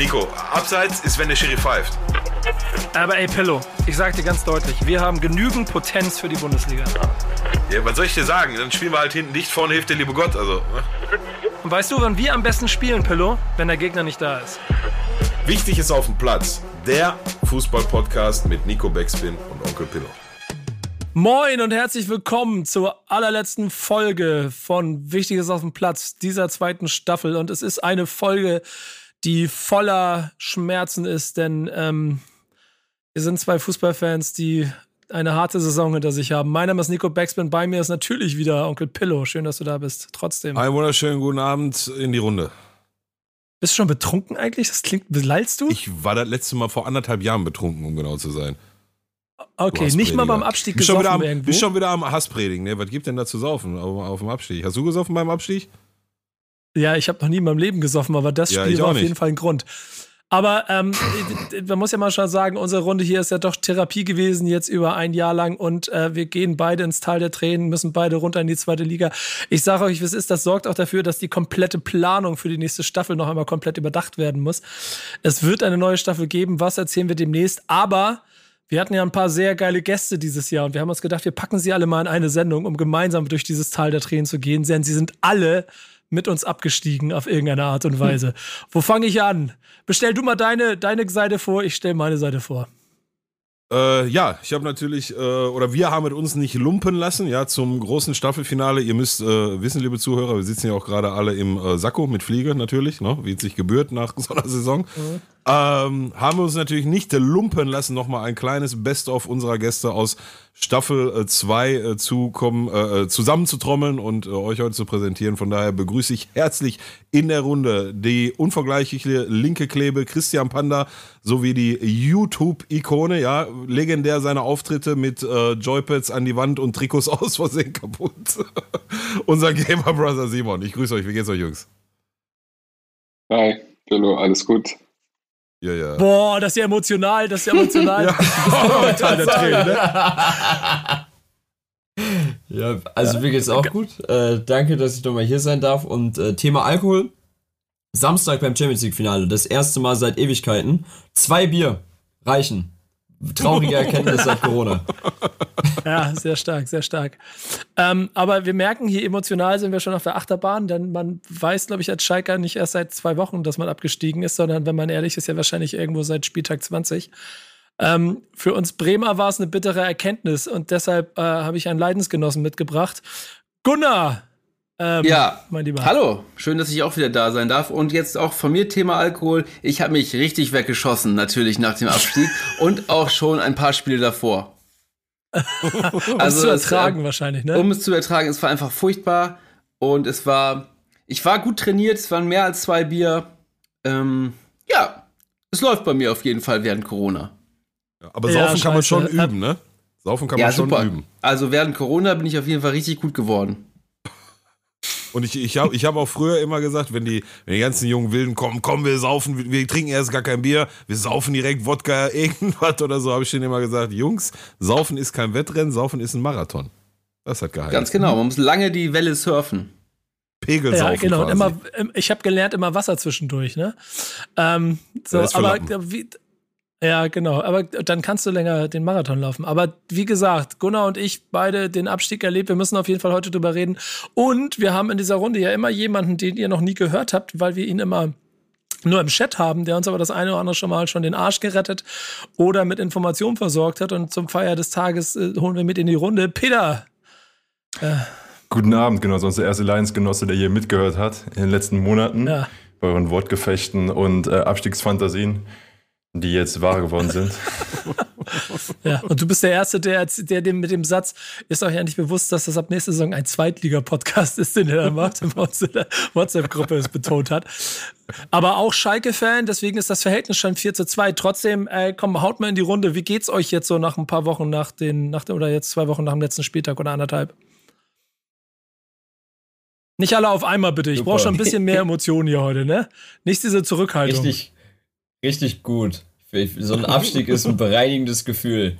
Nico, abseits ist, wenn der Schiri pfeift. Aber ey, Pillow, ich sag dir ganz deutlich, wir haben genügend Potenz für die Bundesliga. Ja, was soll ich dir sagen? Dann spielen wir halt hinten dicht, vorne hilft der liebe Gott. Also, ne? Und weißt du, wann wir am besten spielen, Pillow? Wenn der Gegner nicht da ist. Wichtig ist auf dem Platz. Der Fußball-Podcast mit Nico Beckspin und Onkel Pillow. Moin und herzlich willkommen zur allerletzten Folge von Wichtiges auf dem Platz dieser zweiten Staffel. Und es ist eine Folge, die voller Schmerzen ist, denn ähm, wir sind zwei Fußballfans, die eine harte Saison hinter sich haben. Mein Name ist Nico Backspin, bei mir ist natürlich wieder Onkel Pillow. Schön, dass du da bist. Trotzdem. Einen wunderschönen guten Abend in die Runde. Bist du schon betrunken eigentlich? Das klingt, lallst du? Ich war das letzte Mal vor anderthalb Jahren betrunken, um genau zu sein. Okay, nicht mal beim Abstieg bist gesoffen schon irgendwo? Bist schon wieder am Hasspredigen, ne? Was gibt denn da zu saufen auf, auf dem Abstieg? Hast du gesoffen beim Abstieg? Ja, ich habe noch nie in meinem Leben gesoffen, aber das Ja, Spiel war auf nicht. jeden Fall ein Grund. Aber ähm, man muss ja mal schon sagen, unsere Runde hier ist ja doch Therapie gewesen, jetzt über ein Jahr lang und äh, wir gehen beide ins Tal der Tränen, müssen beide runter in die zweite Liga. Ich sage euch, wie es ist, das sorgt auch dafür, dass die komplette Planung für die nächste Staffel noch einmal komplett überdacht werden muss. Es wird eine neue Staffel geben, was erzählen wir demnächst, aber wir hatten ja ein paar sehr geile Gäste dieses Jahr und wir haben uns gedacht, wir packen sie alle mal in eine Sendung, um gemeinsam durch dieses Tal der Tränen zu gehen, denn sie sind alle mit uns abgestiegen auf irgendeine Art und Weise. Wo fange ich an? Bestell du mal deine, deine Seite vor, ich stelle meine Seite vor. Äh, ja, ich habe natürlich, äh, oder wir haben mit uns nicht lumpen lassen, ja, zum großen Staffelfinale. Ihr müsst äh, wissen, liebe Zuhörer, wir sitzen ja auch gerade alle im äh, Sakko mit Fliege natürlich, ne, wie es sich gebührt nach so einer Saison. Ähm, haben wir uns natürlich nicht lumpen lassen, nochmal ein kleines Best-of unserer Gäste aus Staffel 2 äh, zu kommen, äh, äh, zusammenzutrommeln und äh, euch heute zu präsentieren. Von daher begrüße ich herzlich in der Runde die unvergleichliche linke Klebe Christian Panda sowie die YouTube-Ikone, ja, legendär seine Auftritte mit äh, Joypads an die Wand und Trikots aus Versehen kaputt. Unser Gamer Brother Simon. Ich grüße euch, wie geht's euch, Jungs? Hi, hallo, alles gut. Ja, ja. Boah, das ist ja emotional, das ist ja emotional. Ja. ja. Tal der Tränen, ne? Ja, also mir geht's auch gut. Äh, danke, dass ich nochmal hier sein darf. Und äh, Thema Alkohol. Samstag beim Champions League Finale, das erste Mal seit Ewigkeiten. Zwei Bier reichen. Traurige Erkenntnis seit Corona. Ja, sehr stark, sehr stark. Ähm, aber wir merken, hier emotional sind wir schon auf der Achterbahn, denn man weiß, glaube ich, als Schalker nicht erst seit zwei Wochen, dass man abgestiegen ist, sondern wenn man ehrlich ist, ja wahrscheinlich irgendwo seit Spieltag 20. Ähm, für uns Bremer war es eine bittere Erkenntnis und deshalb äh, habe ich einen Leidensgenossen mitgebracht. Gunnar! Ähm, Ja, mein Lieber. hallo, schön, dass ich auch wieder da sein darf. Und jetzt auch von mir Thema Alkohol. Ich habe mich richtig weggeschossen, natürlich nach dem Abstieg und auch schon ein paar Spiele davor. Um also es zu es, ertragen äh, wahrscheinlich, ne? Um es zu ertragen, es war einfach furchtbar und es war, ich war gut trainiert, es waren mehr als zwei Bier. Ähm, ja, es läuft bei mir auf jeden Fall während Corona. Aber Ja, saufen kann man schon üben, ne? Saufen kann ja, man schon super. üben. Also während Corona bin ich auf jeden Fall richtig gut geworden. Und ich, ich habe ich hab auch früher immer gesagt, wenn die, wenn die ganzen jungen Wilden kommen, komm, wir saufen, wir, wir trinken erst gar kein Bier, wir saufen direkt Wodka, irgendwas oder so, habe ich denen immer gesagt, Jungs, saufen ist kein Wettrennen, saufen ist ein Marathon. Das hat geheißen. Ganz genau, man muss lange die Welle surfen. Pegelsaufen Ja, genau. Und quasi. immer, ähm, ich habe gelernt, immer Wasser zwischendurch, ne? Ähm, so, aber wie, ja, genau. Aber dann kannst du länger den Marathon laufen. Aber wie gesagt, Gunnar und ich beide den Abstieg erlebt. Wir müssen auf jeden Fall heute drüber reden. Und wir haben in dieser Runde ja immer jemanden, den ihr noch nie gehört habt, weil wir ihn immer nur im Chat haben, der uns aber das eine oder andere schon mal schon den Arsch gerettet oder mit Informationen versorgt hat. Und zum Feier des Tages äh, holen wir mit in die Runde. Peter, Guten Abend, genau, sonst der erste Lions-Genosse, der hier mitgehört hat in den letzten Monaten ja. bei euren Wortgefechten und äh, Abstiegsfantasien, die jetzt wahr geworden sind. Ja, und du bist der Erste, der, der dem, mit dem Satz, ist euch ja nicht bewusst, dass das ab nächster Saison ein Zweitliga-Podcast ist, den er da macht, in der WhatsApp-Gruppe es betont hat. Aber auch Schalke-Fan, deswegen ist das Verhältnis schon 4 zu 2. Trotzdem, äh, komm, haut mal in die Runde. Wie geht's euch jetzt so nach ein paar Wochen nach den, nach oder jetzt zwei Wochen nach dem letzten Spieltag oder anderthalb? Nicht alle auf einmal, bitte. Ich brauche schon ein bisschen mehr Emotionen hier heute, ne? Nicht diese Zurückhaltung. Richtig, richtig gut. So ein Abstieg ist ein bereinigendes Gefühl.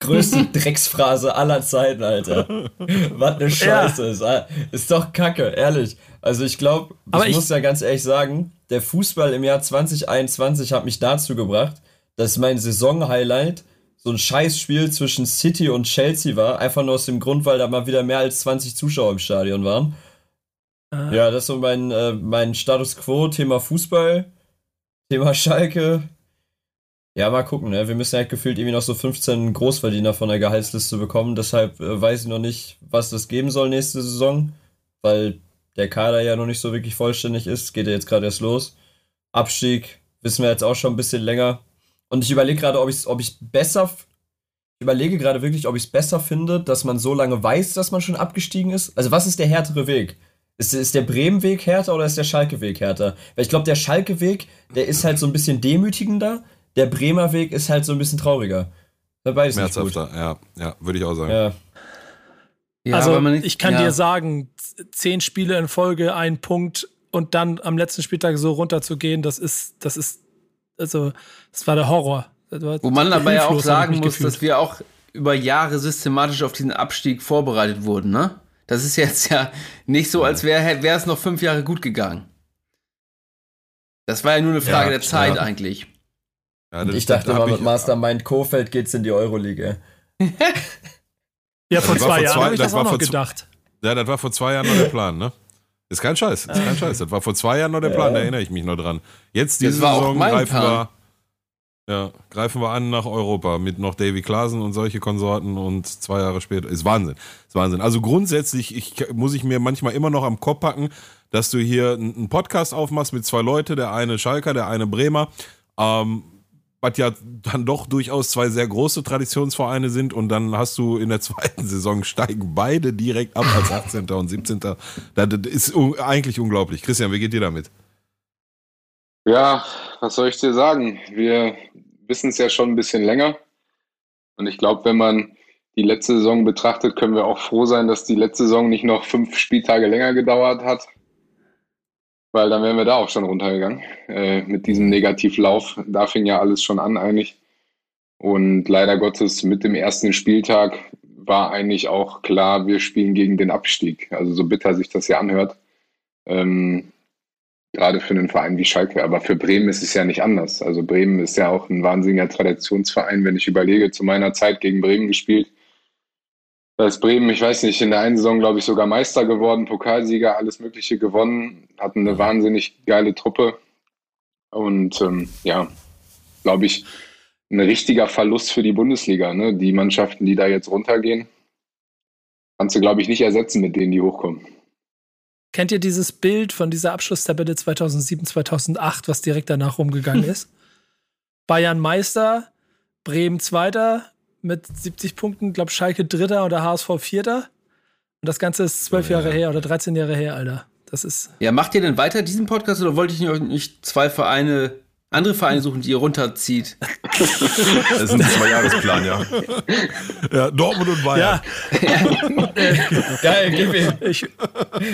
Größte Drecksphrase aller Zeiten, Alter. Was eine Scheiße. Ist, ist doch kacke, ehrlich. Also ich glaube, ich, ich- muss ja ganz ehrlich sagen, der Fußball im Jahr 2021 hat mich dazu gebracht, dass mein Saison-Highlight so ein Scheißspiel zwischen City und Chelsea war. Einfach nur aus dem Grund, weil da mal wieder mehr als 20 Zuschauer im Stadion waren. Ah. Ja, das ist so mein, äh, mein Status Quo, Thema Fußball, Thema Schalke. Ja, mal gucken, ne? Wir müssen halt gefühlt irgendwie noch so 15 Großverdiener von der Gehaltsliste bekommen. Deshalb äh, weiß ich noch nicht, was das geben soll nächste Saison, weil der Kader ja noch nicht so wirklich vollständig ist. Geht ja jetzt gerade erst los. Abstieg wissen wir jetzt auch schon ein bisschen länger. Und ich überlege gerade, ob ich ob besser. Ich überlege gerade wirklich, ob ich es besser finde, dass man so lange weiß, dass man schon abgestiegen ist. Also, was ist der härtere Weg? Ist, ist der Bremen-Weg härter oder ist der Schalke-Weg härter? Weil ich glaube, der Schalke-Weg, der ist halt so ein bisschen demütigender. Der Bremer Weg ist halt so ein bisschen trauriger. Dabei ist Schmerzhafter, ja, ja, würde ich auch sagen. Ja. Ja, also nicht, ich kann ja. dir sagen, zehn Spiele in Folge, ein Punkt und dann am letzten Spieltag so runterzugehen, das ist, das ist also, das war der Horror. War Wo man aber ja auch sagen muss, gefühlt. dass wir auch über Jahre systematisch auf diesen Abstieg vorbereitet wurden, ne? Das ist jetzt ja nicht so, als wäre wär es noch fünf Jahre gut gegangen. Das war ja nur eine Frage ja, der Zeit ja. eigentlich. Ja, Und ich dachte immer, mit Mastermind Kofeld geht's in die Euroleague. ja, vor zwei Jahren habe ich das, das auch noch gedacht. Ja, das war vor zwei Jahren noch der Plan, ne? Ist kein Scheiß, ist kein Scheiß. Das war vor zwei Jahren noch der Plan, da erinnere ich mich noch dran. Jetzt diese Saison greifen wir, ja, greifen wir an nach Europa mit noch Davy Klaasen und solche Konsorten und zwei Jahre später. Ist Wahnsinn. Ist Wahnsinn. Also grundsätzlich ich, muss ich mir manchmal immer noch am Kopf packen, dass du hier einen Podcast aufmachst mit zwei Leuten, der eine Schalker, der eine Bremer. Ähm, was ja dann doch durchaus zwei sehr große Traditionsvereine sind und dann hast du in der zweiten Saison steigen beide direkt ab als 18. und 17. Das ist eigentlich unglaublich. Christian, wie geht dir damit? Ja, was soll ich dir sagen? Wir wissen es ja schon ein bisschen länger und ich glaube, wenn man die letzte Saison betrachtet, können wir auch froh sein, dass die letzte Saison nicht noch fünf Spieltage länger gedauert hat weil dann wären wir da auch schon runtergegangen äh, mit diesem Negativlauf. Da fing ja alles schon an eigentlich. Und leider Gottes mit dem ersten Spieltag war eigentlich auch klar, wir spielen gegen den Abstieg. Also so bitter sich das ja anhört. Ähm, gerade für einen Verein wie Schalke. Aber für Bremen ist es ja nicht anders. Also Bremen ist ja auch ein wahnsinniger Traditionsverein. Wenn ich überlege, zu meiner Zeit gegen Bremen gespielt, da ist Bremen, ich weiß nicht, in der einen Saison, glaube ich, sogar Meister geworden, Pokalsieger, alles Mögliche gewonnen, hatten eine wahnsinnig geile Truppe. Und ähm, ja, glaube ich, ein richtiger Verlust für die Bundesliga. Ne? Die Mannschaften, die da jetzt runtergehen, kannst du, glaube ich, nicht ersetzen mit denen, die hochkommen. Kennt ihr dieses Bild von dieser Abschlusstabelle 2007, 2008, was direkt danach rumgegangen ist? Bayern Meister, Bremen Zweiter, mit 70 Punkten, glaube Schalke Dritter oder HSV Vierter. Und das Ganze ist zwölf Jahre her oder 13 Jahre her, Alter. Das ist. Ja, macht ihr denn weiter diesen Podcast oder wollte ich nicht zwei Vereine andere Vereine suchen, die ihr runterzieht. Das ist ein Zwei-Jahres-Plan, ja. Ja, Dortmund und Bayern. Ja. Geil, gib ihm. Ich,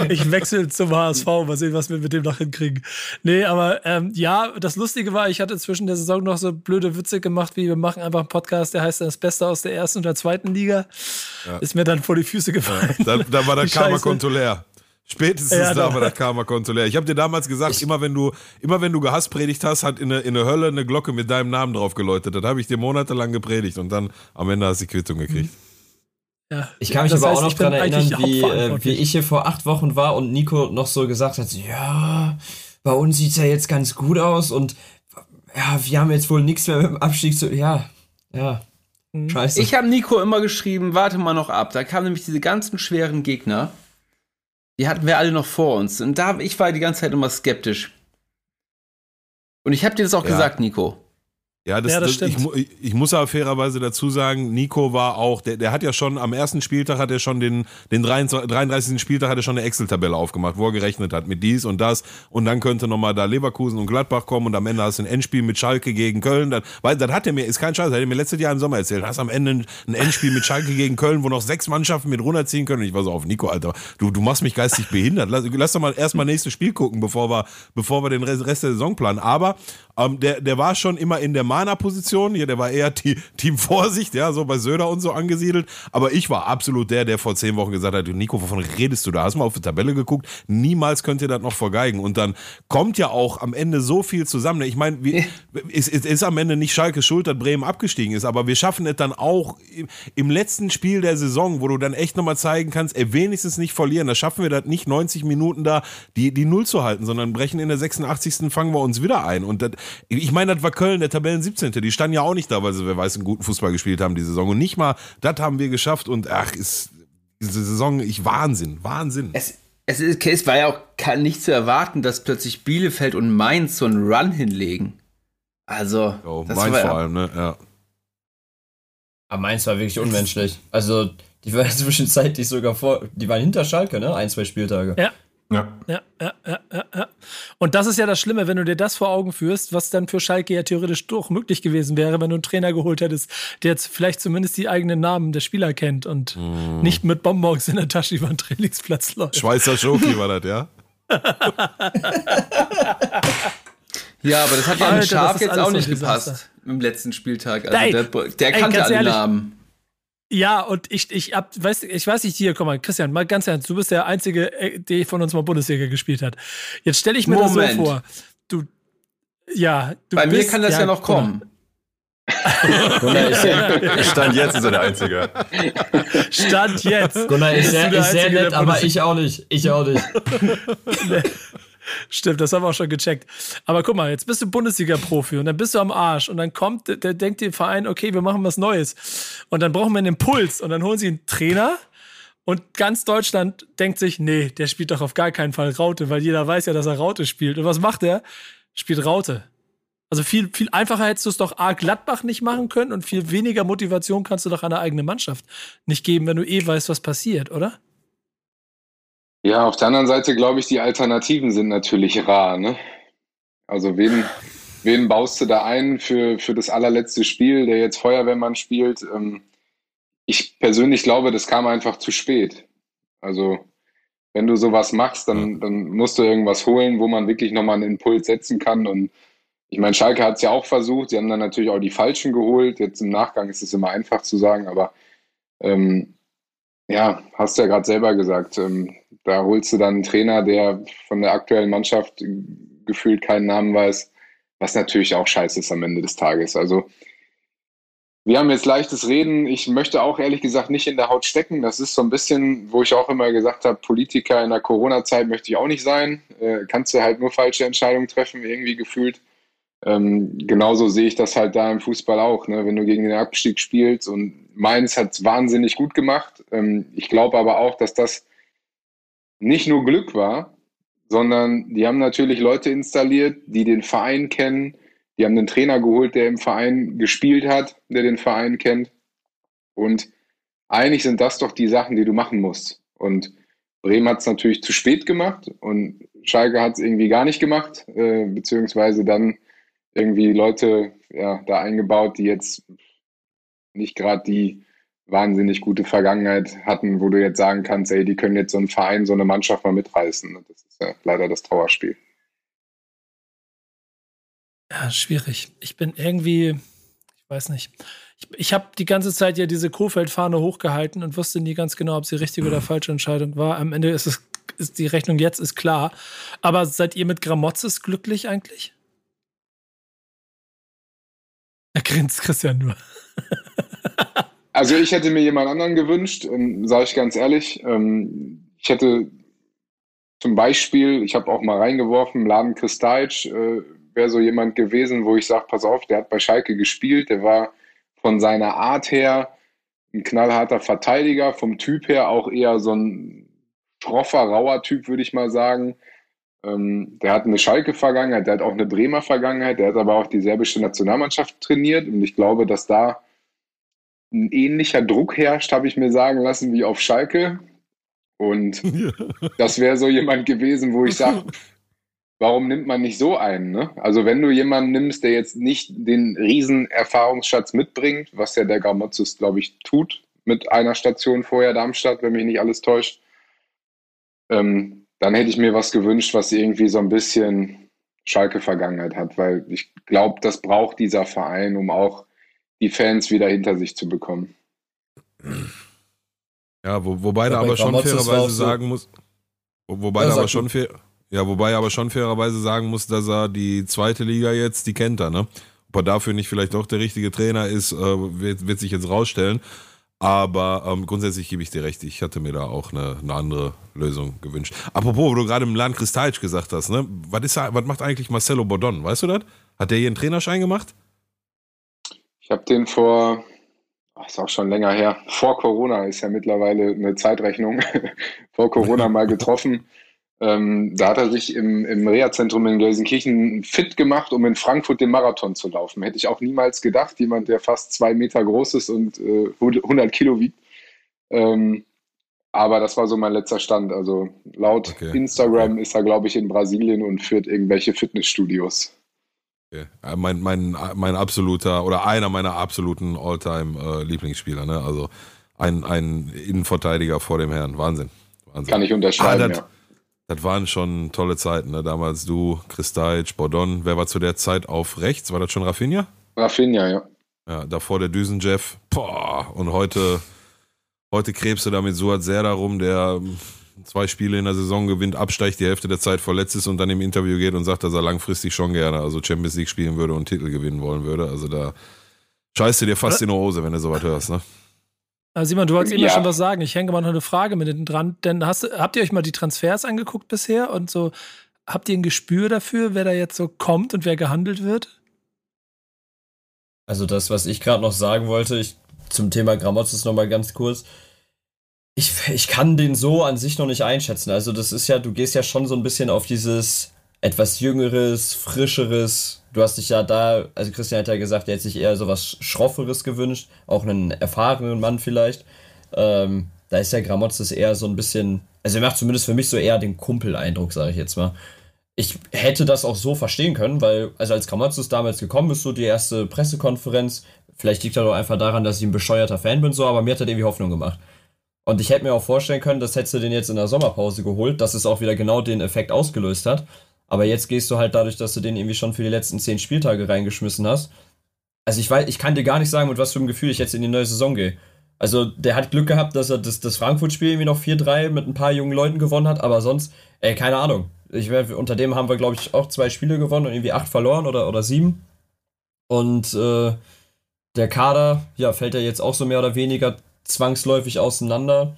ich wechsle zum HSV, mal sehen, was wir mit dem noch hinkriegen. Nee, aber ähm, ja, das Lustige war, ich hatte zwischen der Saison noch so blöde Witze gemacht, wie wir machen einfach einen Podcast, der heißt das Beste aus der ersten und der zweiten Liga. Ja. Ist mir dann vor die Füße gefallen. Ja, da, da war der Karma-Konto leer. Spätestens ja, da war das Karma-Konto leer. Ich habe dir damals gesagt, ich immer wenn du, immer wenn du Gehasspredigt hast, hat in der, in der Hölle eine Glocke mit deinem Namen drauf geläutet. Das habe ich dir monatelang gepredigt und dann am Ende hast du die Quittung gekriegt. Ja. Ich kann mich aber heißt, auch noch daran erinnern, wie, äh, wie ich hier vor acht Wochen war und Nico noch so gesagt hat, ja, bei uns sieht es ja jetzt ganz gut aus und ja, wir haben jetzt wohl nichts mehr mit dem Abstieg zu. Ja, ja. Mhm. Scheiße. Ich habe Nico immer geschrieben, warte mal noch ab. Da kamen nämlich diese ganzen schweren Gegner. Die hatten wir alle noch vor uns. Und da ich war die ganze Zeit immer skeptisch. Und ich habe dir das auch ja. gesagt, Nico. Ja, das, ja, das, das stimmt. Ich, ich, muss aber fairerweise dazu sagen, Nico war auch, der, der hat ja schon am ersten Spieltag hat er schon den, den 33, 33. Spieltag hat er schon eine Excel-Tabelle aufgemacht, wo er gerechnet hat mit dies und das und dann könnte nochmal da Leverkusen und Gladbach kommen und am Ende hast du ein Endspiel mit Schalke gegen Köln. Dann, weil das hat er mir, ist kein Scheiß, hat er mir letztes Jahr im Sommer erzählt. Hast am Ende ein Endspiel mit Schalke gegen Köln, wo noch sechs Mannschaften mit runterziehen können. Und ich war so auf Nico, Alter, du, du machst mich geistig behindert. Lass, lass doch mal erstmal nächstes Spiel gucken, bevor wir, bevor wir den Rest der Saison planen. Aber ähm, der, der war schon immer in der Mahner-Position. Hier, der war eher Team Vorsicht, ja, so bei Söder und so angesiedelt. Aber ich war absolut der, der vor zehn Wochen gesagt hat, Nico, wovon redest du da? Hast mal auf die Tabelle geguckt? Niemals könnt ihr das noch vergeigen. Und dann kommt ja auch am Ende so viel zusammen. Ich meine, es ist, ist, am Ende nicht Schalke schuld, dass Bremen abgestiegen ist, aber wir schaffen es dann auch im, im letzten Spiel der Saison, wo du dann echt nochmal zeigen kannst, ey, wenigstens nicht verlieren. Da schaffen wir das nicht 90 Minuten da, die, die Null zu halten, sondern brechen in der 86. fangen wir uns wieder ein. Und das, ich meine, das war Köln, der Tabellen 17. Die standen ja auch nicht da, weil sie, wer weiß, einen guten Fußball gespielt haben die Saison. Und nicht mal, das haben wir geschafft. Und ach, ist diese Saison, ich Wahnsinn, Wahnsinn. Es, es, ist, es war ja auch nicht zu erwarten, dass plötzlich Bielefeld und Mainz so einen Run hinlegen. Also, oh, Mainz vor ja, allem, ne? Ja. Aber Mainz war wirklich unmenschlich. Also, die waren zwischenzeitlich sogar vor, die waren hinter Schalke, ne? Ein, zwei Spieltage. Ja. Ja. Ja, ja, ja, ja, Und das ist ja das Schlimme, wenn du dir das vor Augen führst, was dann für Schalke ja theoretisch doch möglich gewesen wäre, wenn du einen Trainer geholt hättest, der jetzt vielleicht zumindest die eigenen Namen der Spieler kennt und mm. nicht mit Bonbons in der Tasche über den Trainingsplatz läuft. Schweizer Schoki war das, ja? ja, aber das hat ja Alter, Schaf jetzt auch nicht gepasst im letzten Spieltag. Also Nein. der, der kannte alle ehrlich, Namen. Ja, und ich, ich, hab, weiß, ich weiß nicht, hier, komm mal, Christian, mal ganz ernst, du bist der Einzige, äh, der von uns mal Bundesliga gespielt hat. Jetzt stelle ich mir Moment. das so vor. Du, ja, du Bei bist, mir kann das ja, ja noch kommen. Gunnar, ich, Stand jetzt ist er der Einzige. Stand jetzt. Gunnar ist sehr, ist sehr nett, aber ich auch nicht. Ich auch nicht. Stimmt, das haben wir auch schon gecheckt. Aber guck mal, jetzt bist du Bundesliga-Profi und dann bist du am Arsch und dann kommt, der denkt der Verein, okay, wir machen was Neues. Und dann brauchen wir einen Impuls und dann holen sie einen Trainer und ganz Deutschland denkt sich, nee, der spielt doch auf gar keinen Fall Raute, weil jeder weiß ja, dass er Raute spielt. Und was macht er? Spielt Raute. Also viel, viel einfacher hättest du es doch A, Gladbach nicht machen können und viel weniger Motivation kannst du doch der eigenen Mannschaft nicht geben, wenn du eh weißt, was passiert, oder? Ja, auf der anderen Seite glaube ich, die Alternativen sind natürlich rar. Ne? Also wen, wen baust du da ein für, für das allerletzte Spiel, der jetzt Feuerwehrmann spielt? Ähm, ich persönlich glaube, das kam einfach zu spät. Also wenn du sowas machst, dann, dann musst du irgendwas holen, wo man wirklich nochmal einen Impuls setzen kann. Und ich meine, Schalke hat es ja auch versucht. Sie haben dann natürlich auch die Falschen geholt. Jetzt im Nachgang ist es immer einfach zu sagen, aber ähm, ja, hast du ja gerade selber gesagt. Ähm, da holst du dann einen Trainer, der von der aktuellen Mannschaft gefühlt keinen Namen weiß, was natürlich auch scheiße ist am Ende des Tages. Also wir haben jetzt leichtes Reden. Ich möchte auch ehrlich gesagt nicht in der Haut stecken. Das ist so ein bisschen, wo ich auch immer gesagt habe, Politiker in der Corona-Zeit möchte ich auch nicht sein. Äh, kannst du halt nur falsche Entscheidungen treffen, irgendwie gefühlt. Ähm, genauso sehe ich das halt da im Fußball auch. Ne? Wenn du gegen den Abstieg spielst und Mainz hat es wahnsinnig gut gemacht. Ähm, ich glaube aber auch, dass das nicht nur Glück war, sondern die haben natürlich Leute installiert, die den Verein kennen. Die haben einen Trainer geholt, der im Verein gespielt hat, der den Verein kennt. Und eigentlich sind das doch die Sachen, die du machen musst. Und Bremen hat es natürlich zu spät gemacht und Schalke hat es irgendwie gar nicht gemacht, äh, beziehungsweise dann irgendwie Leute ja, da eingebaut, die jetzt nicht gerade die wahnsinnig gute Vergangenheit hatten, wo du jetzt sagen kannst, ey, die können jetzt so einen Verein, so eine Mannschaft mal mitreißen. Das ist ja leider das Trauerspiel. Ja, schwierig. Ich bin irgendwie, ich weiß nicht. Ich, ich habe die ganze Zeit ja diese Kofeld-Fahne hochgehalten und wusste nie ganz genau, ob sie richtige oder falsche Entscheidung war. Am Ende ist es, ist die Rechnung jetzt ist klar. Aber seid ihr mit Gramotzes glücklich eigentlich? Er grinst Christian nur. also ich hätte mir jemand anderen gewünscht, ähm, sage ich ganz ehrlich. Ähm, ich hätte zum Beispiel, ich habe auch mal reingeworfen, Laden Kristajic äh, wäre so jemand gewesen, wo ich sage, pass auf, der hat bei Schalke gespielt, der war von seiner Art her ein knallharter Verteidiger, vom Typ her auch eher so ein schroffer, rauer Typ, würde ich mal sagen. Ähm, der hat eine Schalke-Vergangenheit, der hat auch eine Bremer Vergangenheit, der hat aber auch die serbische Nationalmannschaft trainiert und ich glaube, dass da ein ähnlicher Druck herrscht, habe ich mir sagen lassen, wie auf Schalke. Und das wäre so jemand gewesen, wo ich sage, warum nimmt man nicht so einen? Ne? Also wenn du jemanden nimmst, der jetzt nicht den riesen Erfahrungsschatz mitbringt, was ja der Gramozis, glaube ich, tut, mit einer Station vorher Darmstadt, wenn mich nicht alles täuscht, ähm, dann hätte ich mir was gewünscht, was irgendwie so ein bisschen Schalke-Vergangenheit hat, weil ich glaube, das braucht dieser Verein, um auch die Fans wieder hinter sich zu bekommen. Ja, wo, wobei da aber schon fairerweise sagen muss, wobei ja, aber schon fair, ja, wobei aber schon fairerweise sagen muss, dass er die zweite Liga jetzt, die kennt er, ne? Ob er dafür nicht vielleicht doch der richtige Trainer ist, äh, wird, wird sich jetzt rausstellen. Aber ähm, grundsätzlich gebe ich dir recht, ich hatte mir da auch eine, eine andere Lösung gewünscht. Apropos, wo du gerade im Land Kristalic gesagt hast, ne? Was, ist, was macht eigentlich Marcelo Bordon? Weißt du das? Hat der hier einen Trainerschein gemacht? Ich habe den vor, ach, ist auch schon länger her, vor Corona ist ja mittlerweile eine Zeitrechnung, vor Corona mal getroffen. Ähm, da hat er sich im, im Reha-Zentrum in Gelsenkirchen fit gemacht, um in Frankfurt den Marathon zu laufen. Hätte ich auch niemals gedacht. Jemand, der fast zwei Meter groß ist und äh, 100 Kilo wiegt. Ähm, aber das war so mein letzter Stand. Also laut okay. Instagram ist er, glaube ich, in Brasilien und führt irgendwelche Fitnessstudios. Okay. Mein, mein, mein absoluter oder einer meiner absoluten All-Time-Lieblingsspieler. Äh, ne? Also ein, ein Innenverteidiger vor dem Herrn. Wahnsinn. Wahnsinn. Kann ich unterschreiben. Ah, das, ja. Das waren schon tolle Zeiten, ne? Damals du, Kristalc, Bordon. Wer war zu der Zeit auf rechts? War das schon Rafinha? Rafinha, ja. Ja, davor der Düsenjeff. Boah, und heute, heute krebst du da mit Suat Serdar rum, der zwei Spiele in der Saison gewinnt, absteigt, die Hälfte der Zeit verletzt ist und dann im Interview geht und sagt, dass er langfristig schon gerne also Champions League spielen würde und Titel gewinnen wollen würde. Also da scheißt du dir fast in die Hose, wenn du sowas hörst, ne? Also Simon, du wolltest ja. immer schon was sagen. Ich hänge mal noch eine Frage mit hinten dran. Denn hast, habt ihr euch mal die Transfers angeguckt bisher und so habt ihr ein Gespür dafür, wer da jetzt so kommt und wer gehandelt wird? Also das, was ich gerade noch sagen wollte, ich, zum Thema Gramozis noch mal ganz kurz. Ich, ich kann den so an sich noch nicht einschätzen. Also das ist ja, du gehst ja schon so ein bisschen auf dieses etwas jüngeres, frischeres. Du hast dich ja da, also Christian hat ja gesagt, er hätte sich eher so was Schrofferes gewünscht, auch einen erfahrenen Mann vielleicht. Ähm, da ist ja Gramotzes eher so ein bisschen, also er macht zumindest für mich so eher den Kumpel-Eindruck, sage ich jetzt mal. Ich hätte das auch so verstehen können, weil, also als Gramotzes damals gekommen ist, so die erste Pressekonferenz, vielleicht liegt das doch einfach daran, dass ich ein bescheuerter Fan bin, so, aber mir hat er irgendwie Hoffnung gemacht. Und ich hätte mir auch vorstellen können, das hättest du den jetzt in der Sommerpause geholt, dass es auch wieder genau den Effekt ausgelöst hat. Aber jetzt gehst du halt dadurch, dass du den irgendwie schon für die letzten zehn Spieltage reingeschmissen hast. Also ich weiß, ich kann dir gar nicht sagen, mit was für einem Gefühl ich jetzt in die neue Saison gehe. Also der hat Glück gehabt, dass er das, das Frankfurt-Spiel irgendwie noch 4-3 mit ein paar jungen Leuten gewonnen hat, aber sonst, ey, keine Ahnung. Ich, unter dem haben wir, glaube ich, auch zwei Spiele gewonnen und irgendwie acht verloren oder, oder sieben. Und äh, der Kader, ja, fällt ja jetzt auch so mehr oder weniger zwangsläufig auseinander.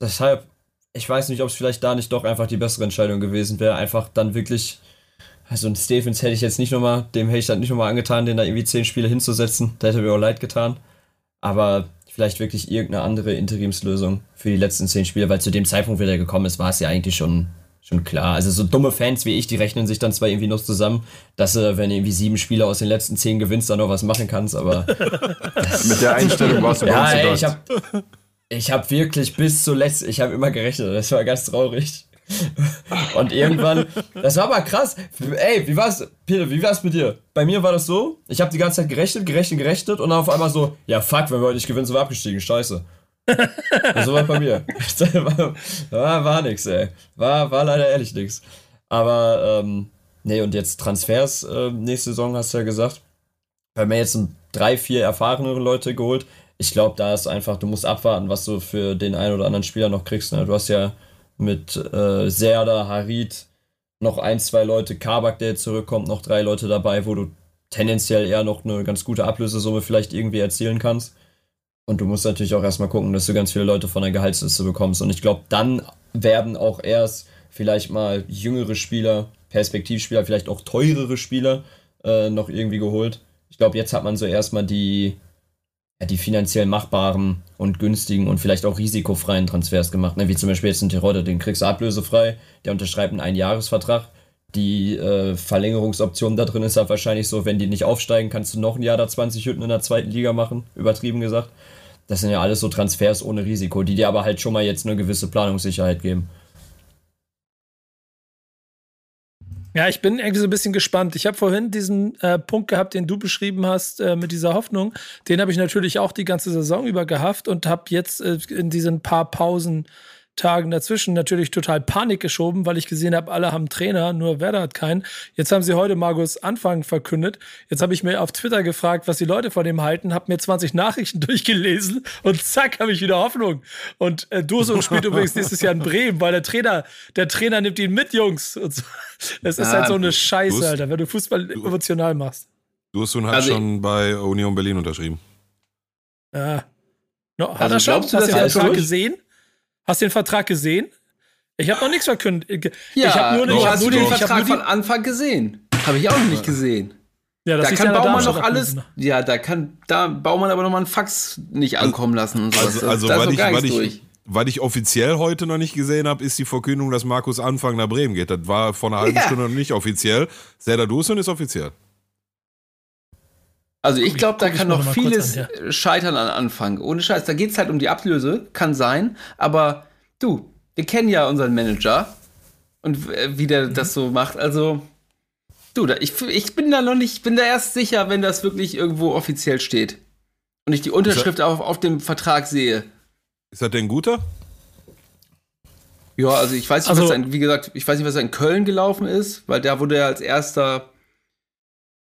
Deshalb, ich weiß nicht, ob es vielleicht da nicht doch einfach die bessere Entscheidung gewesen wäre. Einfach dann wirklich, also ein Stevens hätte ich jetzt nicht nochmal, dem hätte ich dann nicht nochmal angetan, den da irgendwie zehn Spiele hinzusetzen. Da hätte mir auch leid getan. Aber vielleicht wirklich irgendeine andere Interimslösung für die letzten zehn Spiele, weil zu dem Zeitpunkt, wie der gekommen ist, war es ja eigentlich schon, schon klar. Also so dumme Fans wie ich, die rechnen sich dann zwar irgendwie noch zusammen, dass du, wenn du irgendwie sieben Spiele aus den letzten zehn gewinnst, dann noch was machen kannst, aber. Mit der Einstellung warst du ja, ey, ich hab, ich habe wirklich bis zuletzt, ich habe immer gerechnet, das war ganz traurig. Und irgendwann, das war aber krass. Ey, wie war's, Peter, wie war's mit dir? Bei mir war das so, ich habe die ganze Zeit gerechnet, gerechnet, gerechnet und dann auf einmal so, ja fuck, wenn wir heute nicht gewinnen, sind wir abgestiegen, scheiße. So war bei mir. war, war nix, ey. War, war leider ehrlich nix. Aber, ähm, nee, und jetzt Transfers äh, nächste Saison, hast du ja gesagt. Wir haben ja jetzt drei, vier erfahrenere Leute geholt ich glaube, da ist einfach, du musst abwarten, was du für den einen oder anderen Spieler noch kriegst. Ne? Du hast ja mit äh, Serda, Harid, noch ein, zwei Leute, Kabak, der jetzt zurückkommt, noch drei Leute dabei, wo du tendenziell eher noch eine ganz gute Ablösesumme vielleicht irgendwie erzielen kannst. Und du musst natürlich auch erstmal gucken, dass du ganz viele Leute von der Gehaltsliste bekommst. Und ich glaube, dann werden auch erst vielleicht mal jüngere Spieler, Perspektivspieler, vielleicht auch teurere Spieler äh, noch irgendwie geholt. Ich glaube, jetzt hat man so erstmal die, ja, die finanziell machbaren und günstigen und vielleicht auch risikofreien Transfers gemacht. Ne? Wie zum Beispiel jetzt ein Terodde, den kriegst du ablösefrei, der unterschreibt einen Einjahresvertrag. Die äh, Verlängerungsoption da drin ist ja wahrscheinlich so, wenn die nicht aufsteigen, kannst du noch ein Jahr da 20 Hütten in der zweiten Liga machen, übertrieben gesagt. Das sind ja alles so Transfers ohne Risiko, die dir aber halt schon mal jetzt eine gewisse Planungssicherheit geben. Ja, ich bin irgendwie so ein bisschen gespannt. Ich habe vorhin diesen äh, Punkt gehabt, den du beschrieben hast äh, mit dieser Hoffnung. Den habe ich natürlich auch die ganze Saison über gehabt und habe jetzt äh, in diesen paar Pausen Tagen dazwischen natürlich total Panik geschoben, weil ich gesehen habe, alle haben Trainer, nur Werder hat keinen. Jetzt haben sie heute Markus Anfang verkündet. Jetzt habe ich mir auf Twitter gefragt, was die Leute von dem halten, habe mir 20 Nachrichten durchgelesen und zack, habe ich wieder Hoffnung. Und äh, Durso spielt übrigens nächstes Jahr in Bremen, weil der Trainer, der Trainer nimmt ihn mit, Jungs. Und so. Es ist ja, halt so eine Scheiße, Alter, wenn du Fußball emotional machst. Dursun hat also schon bei Union Berlin unterschrieben. Ja. No, hat also er schon? Hast du den Vertrag gesehen? Hast du den Vertrag gesehen? Ich habe noch nichts verkündet. Ja, ich habe nur, no, ich hab nur den Vertrag von Anfang gesehen. Habe ich auch noch nicht gesehen. Ja, das da kann ja Baumann noch alles. Ja, da kann da Baumann aber noch mal einen Fax nicht also, ankommen lassen und sowas. Also, also da weil, ich, weil, ich, weil ich offiziell heute noch nicht gesehen habe, ist die Verkündung, dass Markus Anfang nach Bremen geht. Das war vor einer halben ja. Stunde noch nicht offiziell. Serdar Dusun ist offiziell. Also ich glaube, da kann noch vieles an, ja. scheitern an Anfang. Ohne Scheiß, da geht es halt um die Ablöse, kann sein. Aber du, wir kennen ja unseren Manager und wie der mhm. das so macht. Also, du, da, ich, ich bin da noch nicht, bin da erst sicher, wenn das wirklich irgendwo offiziell steht. Und ich die Unterschrift auf, auf dem Vertrag sehe. Ist das denn guter? Ja, also ich weiß nicht, also, was ein, wie gesagt, ich weiß nicht, was in Köln gelaufen ist, weil da wurde er als erster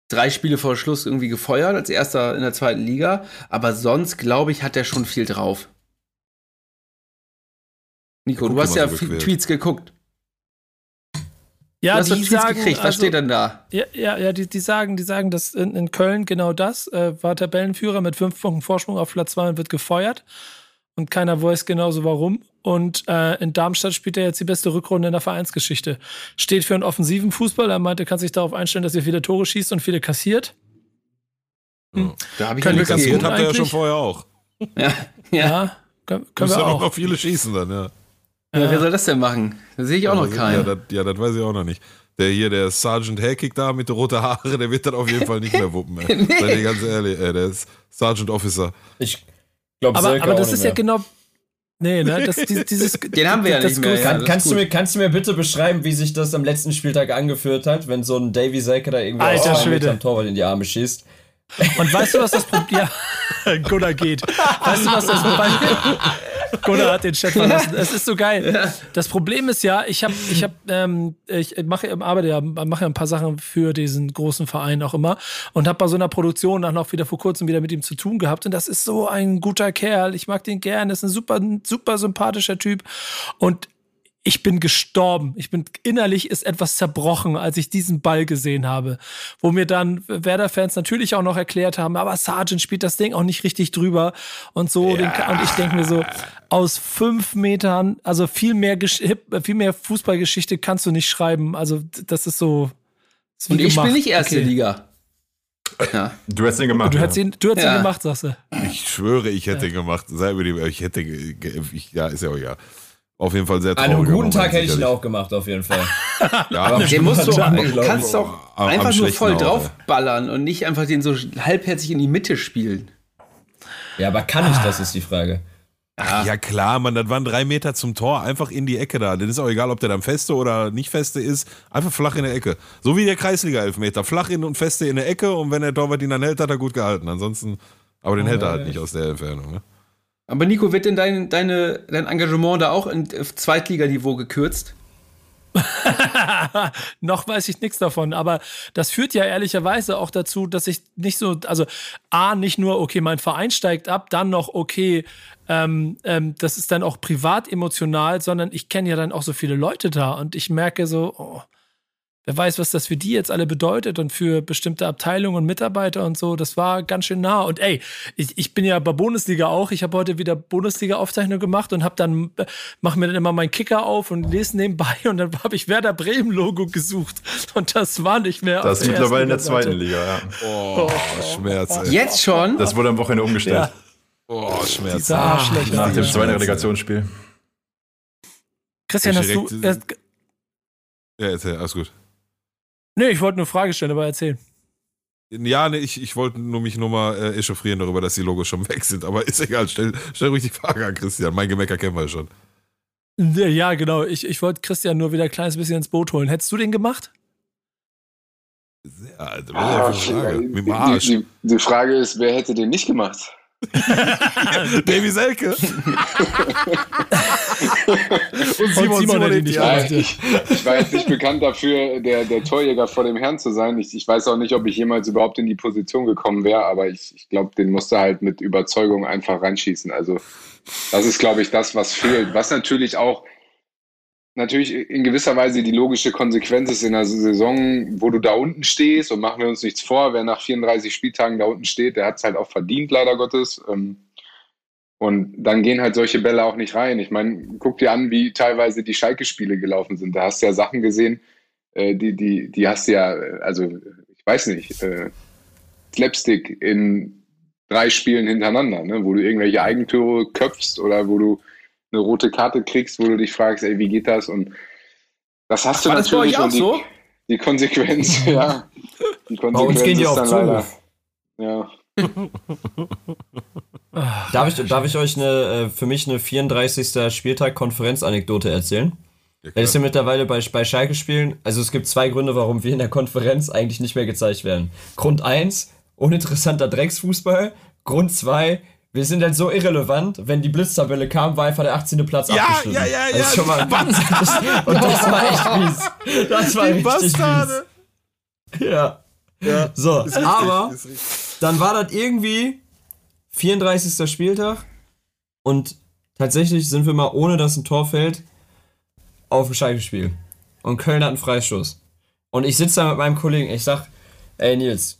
drei Spiele vor Schluss irgendwie gefeuert, als erster in der zweiten Liga. Aber sonst, glaube ich, hat er schon viel drauf. Nico, du hast ja so Tweets geguckt. Ja, du hast die sagen, gekriegt. Was also, steht denn da? Ja, ja, ja die, die sagen, die sagen, dass in, in Köln genau das äh, war Tabellenführer mit fünf Punkten Vorsprung auf Platz zwei und wird gefeuert. Und keiner weiß genauso warum. Und äh, in Darmstadt spielt er jetzt die beste Rückrunde in der Vereinsgeschichte. Steht für einen offensiven Fußball. Er meinte, kann sich darauf einstellen, dass er viele Tore schießt und viele kassiert. Hm. Da habe ich Können wir kassiert, habt ihr ja schon vorher auch. Ja, ja. ja können, können wir ja auch. noch viele schießen dann, ja. Ja, wer soll das denn machen? Da sehe ich auch noch keinen. Ja das, ja, das weiß ich auch noch nicht. Der hier, der Sergeant Hackig da mit den roten Haare, der wird dann auf jeden Fall nicht mehr wuppen. nee. Sei dir ganz ehrlich, ey, der ist Sergeant Officer. Ich glaube, aber, aber das ist ja genau Nee, ne? Das, dieses, Den haben wir ja nicht mehr. Ja, Kann, kannst, du mir, kannst du mir bitte beschreiben, wie sich das am letzten Spieltag angeführt hat, wenn so ein Davy Selke da irgendwie Alter, mit dem Torwart in die Arme schießt? Und weißt du, was das Problem... Ja, Gunnar geht. Weißt du, was das Problem... Gunnar hat den Chat verlassen. Es ist so geil. Das Problem ist ja, ich habe, ich habe, ähm, ich mache, arbeite ja, mache ja ein paar Sachen für diesen großen Verein auch immer und habe bei so einer Produktion auch noch wieder vor kurzem wieder mit ihm zu tun gehabt. Und das ist so ein guter Kerl. Ich mag den gern. Das ist ein super, super sympathischer Typ. Und ich bin gestorben. Ich bin innerlich ist etwas zerbrochen, als ich diesen Ball gesehen habe. Wo mir dann Werder-Fans natürlich auch noch erklärt haben, aber Sargent spielt das Ding auch nicht richtig drüber und so. Ja. Und ich denke mir so, aus fünf Metern, also viel mehr, viel mehr Fußballgeschichte kannst du nicht schreiben. Also das ist so. Ist und ich spiele nicht erste okay. Liga. Ja. Du hättest ihn gemacht. Du hättest ihn, du hättest ja. ihn gemacht, sagst du. Ich schwöre, ich hätte ihn gemacht. Sei mir die, ich hätte, ich, ja, ist ja auch ja auf jeden Fall sehr traurig. An einem guten Tag hätte ich ihn auch gemacht, auf jeden Fall. ja, aber den musst du, kannst doch einfach nur voll draufballern und nicht einfach den so halbherzig in die Mitte spielen. Ja, aber kann ich das, ist die Frage. Ach, ja klar, man, das waren drei Meter zum Tor, einfach in die Ecke da. Dann ist auch egal, ob der dann feste oder nicht feste ist, einfach flach in der Ecke. So wie der Kreisliga-Elfmeter, flach in und feste in der Ecke und wenn der Torwart ihn dann hält, hat er gut gehalten. Ansonsten, aber den oh, hält er halt nicht aus der Entfernung. Ne? Aber Nico, wird denn dein, deine, dein Engagement da auch in Zweitliganiveau gekürzt? noch weiß ich nichts davon, aber das führt ja ehrlicherweise auch dazu, dass ich nicht so, also A, nicht nur, okay, mein Verein steigt ab, dann noch, okay, ähm, ähm, das ist dann auch privat emotional, sondern ich kenne ja dann auch so viele Leute da und ich merke so, oh, wer weiß, was das für die jetzt alle bedeutet und für bestimmte Abteilungen und Mitarbeiter und so. Das war ganz schön nah. Und ey, ich, ich bin ja bei Bundesliga auch. Ich habe heute wieder Bundesliga-Aufzeichnung gemacht und habe dann, mache mir dann immer meinen Kicker auf und lese nebenbei und dann habe ich Werder Bremen-Logo gesucht. Und das war nicht mehr. Das ist mittlerweile in der zweiten Liga, ja. Oh, oh Schmerz, ey. Jetzt schon? Das wurde am Wochenende umgestellt. Ja. Oh, Schmerz. Ah, Nach dem zweiten Relegationsspiel. Christian, hast du. Äh, ja, erzähl, alles gut. Nee, ich wollte eine Frage stellen, aber erzählen. Ja, nee, ich, ich wollte nur mich nur mal äh, echauffieren darüber, dass die Logos schon weg sind. Aber ist egal, stell, stell ruhig die Frage an Christian. Mein Gemecker kennen wir schon. Ja, genau. Ich, ich wollte Christian nur wieder ein kleines bisschen ins Boot holen. Hättest du den gemacht? Ja, ah, Frage. Mit dem Arsch. Die, die, die, Frage ist, wer hätte den nicht gemacht? Davy Selke. und Simon, und Simon, Simon nicht ja, ich, ich, war jetzt nicht bekannt dafür, der, der Torjäger vor dem Herrn zu sein. Ich, ich weiß auch nicht, ob ich jemals überhaupt in die Position gekommen wäre, aber ich, ich glaube, den musste halt mit Überzeugung einfach reinschießen. Also das ist, glaube ich, das, was fehlt. Was natürlich auch natürlich in gewisser Weise die logische Konsequenz ist in einer Saison, wo du da unten stehst und machen wir uns nichts vor, wer nach 34 Spieltagen da unten steht, der hat es halt auch verdient, leider Gottes. Ähm, und dann gehen halt solche Bälle auch nicht rein. Ich meine, guck dir an, wie teilweise die Schalke-Spiele gelaufen sind. Da hast du ja Sachen gesehen, äh, die, die, die hast du ja, also ich weiß nicht, äh, Slapstick in drei Spielen hintereinander, ne? wo du irgendwelche Eigentüre köpfst oder wo du eine rote Karte kriegst, wo du dich fragst, ey, wie geht das? Und das hast du War natürlich. Das bei euch auch die, so? die Konsequenz, ja. Die Konsequenz bei uns gehen die auch zu. Ja. darf, ich, darf ich euch eine, äh, für mich eine 34. Spieltag Konferenzanekdote erzählen? Ja, das ist ja mittlerweile bei, bei Schalke spielen. Also es gibt zwei Gründe, warum wir in der Konferenz eigentlich nicht mehr gezeigt werden. Grund 1, uninteressanter Drecksfußball. Grund 2, wir sind halt so irrelevant, wenn die Blitztabelle kam, war einfach der 18. Platz ja, abgeschnitten. Ja, ja, ja, das schon mal, das, Und das war echt mies. Das war die richtig Bastarde. mies. Ja. ja. So, richtig, aber dann war das irgendwie 34. Spieltag und tatsächlich sind wir mal, ohne dass ein Tor fällt, auf dem Schalke-Spiel. Und Köln hat einen Freistoß. Und ich sitze da mit meinem Kollegen, ich sag, ey Nils,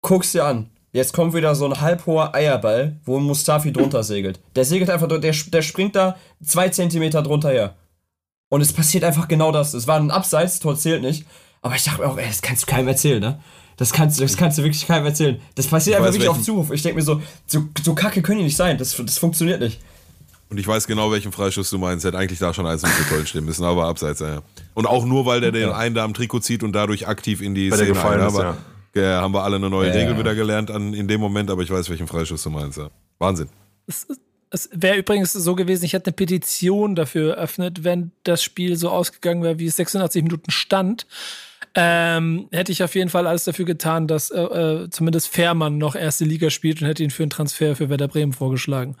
guck's dir an. Jetzt kommt wieder so ein halbhoher Eierball, wo Mustafi drunter segelt. Der segelt einfach, der, der springt da zwei Zentimeter drunter her. Und es passiert einfach genau das. Es war ein Abseits, Tor zählt nicht. Aber ich dachte mir auch, ey, das kannst du keinem erzählen, ne? Das kannst, das kannst du wirklich keinem erzählen. Das passiert ich einfach wirklich auf Zuruf. Ich denke mir so, so, so kacke können die nicht sein. Das, das funktioniert nicht. Und ich weiß genau, welchen Freischuss du meinst. Hätte eigentlich da schon eins mit Köln stehen müssen, aber abseits, ja. Und auch nur, weil der den einen da am Trikot zieht und dadlich aktiv in die Bei Szene gefallen ist, aber ja. Ja, haben wir alle eine neue ja. Regel wieder gelernt an, in dem Moment, aber ich weiß, welchen Freischuss du meinst. Ja. Wahnsinn. Es, es wäre übrigens so gewesen, ich hätte eine Petition dafür eröffnet, wenn das Spiel so ausgegangen wäre, wie es 86 Minuten stand. Ähm, hätte ich auf jeden Fall alles dafür getan, dass äh, äh, zumindest Fährmann noch erste Liga spielt und hätte ihn für einen Transfer für Werder Bremen vorgeschlagen.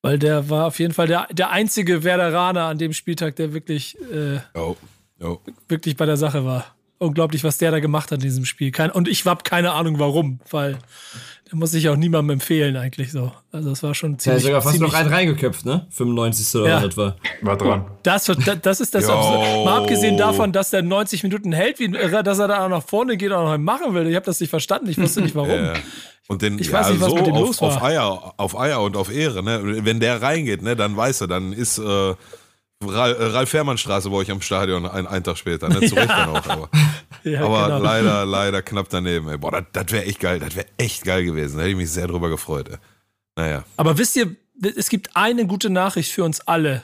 Weil der war auf jeden Fall der, der einzige Werderaner an dem Spieltag, der wirklich, äh, oh. Oh. wirklich bei der Sache war unglaublich, was der da gemacht hat in diesem Spiel. Kein, und ich habe keine Ahnung warum, weil der muss ich auch niemandem empfehlen eigentlich so. Also das war schon ziemlich. Ja, sogar fast noch einen reingeköpft, ne? 95. oder ja. etwa. War dran. Das, das ist das. Mal abgesehen davon, dass der 90 Minuten hält, wie dass er da auch nach vorne geht und noch machen will. Ich habe das nicht verstanden. Ich wusste nicht warum. Ja. Und den, ich weiß nicht, was so mit dem auf, los war. Auf Eier, auf Eier und auf Ehre, ne? Wenn der reingeht, ne, dann weiß er, dann ist äh, Ralf-Fährmann-Straße bei euch am Stadion ein, einen Tag später. Ne? Zu Recht dann auch, aber, ja, aber genau. leider, leider knapp daneben. Ey. Boah, das, das wäre echt geil. Das wäre echt geil gewesen. Da hätte ich mich sehr drüber gefreut. Ey. Naja. Aber wisst ihr, es gibt eine gute Nachricht für uns alle.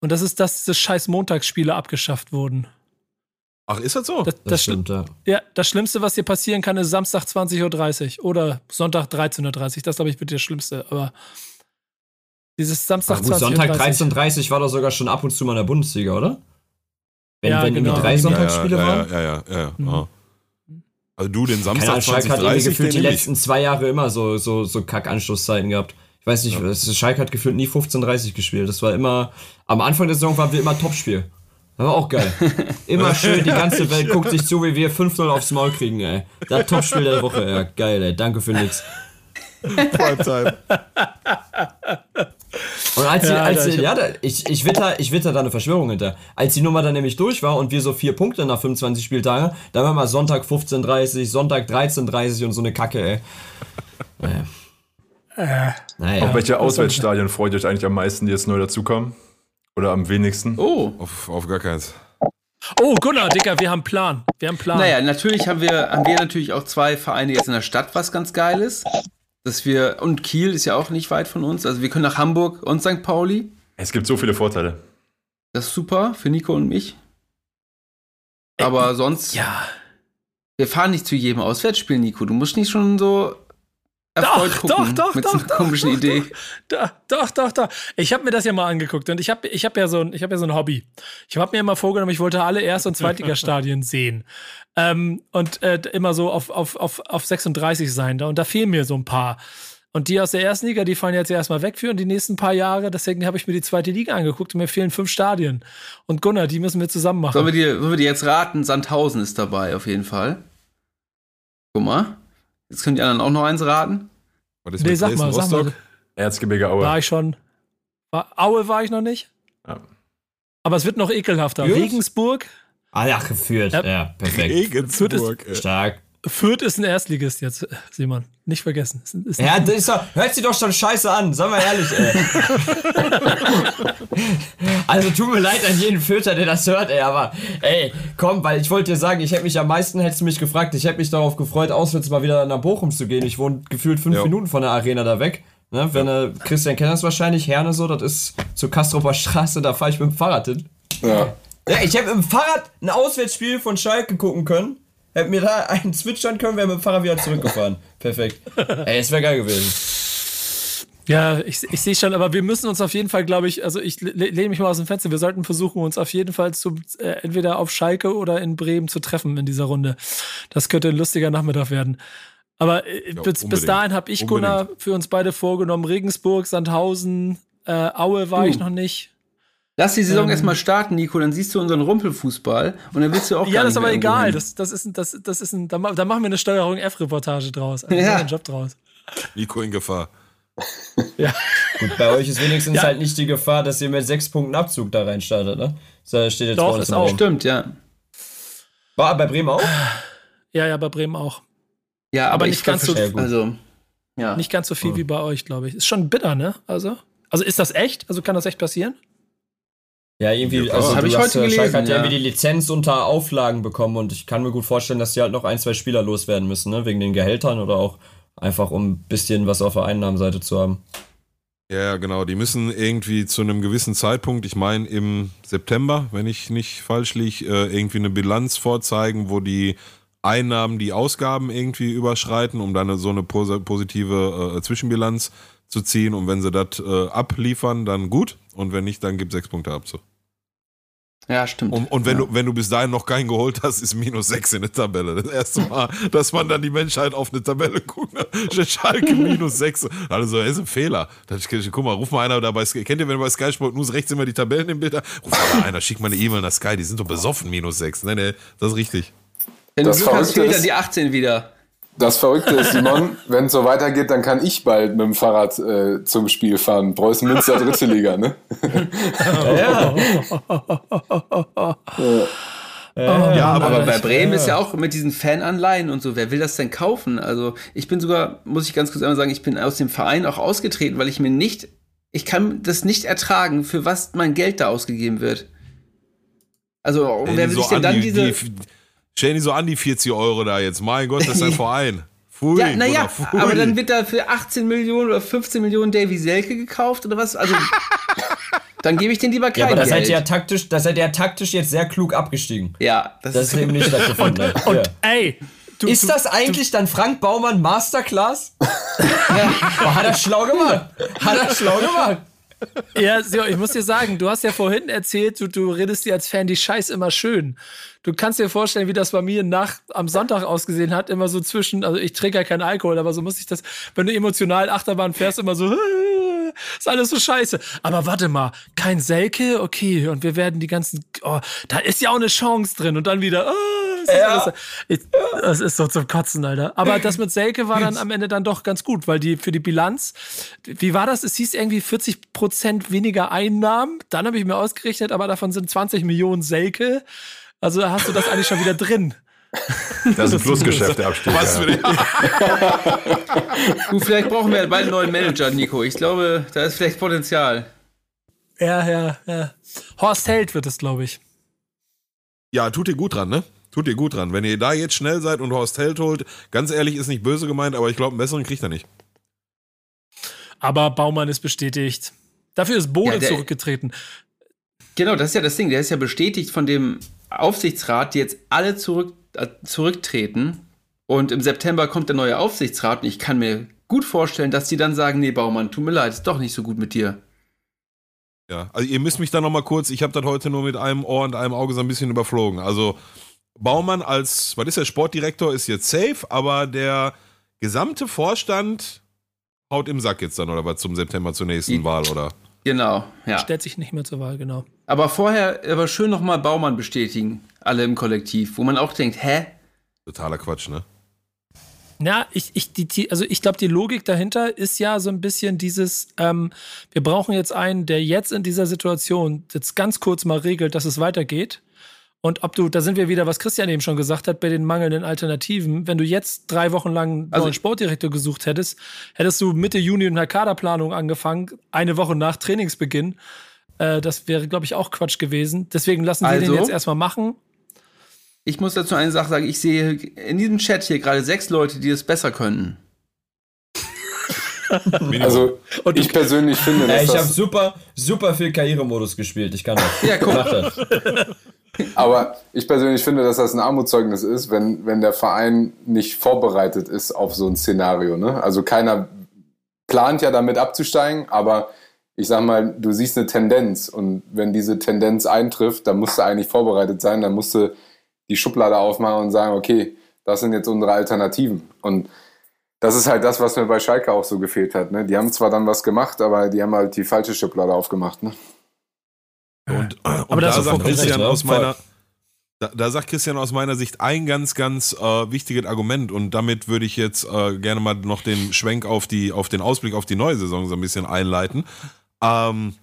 Und das ist, dass diese scheiß Montagsspiele abgeschafft wurden. Ach, ist das so? Das, das, das stimmt, ja. ja. Das Schlimmste, was dir passieren kann, ist Samstag 20.30 Uhr oder Sonntag 13.30 Uhr. Das, glaube ich, wird das Schlimmste. Aber dieses Samstag gut, Sonntag 13.30 Uhr war doch sogar schon ab und zu mal in der Bundesliga, oder? Wenn, ja, wenn genau. irgendwie drei Sonntagsspiele ja, ja, waren? Ja, ja, ja. ja. Mhm. Also du, den Samstag Keine 20, hat irgendwie gefühlt die letzten zwei Jahre immer so, so, so Kack-Anschlusszeiten gehabt. Ich weiß nicht, ja. Schalke hat gefühlt nie 15.30 gespielt. Das war immer, am Anfang der Saison waren wir immer Topspiel. Das war auch geil. Immer schön, die ganze Welt guckt sich zu, wie wir 5-0 aufs Maul kriegen, ey. Das Topspiel der Woche, ja. Geil, ey. Danke für nix. Primetime. Und als, ja, sie, als sie, ja, da, ich, ich witter, ich witter da eine Verschwörung hinter. Als die Nummer dann nämlich durch war und wir so vier Punkte nach 25 Spieltagen, dann war mal Sonntag 15.30, Sonntag 13.30 und so eine Kacke, ey. Naja. Äh, naja. Auf welche Auswärtsstadien freut ihr euch eigentlich am meisten, die jetzt neu dazukommen? Oder am wenigsten? Oh. Auf, auf gar keins. Oh, Gunnar, Dicker, wir haben Plan. Wir haben Plan. Naja, natürlich haben wir, haben wir natürlich auch zwei Vereine jetzt in der Stadt, was ganz geil ist dass wir, und Kiel ist ja auch nicht weit von uns, also wir können nach Hamburg und St. Pauli. Es gibt so viele Vorteile. Das ist super für Nico und mich. Aber äh, sonst. Ja. Wir fahren nicht zu jedem Auswärtsspiel, Nico. Du musst nicht schon so erfreut doch, gucken doch, doch, mit doch, so einer doch, komischen doch, Idee. Doch, doch, doch, doch. Ich habe mir das ja mal angeguckt und ich habe ich hab ja, so ein, hab ja so ein Hobby. Ich habe mir immer vorgenommen, ich wollte alle Erst- und Zweitligastadien sehen. Ähm, und äh, immer so auf, auf, auf, auf 36 sein. Und da fehlen mir so ein paar. Und die aus der ersten Liga, die fallen jetzt erstmal weg für die nächsten paar Jahre. Deswegen habe ich mir die zweite Liga angeguckt und mir fehlen fünf Stadien. Und Gunnar, die müssen wir zusammen machen. Sollen wir dir, sollen wir dir jetzt raten? Sandhausen ist dabei auf jeden Fall. Guck mal. Jetzt können die anderen auch noch eins raten. Was ist nee, sag mal, sag mal. Erzgebirge Aue. War ich schon. War, Aue war ich noch nicht. Ja. Aber es wird noch ekelhafter. Regensburg. Ah ja, geführt. Ja, ja perfekt. Regensburg. Stark. Fürth ist ein Erstligist jetzt, Simon. Nicht vergessen. Ist, ist ja, das ist doch, hört sich doch schon scheiße an, sagen wir ehrlich, ey. also tut mir leid an jeden Fürther, der das hört, ey, aber ey, komm, weil ich wollte dir sagen, ich hätte mich am meisten, hättest du mich gefragt, ich hätte mich darauf gefreut, auswärts mal wieder nach Bochum zu gehen. Ich wohne gefühlt fünf ja. Minuten von der Arena da weg. Ne, wenn ja. Christian kennt das wahrscheinlich, Herne so, das ist zur Kastroper Straße, da fahre ich mit dem Fahrrad hin. Ja. Ja, ich habe im Fahrrad ein Auswärtsspiel von Schalke gucken können Hätten mir da einen zwitschern können, wäre mit dem Fahrrad wieder zurückgefahren. Perfekt. Ey, es wäre geil gewesen. Ja, ich, ich sehe schon, aber wir müssen uns auf jeden Fall, glaube ich, also ich lehne mich mal aus dem Fenster, wir sollten versuchen, uns auf jeden Fall zu, äh, entweder auf Schalke oder in Bremen zu treffen in dieser Runde. Das könnte ein lustiger Nachmittag werden. Aber äh, ja, bis, bis, dahin habe ich, unbedingt. Gunnar, für uns beide vorgenommen, Regensburg, Sandhausen, äh, Aue war uh. ich noch nicht. Lass die Saison ähm, erstmal starten, Nico, dann siehst du unseren Rumpelfußball und dann willst du auch Ja, das ist aber egal. Das, das ist, das, das ist ein, da, machen wir eine Steuerung F-Reportage draus. Also ja. einen Job draus. Nico in Gefahr. ja. Gut, bei euch ist wenigstens ja. halt nicht die Gefahr, dass ihr mit sechs Punkten Abzug da reinstartet, ne? Das steht jetzt Doch, ist auch. Stimmt, ja. War bei Bremen auch? Ja, ja, bei Bremen auch. Ja, aber, aber nicht ganz so, also, ja. nicht ganz so viel oh. wie bei euch, glaube ich. Ist schon bitter, ne? Also, also ist das echt? Also kann das echt passieren? Ja, irgendwie, also habe ich hast, heute gelesen. Schalke hat ja irgendwie die Lizenz unter Auflagen bekommen und ich kann mir gut vorstellen, dass die halt noch ein, zwei Spieler loswerden müssen, ne? Wegen den Gehältern oder auch einfach um ein bisschen was auf der Einnahmenseite zu haben. Ja, genau. Die müssen irgendwie zu einem gewissen Zeitpunkt, ich meine im September, wenn ich nicht falsch liege, äh, irgendwie eine Bilanz vorzeigen, wo die Einnahmen die Ausgaben irgendwie überschreiten, um dann so eine positive äh, Zwischenbilanz zu ziehen. Und wenn sie das äh, abliefern, dann gut. Und wenn nicht, dann gibt sechs Punkte abzu. Ja, stimmt. Und, und wenn, ja. du, wenn du bis dahin noch keinen geholt hast, ist minus sechs in der Tabelle. Das erste Mal, dass man dann die Menschheit auf eine Tabelle guckt. Schalke minus sechs. Also, das ist ein Fehler. Das, guck mal, ruf mal einer dabei. Kennt ihr, wenn bei Sky Sport News rechts immer die Tabellen im Bild hat? Ruf mal einer, schick mal eine E-Mail nach Sky. Die sind doch besoffen, minus sechs. Nee, nee, das ist richtig. Wenn du Glück hast, fehlt dann die 18 wieder. Das Verrückte ist, Simon, wenn es so weitergeht, dann kann ich bald mit dem Fahrrad äh, zum Spiel fahren. Preußen Münster, dritte Liga, ne? ja. ja. ja, aber, aber bei Bremen ja. ist ja auch mit diesen Fananleihen und so, wer will das denn kaufen? Also ich bin sogar, muss ich ganz kurz einmal sagen, ich bin aus dem Verein auch ausgetreten, weil ich mir nicht, ich kann das nicht ertragen, für was mein Geld da ausgegeben wird. Also, wer will so sich denn dann diese... Die, Stell die so an die 40 Euro da jetzt. Mein Gott, das ist ein Verein. Pfui, ja, naja, aber dann wird da für 18 Millionen oder 15 Millionen Davy Selke gekauft oder was? Also, dann gebe ich den lieber kein Ja, aber das seid ihr ja taktisch, das seid ihr ja taktisch jetzt sehr klug abgestiegen. Ja, das, das ist eben nicht stattgefunden. und, und ey, Du, ist du, das eigentlich du, dann Frank Baumann Masterclass? ja. oh, hat er schlau gemacht. Hat er schlau gemacht. Ja, ich muss dir sagen, du hast ja vorhin erzählt, du, du redest dir als Fan die Scheiß immer schön. Du kannst dir vorstellen, wie das bei mir nach, am Sonntag ausgesehen hat, immer so zwischen, also ich trinke ja keinen Alkohol, aber so muss ich das, wenn du emotional Achterbahn fährst, immer so, ist alles so scheiße. Aber warte mal, kein Selke, okay, und wir werden die ganzen, oh, da ist ja auch eine Chance drin und dann wieder, oh, das, ja. ist alles, ich, das ist so zum Kotzen, Alter. Aber das mit Selke war dann am Ende dann doch ganz gut, weil die für die Bilanz, wie war das? Es hieß irgendwie 40 Prozent weniger Einnahmen. Dann habe ich mir ausgerechnet, aber davon sind 20 Millionen Selke. Also hast du das eigentlich schon wieder drin. Das ist ein Plusgeschäft, der Abstieg. Was für ja. du, vielleicht brauchen wir bald einen neuen Manager, Nico. Ich glaube, da ist vielleicht Potenzial. Ja, ja, ja. Horst Held wird es, glaube ich. Ja, tut ihr gut dran, ne? Tut ihr gut dran. Wenn ihr da jetzt schnell seid und Horst Held holt, ganz ehrlich, ist nicht böse gemeint, aber ich glaube, einen besseren kriegt er nicht. Aber Baumann ist bestätigt. Dafür ist Bode ja, zurückgetreten. Genau, das ist ja das Ding. Der ist ja bestätigt von dem Aufsichtsrat, die jetzt alle zurück, äh, zurücktreten. Und im September kommt der neue Aufsichtsrat. Und ich kann mir gut vorstellen, dass die dann sagen: Nee, Baumann, tut mir leid, ist doch nicht so gut mit dir. Ja, also ihr müsst mich da nochmal kurz, ich habe das heute nur mit einem Ohr und einem Auge so ein bisschen überflogen. Also Baumann als, was ist der Sportdirektor, ist jetzt safe, aber der gesamte Vorstand haut im Sack jetzt dann oder was zum September zur nächsten Wahl oder? Genau, ja. Stellt sich nicht mehr zur Wahl, genau. Aber vorher, aber schön nochmal Baumann bestätigen, alle im Kollektiv, wo man auch denkt, hä? Totaler Quatsch, ne? Ja, ich, ich, die, also ich glaube, die Logik dahinter ist ja so ein bisschen dieses, ähm, wir brauchen jetzt einen, der jetzt in dieser Situation jetzt ganz kurz mal regelt, dass es weitergeht. Und ob du, da sind wir wieder, was Christian eben schon gesagt hat, bei den mangelnden Alternativen. Wenn du jetzt drei Wochen lang also, einen Sportdirektor gesucht hättest, hättest du Mitte Juni in der Kaderplanung angefangen, eine Woche nach Trainingsbeginn. Äh, das wäre, glaube ich, auch Quatsch gewesen. Deswegen lassen wir also, den jetzt erstmal machen ich muss dazu eine Sache sagen, ich sehe in diesem Chat hier gerade sechs Leute, die es besser können. also und ich persönlich finde, dass ja, ich habe super, super viel Karrieremodus gespielt. Ich kann das. Ja, guck. das. Aber ich persönlich finde, dass das ein Armutszeugnis ist, wenn, wenn der Verein nicht vorbereitet ist auf so ein Szenario. Ne? Also keiner plant ja damit abzusteigen, aber ich sag mal, du siehst eine Tendenz und wenn diese Tendenz eintrifft, dann musst du eigentlich vorbereitet sein, dann musst du die Schublade aufmachen und sagen, okay, das sind jetzt unsere Alternativen. Und das ist halt das, was mir bei Schalke auch so gefehlt hat. Ne? Die haben zwar dann was gemacht, aber die haben halt die falsche Schublade aufgemacht. Ne? Und, äh, und da sagt Christian aus meiner, da, da, sagt Christian aus meiner Sicht ein ganz, ganz äh, wichtiges Argument. Und damit würde ich jetzt äh, gerne mal noch den Schwenk auf, die, auf den Ausblick auf die neue Saison so ein bisschen einleiten. Ähm,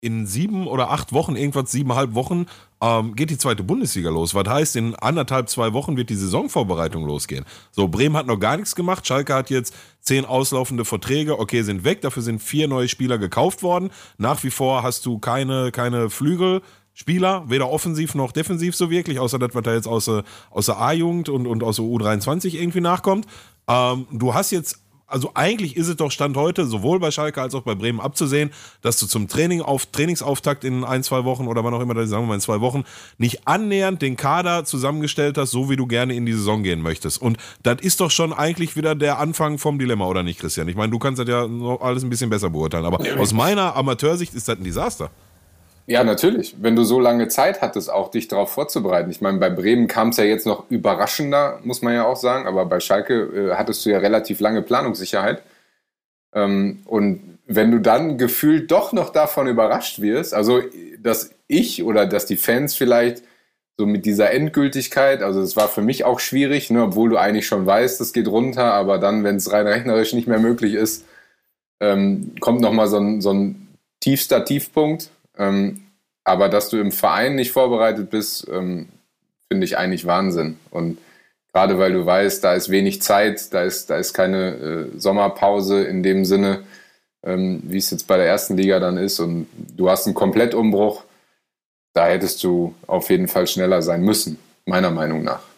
in sieben oder acht Wochen, irgendwas siebeneinhalb Wochen, ähm, geht die zweite Bundesliga los. Was heißt, in anderthalb, zwei Wochen wird die Saisonvorbereitung losgehen. So, Bremen hat noch gar nichts gemacht. Schalke hat jetzt zehn auslaufende Verträge, okay, sind weg. Dafür sind vier neue Spieler gekauft worden. Nach wie vor hast du keine, keine Flügel. Spieler, weder offensiv noch defensiv so wirklich, außer das, was da jetzt aus, aus der A-Jugend und, und aus der U23 irgendwie nachkommt. Ähm, du hast jetzt also eigentlich ist es doch Stand heute, sowohl bei Schalke als auch bei Bremen abzusehen, dass du zum Training auf Trainingsauftakt in ein, zwei Wochen oder wann auch immer, sagen wir mal in zwei Wochen, nicht annähernd den Kader zusammengestellt hast, so wie du gerne in die Saison gehen möchtest. Und das ist doch schon eigentlich wieder der Anfang vom Dilemma, oder nicht, Christian? Ich meine, du kannst das ja alles ein bisschen besser beurteilen, aber aus meiner Amateursicht ist das ein Desaster. Ja, natürlich. Wenn du so lange Zeit hattest, auch dich darauf vorzubereiten. Ich meine, bei Bremen kam es ja jetzt noch überraschender, muss man ja auch sagen, aber bei Schalke äh, hattest du ja relativ lange Planungssicherheit. Ähm, und wenn du dann gefühlt doch noch davon überrascht wirst, also dass ich oder dass die Fans vielleicht so mit dieser Endgültigkeit, also es war für mich auch schwierig, ne, obwohl du eigentlich schon weißt, es geht runter, aber dann, wenn es rein rechnerisch nicht mehr möglich ist, ähm, kommt nochmal so ein, so ein tiefster Tiefpunkt. Ähm, aber dass du im Verein nicht vorbereitet bist, ähm, finde ich eigentlich Wahnsinn. Und gerade weil du weißt, da ist wenig Zeit, da ist, da ist keine äh, Sommerpause in dem Sinne, ähm, wie es jetzt bei der ersten Liga dann ist. Und du hast einen Komplettumbruch. Da hättest du auf jeden Fall schneller sein müssen, meiner Meinung nach.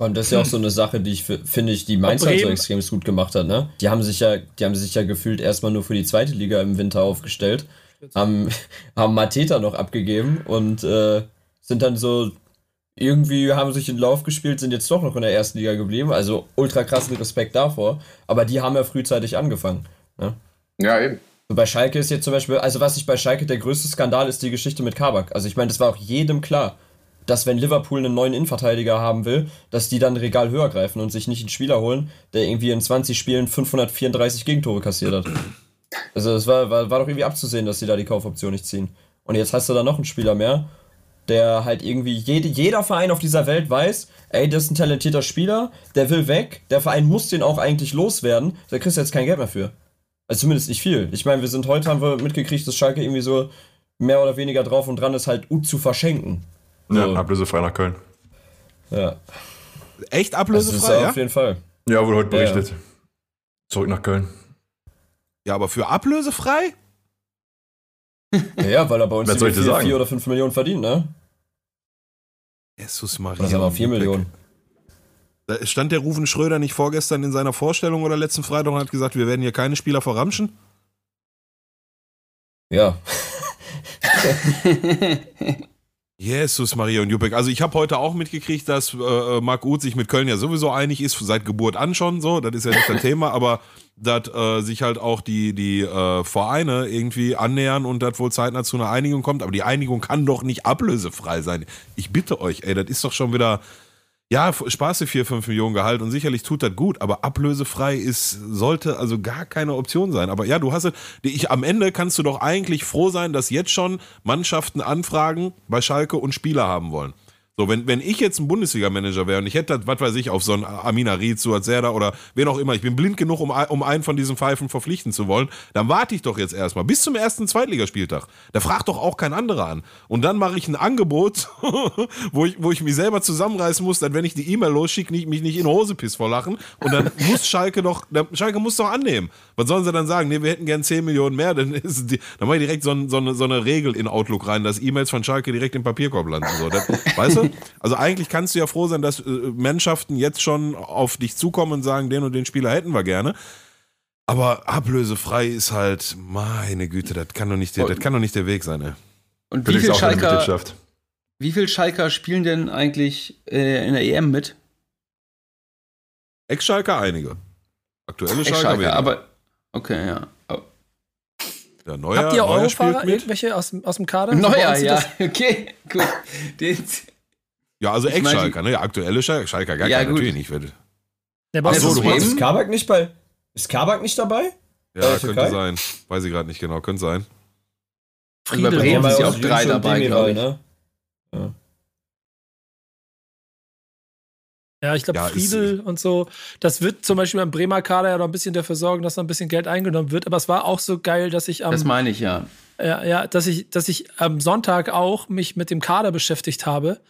Und das ist ja auch so eine Sache, die ich finde ich, die Mainz halt so extrem gut gemacht hat, ne? Die haben sich ja, die haben sich ja gefühlt erstmal nur für die zweite Liga im Winter aufgestellt, haben, haben Mateta noch abgegeben und äh, sind dann so irgendwie haben sich in Lauf gespielt, sind jetzt doch noch in der ersten Liga geblieben. Also ultra krassen Respekt davor. Aber die haben ja frühzeitig angefangen. Ne? Ja, eben. Bei Schalke ist jetzt zum Beispiel, also was ich bei Schalke der größte Skandal ist die Geschichte mit Kabak. Also ich meine, das war auch jedem klar dass wenn Liverpool einen neuen Innenverteidiger haben will, dass die dann Regal höher greifen und sich nicht einen Spieler holen, der irgendwie in 20 Spielen 534 Gegentore kassiert hat. Also es war, war, war doch irgendwie abzusehen, dass sie da die Kaufoption nicht ziehen. Und jetzt hast du da noch einen Spieler mehr, der halt irgendwie jede, jeder Verein auf dieser Welt weiß, ey, das ist ein talentierter Spieler, der will weg, der Verein muss den auch eigentlich loswerden, da kriegst du jetzt kein Geld mehr für. Also zumindest nicht viel. Ich meine, wir sind heute, haben wir mitgekriegt, dass Schalke irgendwie so mehr oder weniger drauf und dran ist, halt U zu verschenken. Ja, so. ablösefrei nach Köln. Ja. Echt ablösefrei? ja, ja, auf jeden Fall. Ja, wurde heute berichtet. Ja. Zurück nach Köln. Ja, aber für ablösefrei? ja, weil er bei uns vier, vier oder fünf Millionen verdient, ne? Jesus Maria. Das sind aber vier Millionen. Da stand der Rufen Schröder nicht vorgestern in seiner Vorstellung oder letzten Freitag und hat gesagt, wir werden hier keine Spieler verramschen? Ja. Jesus, Maria und Juppek. Also ich habe heute auch mitgekriegt, dass äh, äh, Marc Uth sich mit Köln ja sowieso einig ist, seit Geburt an schon so, das ist ja nicht das Thema, aber dass äh, sich halt auch die, die äh, Vereine irgendwie annähern und das wohl zeitnah zu einer Einigung kommt, aber die Einigung kann doch nicht ablösefrei sein. Ich bitte euch, ey, das ist doch schon wieder, Ja, Spaße 4, 5 Millionen Gehalt und sicherlich tut das gut, aber ablösefrei ist, sollte also gar keine Option sein. Aber ja, du hast es, ich, am Ende kannst du doch eigentlich froh sein, dass jetzt schon Mannschaften Anfragen bei Schalke und Spieler haben wollen. So, wenn, wenn ich jetzt ein Bundesliga-Manager wäre und ich hätte, was weiß ich, auf so einen Amina Ried, Suat Serda oder wen auch immer, ich bin blind genug, um, um einen von diesen Pfeifen verpflichten zu wollen, dann warte ich doch jetzt erstmal bis zum ersten Zweitligaspieltag. Da fragt doch auch kein anderer an. Und dann mache ich ein Angebot, wo, ich, wo ich mich selber zusammenreißen muss, dann wenn ich die E-Mail losschicke, nicht, mich nicht in Hose piss vor lachen. Und dann muss Schalke doch, Schalke muss doch annehmen. Was sollen sie dann sagen? Nee, wir hätten gern 10 Millionen mehr, dann, ist die, dann mache ich direkt so, so, eine, so eine Regel in Outlook rein, dass E-Mails von Schalke direkt im Papierkorb landen. So, das, weißt du? Also eigentlich kannst du ja froh sein, dass äh, Mannschaften jetzt schon auf dich zukommen und sagen, den und den Spieler hätten wir gerne. Aber ablösefrei ist halt, meine Güte, das kann doch nicht der, das kann doch nicht der Weg sein. Ey. Und wie viel, Schalker, wie viel Schalker spielen denn eigentlich äh, in der EM mit? Ex-Schalker einige. Aktuelle Schalker Ex aber okay, ja. Der Neuer, Habt ihr Eurofahrer, irgendwelche aus, aus dem Kader? Neuer, ja, okay, gut. Den, ja, also Ex-Schalker, ne? Aktuelle Schalker, gar ja, kein, natürlich nicht. Ja, Achso, du meinst, ist Kabak nicht bei. Ist Kabak nicht dabei? Ja, äh, könnte sein. Weiß ich gerade nicht genau, könnte sein. Friedel, bei Bremen sind ja auch drei dabei, glaube ich. Ne? Ja. Ja, ich glaube, ja, Friedel und so, das wird zum Beispiel beim Bremer Kader ja noch ein bisschen dafür sorgen, dass noch ein bisschen Geld eingenommen wird. Aber es war auch so geil, dass ich am. Das meine ich, ja. Ja, ja, dass ich, dass ich am Sonntag auch mich mit dem Kader beschäftigt habe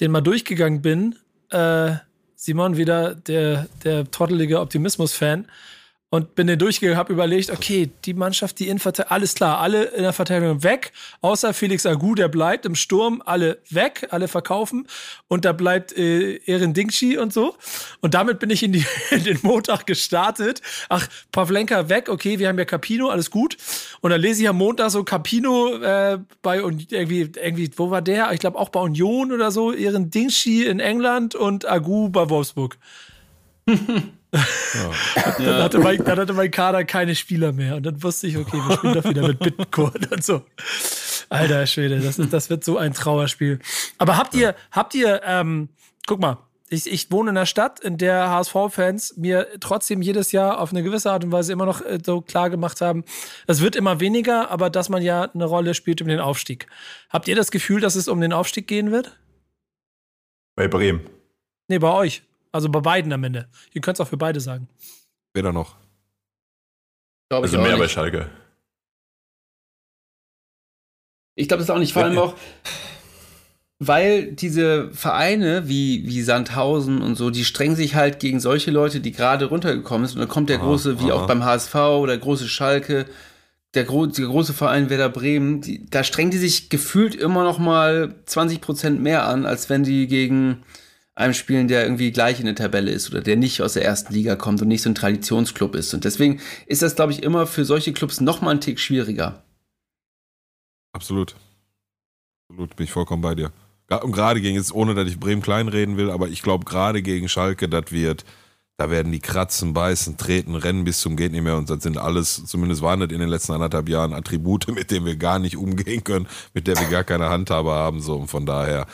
den mal durchgegangen bin. Äh, Simon, wieder der, der trottelige Optimismus-Fan und bin den durchgegangen, habe überlegt, okay, die Mannschaft, die Innenverteidigung, alles klar, alle in der Verteidigung weg, außer Felix Agu, der bleibt im Sturm, alle weg, alle verkaufen und da bleibt äh, Erin Dingshi und so. Und damit bin ich in, die, in den Montag gestartet. Ach, Pavlenka weg, okay, wir haben ja Capino, alles gut. Und dann lese ich am Montag so Capino äh, bei und irgendwie, irgendwie, wo war der? Ich glaube auch bei Union oder so, Erin Dingshi in England und Agu bei Wolfsburg. Ja. dann, hatte mein, dann, hatte mein, Kader keine Spieler mehr. Und dann wusste ich, okay, wir spielen doch wieder mit Bitcoin und so. Alter Schwede, das, ist, das wird so ein Trauerspiel. Aber habt ihr, habt ihr, ähm, guck mal, ich, ich wohne in einer Stadt, in der HSV-Fans mir trotzdem jedes Jahr auf eine gewisse Art und Weise immer noch äh, so klar gemacht haben, es wird immer weniger, aber dass man ja eine Rolle spielt um den Aufstieg. Habt ihr das Gefühl, dass es um den Aufstieg gehen wird? Bei Bremen. Nee, bei euch. Also bei beiden am Ende. Ihr könnt es auch für beide sagen. Weder noch. Glaube also mehr nicht. bei Schalke. Ich glaube das auch nicht. Vor allem auch, weil diese Vereine wie, wie Sandhausen und so, die strengen sich halt gegen solche Leute, die gerade runtergekommen sind. Und dann kommt der aha, große, wie aha. auch beim HSV oder große Schalke, der, gro der große Verein Werder Bremen, die, da strengen die sich gefühlt immer noch mal 20 Prozent mehr an, als wenn die gegen einem spielen, der irgendwie gleich in der Tabelle ist oder der nicht aus der ersten Liga kommt und nicht so ein Traditionsclub ist. Und deswegen ist das, glaube ich, immer für solche Clubs noch mal einen Tick schwieriger. Absolut. Absolut, bin ich vollkommen bei dir. Und gerade gegen, jetzt ohne dass ich Bremen kleinreden will, aber ich glaube, gerade gegen Schalke, das wird, da werden die kratzen, beißen, treten, rennen bis zum Geht nicht mehr. Und das sind alles, zumindest waren das in den letzten anderthalb Jahren Attribute, mit denen wir gar nicht umgehen können, mit der wir gar keine Handhabe haben. So, und von daher,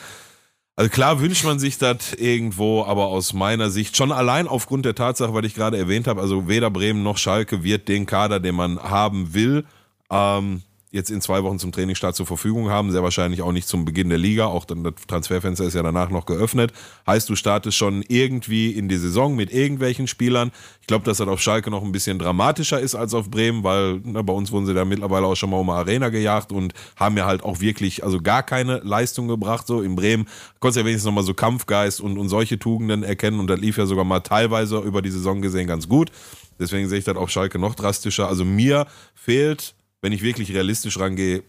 also klar wünscht man sich das irgendwo, aber aus meiner Sicht schon allein aufgrund der Tatsache, weil ich gerade erwähnt habe, also weder Bremen noch Schalke wird den Kader, den man haben will, ähm, jetzt in zwei Wochen zum Trainingsstart zur Verfügung haben. Sehr wahrscheinlich auch nicht zum Beginn der Liga. Auch dann das Transferfenster ist ja danach noch geöffnet. Heißt, du startest schon irgendwie in die Saison mit irgendwelchen Spielern. Ich glaube, dass das auf Schalke noch ein bisschen dramatischer ist als auf Bremen, weil na, bei uns wurden sie da mittlerweile auch schon mal um eine Arena gejagt und haben ja halt auch wirklich, also gar keine Leistung gebracht. So in Bremen konntest du ja wenigstens nochmal so Kampfgeist und, und solche Tugenden erkennen und das lief ja sogar mal teilweise über die Saison gesehen ganz gut. Deswegen sehe ich das auf Schalke noch drastischer. Also mir fehlt wenn ich wirklich realistisch rangehe,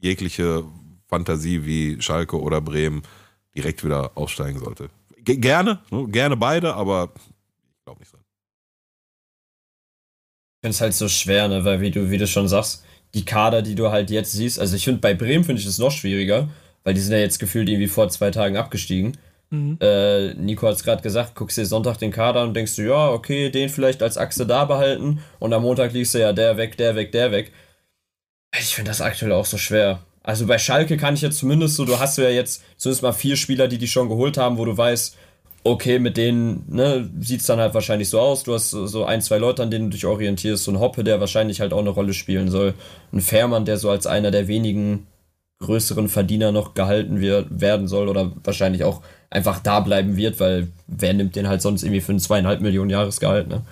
jegliche Fantasie wie Schalke oder Bremen direkt wieder aufsteigen sollte. G gerne, ne? gerne beide, aber ich glaube nicht dran. Ich finde es halt so schwer, ne? weil wie du, wie du schon sagst, die Kader, die du halt jetzt siehst, also ich finde bei Bremen finde ich es noch schwieriger, weil die sind ja jetzt gefühlt irgendwie vor zwei Tagen abgestiegen. Mhm. Äh, Nico hat es gerade gesagt, guckst dir Sonntag den Kader und denkst du, ja, okay, den vielleicht als Achse da behalten und am Montag liegst du ja der weg, der weg, der weg. Ich finde das aktuell auch so schwer. Also bei Schalke kann ich jetzt zumindest so, du hast ja jetzt zumindest mal vier Spieler, die die schon geholt haben, wo du weißt, okay, mit denen ne, sieht es dann halt wahrscheinlich so aus. Du hast so ein, zwei Leute, an denen du dich orientierst. So ein Hoppe, der wahrscheinlich halt auch eine Rolle spielen soll. Ein Fährmann, der so als einer der wenigen größeren Verdiener noch gehalten wird, werden soll oder wahrscheinlich auch einfach da bleiben wird, weil wer nimmt den halt sonst irgendwie für ein zweieinhalb Millionen Jahresgehalt, ne?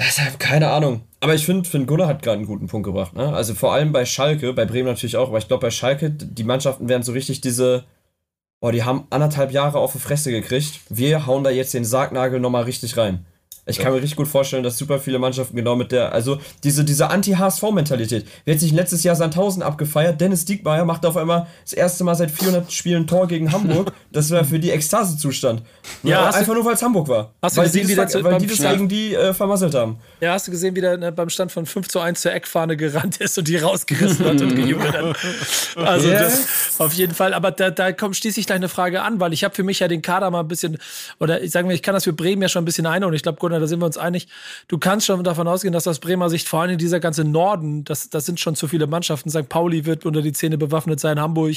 Deshalb, keine Ahnung. Aber ich finde, Finn Gunnar hat gerade einen guten Punkt gebracht, ne? Also vor allem bei Schalke, bei Bremen natürlich auch, aber ich glaube bei Schalke, die Mannschaften werden so richtig diese, boah, die haben anderthalb Jahre auf die Fresse gekriegt. Wir hauen da jetzt den Sargnagel nochmal richtig rein. Ich kann mir richtig gut vorstellen, dass super viele Mannschaften genau mit der, also diese, diese Anti-HSV-Mentalität. Wer hat sich letztes Jahr Sandhausen abgefeiert? Dennis Diekmeyer macht auf einmal das erste Mal seit 400 Spielen Tor gegen Hamburg. Das war für die Ekstase-Zustand. Ja, einfach du, nur, weil es Hamburg war. Hast du gesehen, wie das, weil die das gegen die äh, vermasselt haben. Ja, hast du gesehen, wie der ne, beim Stand von 5 zu 1 zur Eckfahne gerannt ist und die rausgerissen hat und gejubelt hat. Also yeah. das auf jeden Fall. Aber da, da kommt schließlich gleich eine Frage an, weil ich habe für mich ja den Kader mal ein bisschen, oder ich sage mal, ich kann das für Bremen ja schon ein bisschen einholen. Ich glaube, Gunnar, da sind wir uns einig. Du kannst schon davon ausgehen, dass aus Bremer Sicht vor allem dieser ganze Norden, das, das sind schon zu viele Mannschaften. St. Pauli wird unter die Zähne bewaffnet sein, Hamburg,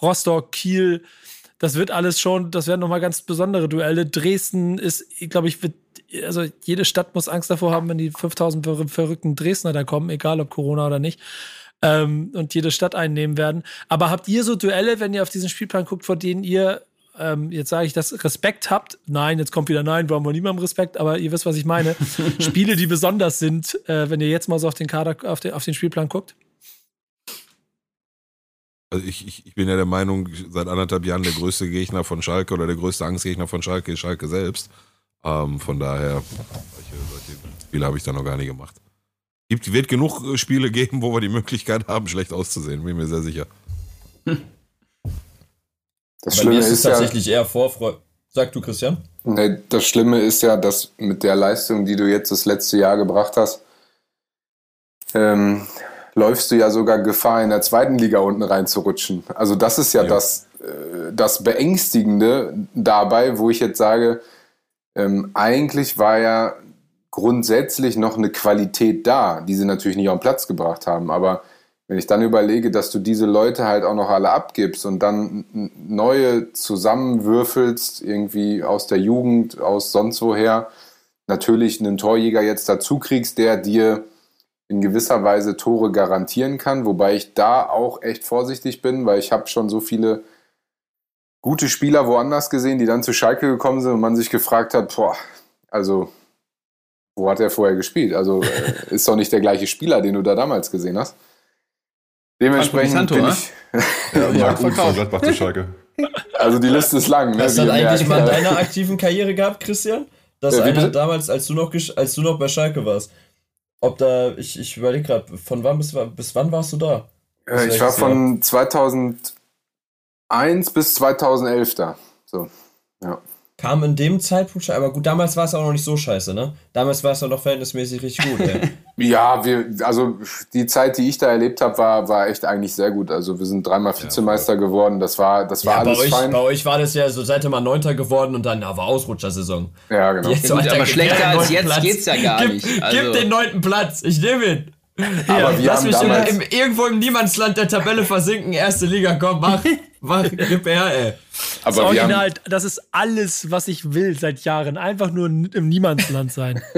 Rostock, Kiel. Das wird alles schon, das werden nochmal ganz besondere Duelle. Dresden ist, glaube ich, wird, also jede Stadt muss Angst davor haben, wenn die 5000 verrückten Dresdner da kommen, egal ob Corona oder nicht. Ähm, und jede Stadt einnehmen werden. Aber habt ihr so Duelle, wenn ihr auf diesen Spielplan guckt, vor denen ihr ähm, jetzt sage ich, dass Respekt habt. Nein, jetzt kommt wieder Nein, warum wir niemandem Respekt, aber ihr wisst, was ich meine. Spiele, die besonders sind, äh, wenn ihr jetzt mal so auf den Kader, auf den, auf den Spielplan guckt. Also ich, ich, ich bin ja der Meinung, seit anderthalb Jahren der größte Gegner von Schalke oder der größte Angstgegner von Schalke ist Schalke selbst. Ähm, von daher, solche, solche Spiele habe ich da noch gar nicht gemacht. Es wird genug äh, Spiele geben, wo wir die Möglichkeit haben, schlecht auszusehen, bin mir sehr sicher. Hm. Das Bei Schlimme ist, ist tatsächlich ja, eher Vorfreude. Sag du, Christian. Nee, das Schlimme ist ja, dass mit der Leistung, die du jetzt das letzte Jahr gebracht hast, ähm, läufst du ja sogar Gefahr, in der zweiten Liga unten reinzurutschen. Also das ist ja, ja. Das, äh, das Beängstigende dabei, wo ich jetzt sage, ähm, eigentlich war ja grundsätzlich noch eine Qualität da, die sie natürlich nicht auf den Platz gebracht haben, aber wenn ich dann überlege, dass du diese Leute halt auch noch alle abgibst und dann neue zusammenwürfelst, irgendwie aus der Jugend, aus sonst woher, natürlich einen Torjäger jetzt dazu kriegst, der dir in gewisser Weise Tore garantieren kann, wobei ich da auch echt vorsichtig bin, weil ich habe schon so viele gute Spieler woanders gesehen, die dann zu Schalke gekommen sind und man sich gefragt hat, boah, also wo hat er vorher gespielt? Also äh, ist doch nicht der gleiche Spieler, den du da damals gesehen hast. Dementsprechend bin ich. ja, ja gut von Gladbach zu Schalke. Also die Liste ist lang. Ne? Hast du dann eigentlich mal in deiner aktiven Karriere gehabt, Christian? Dass ja, einer damals, als du noch als du noch bei Schalke warst, ob da, ich, ich überlege gerade, von wann bis, bis wann warst du da? Äh, ich war von 2001 bis 2011 da. So, ja kam in dem Zeitpunkt schon, aber gut, damals war es auch noch nicht so scheiße, ne? Damals war es doch noch verhältnismäßig richtig gut, ey. ja, wir, also die Zeit, die ich da erlebt habe, war, war echt eigentlich sehr gut. Also wir sind dreimal Vizemeister ja, geworden, das war, das war ja, alles bei euch, fein. Bei euch war das ja so, seid ihr mal Neunter geworden und dann, na, war Ausrutschersaison. Ja, genau. Jetzt, gut, aber schlechter als jetzt Platz. geht's ja gar gib, nicht. Also. Gib den neunten Platz, ich nehme ihn. Aber ja, wir lass mich im, im, irgendwo im Niemandsland der Tabelle versinken, erste Liga, komm, mach, mach, gib her, ey. Aber das Original, haben, das ist alles, was ich will seit Jahren. Einfach nur im Niemandsland sein.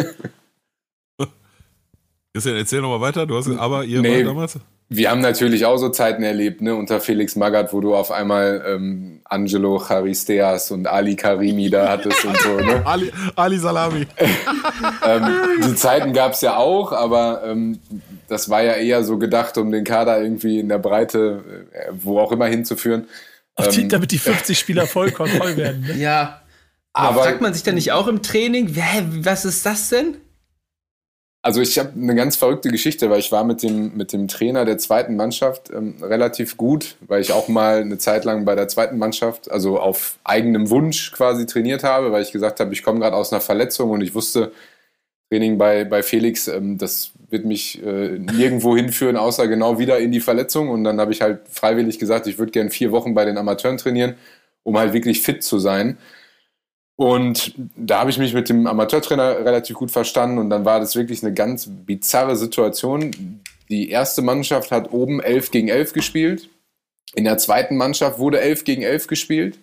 Christian, erzähl nochmal weiter. Du hast aber ihr nee, damals? Wir haben natürlich auch so Zeiten erlebt, ne, unter Felix Magath, wo du auf einmal ähm, Angelo Charisteas und Ali Karimi da hattest und so. Ne? Ali, Ali Salami. ähm, die Zeiten gab es ja auch, aber ähm, das war ja eher so gedacht, um den Kader irgendwie in der Breite, äh, wo auch immer hinzuführen. Die, ähm, damit die 50 Spieler voll, voll werden. Ne? Ja. Aber fragt man sich dann nicht auch im Training, hä, was ist das denn? Also ich habe eine ganz verrückte Geschichte, weil ich war mit dem, mit dem Trainer der zweiten Mannschaft ähm, relativ gut, weil ich auch mal eine Zeit lang bei der zweiten Mannschaft, also auf eigenem Wunsch quasi trainiert habe, weil ich gesagt habe, ich komme gerade aus einer Verletzung und ich wusste, Training bei, bei Felix, ähm, das wird mich äh, nirgendwo hinführen, außer genau wieder in die Verletzung. Und dann habe ich halt freiwillig gesagt, ich würde gerne vier Wochen bei den Amateuren trainieren, um halt wirklich fit zu sein. Und da habe ich mich mit dem Amateurtrainer relativ gut verstanden. Und dann war das wirklich eine ganz bizarre Situation. Die erste Mannschaft hat oben 11 gegen 11 gespielt. In der zweiten Mannschaft wurde 11 gegen 11 gespielt.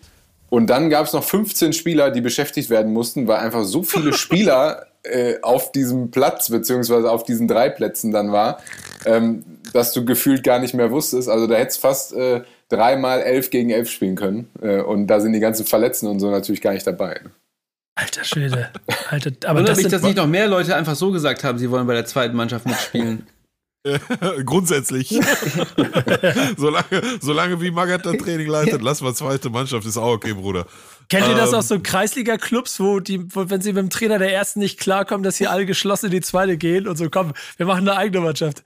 Und dann gab es noch 15 Spieler, die beschäftigt werden mussten, weil einfach so viele Spieler äh, auf diesem Platz beziehungsweise auf diesen drei Plätzen dann war, ähm, dass du gefühlt gar nicht mehr wusstest. Also da hättest fast äh, dreimal elf gegen elf spielen können. Äh, und da sind die ganzen Verletzten und so natürlich gar nicht dabei. Ne? Alter Schwede. Alter, aber das nicht, dass nicht noch mehr Leute einfach so gesagt haben, sie wollen bei der zweiten Mannschaft mitspielen. Grundsätzlich. solange, solange wie Magath das Training leitet, lass mal zweite Mannschaft, ist auch okay, Bruder. Kennt ihr das ähm, aus so Kreisliga-Clubs, wo die, wo, wenn sie mit dem Trainer der ersten nicht klarkommen, dass sie alle geschlossen in die zweite gehen und so, komm, wir machen eine eigene Mannschaft.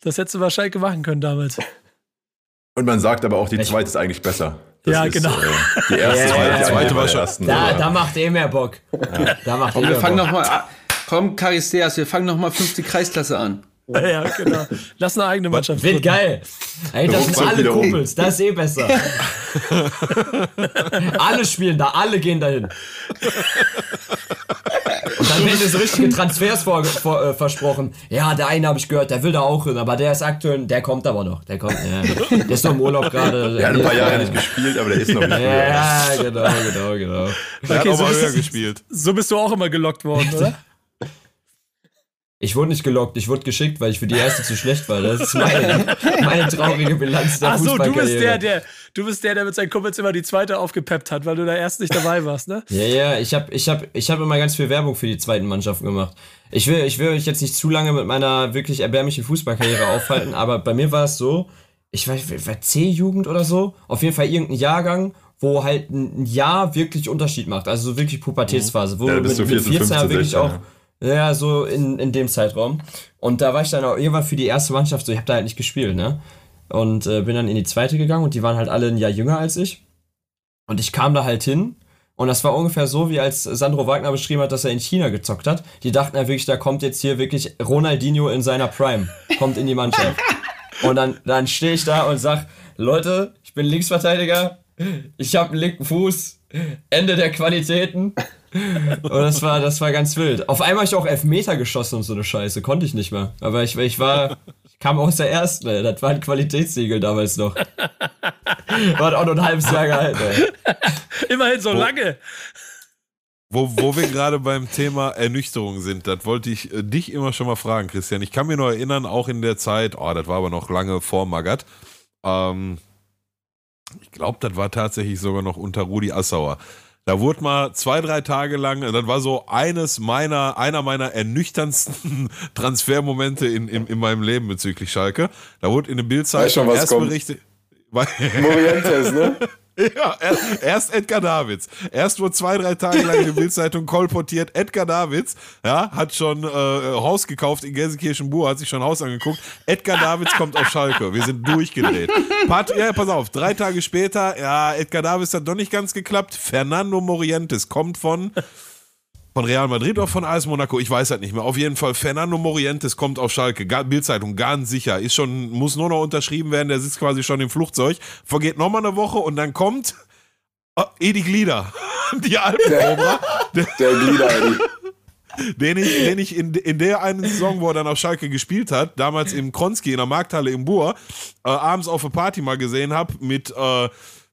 Das hättest du wahrscheinlich machen können damals. Und man sagt aber auch, die zweite ist eigentlich besser. Das ja, ist, genau. Äh, die erste, ja, ja, die zweite war schon. Da, da macht eh mehr Bock. Ja. Da macht komm, eh wir fangen Bock. Noch mal, komm, Karisteas, wir fangen nochmal fünfte Kreisklasse an. Ja, genau. Lass eine eigene Mannschaft. Wird geil. Ey, das sind alle Kumpels. Das ist eh besser. alle spielen da, alle gehen dahin. Und dann werden so richtige Transfers vor, vor, äh, versprochen. Ja, der eine habe ich gehört, der will da auch hin, aber der ist aktuell, der kommt aber noch. Der kommt, ja. Der ist noch im Urlaub gerade. Der hat ein paar Jahre nicht gespielt, aber der ist noch nicht Ja, genau, genau, genau. Der okay, hat auch so mal höher gespielt. So bist du auch immer gelockt worden, oder? Ich wurde nicht gelockt, ich wurde geschickt, weil ich für die erste zu schlecht war. Das ist meine, meine traurige Bilanz der Ach so, du bist der, der, du bist der, der mit seinen Kumpels immer die zweite aufgepeppt hat, weil du da erst nicht dabei warst, ne? ja, ja, ich habe ich hab, ich hab immer ganz viel Werbung für die zweiten Mannschaften gemacht. Ich will, ich will euch jetzt nicht zu lange mit meiner wirklich erbärmlichen Fußballkarriere aufhalten, aber bei mir war es so, ich war, war C-Jugend oder so, auf jeden Fall irgendein Jahrgang, wo halt ein Jahr wirklich Unterschied macht, also so wirklich Pubertätsphase, wo ja, mit, mit 14, 15, wirklich 16, auch ja ja, so in, in dem Zeitraum. Und da war ich dann auch irgendwann für die erste Mannschaft so, ich habe da halt nicht gespielt, ne? Und äh, bin dann in die zweite gegangen und die waren halt alle ein Jahr jünger als ich. Und ich kam da halt hin und das war ungefähr so, wie als Sandro Wagner beschrieben hat, dass er in China gezockt hat. Die dachten ja wirklich, da kommt jetzt hier wirklich Ronaldinho in seiner Prime, kommt in die Mannschaft. Und dann, dann stehe ich da und sag, Leute, ich bin Linksverteidiger, ich habe einen linken Fuß, Ende der Qualitäten. Und das war, das war ganz wild. Auf einmal habe ich auch Elfmeter geschossen und so eine Scheiße. Konnte ich nicht mehr. Aber ich, ich war, ich kam aus der ersten, ey. Das war ein Qualitätssiegel damals noch. War auch nur ein halbes Jahr gehalten, ey. Immerhin so wo, lange. Wo, wo wir gerade beim Thema Ernüchterung sind, das wollte ich äh, dich immer schon mal fragen, Christian. Ich kann mir noch erinnern, auch in der Zeit, oh, das war aber noch lange vor Magat. Ähm, ich glaube, das war tatsächlich sogar noch unter Rudi Assauer. Da wurde mal zwei, drei Tage lang, das war so eines meiner, einer meiner ernüchternsten Transfermomente in, in, in meinem Leben bezüglich Schalke. Da wurde in der Bildzeitung erst berichtet. Morientes, ne? Ja, erst Edgar Davids. Erst wurde zwei, drei Tage lang in der Bildzeitung kolportiert, Edgar Davids, ja, hat schon äh, Haus gekauft in Gelsenkirchen-Bur, hat sich schon Haus angeguckt. Edgar Davids kommt auf Schalke. Wir sind durchgedreht. Pat, ja, pass auf, drei Tage später, ja, Edgar Davids hat doch nicht ganz geklappt. Fernando Morientes kommt von von Real Madrid oder von AS Monaco, ich weiß halt nicht mehr. Auf jeden Fall, Fernando Morientes kommt auf Schalke, Bildzeitung, ganz sicher. Ist schon, muss nur noch unterschrieben werden, der sitzt quasi schon im Flugzeug. Vergeht nochmal eine Woche und dann kommt oh, Edi Glieder. Die Alpenkobra. Der, der Glieder, Edi. Den ich, den ich in, in der einen Saison, wo er dann auf Schalke gespielt hat, damals im Kronski in der Markthalle im Bur, äh, abends auf eine Party mal gesehen habe mit äh,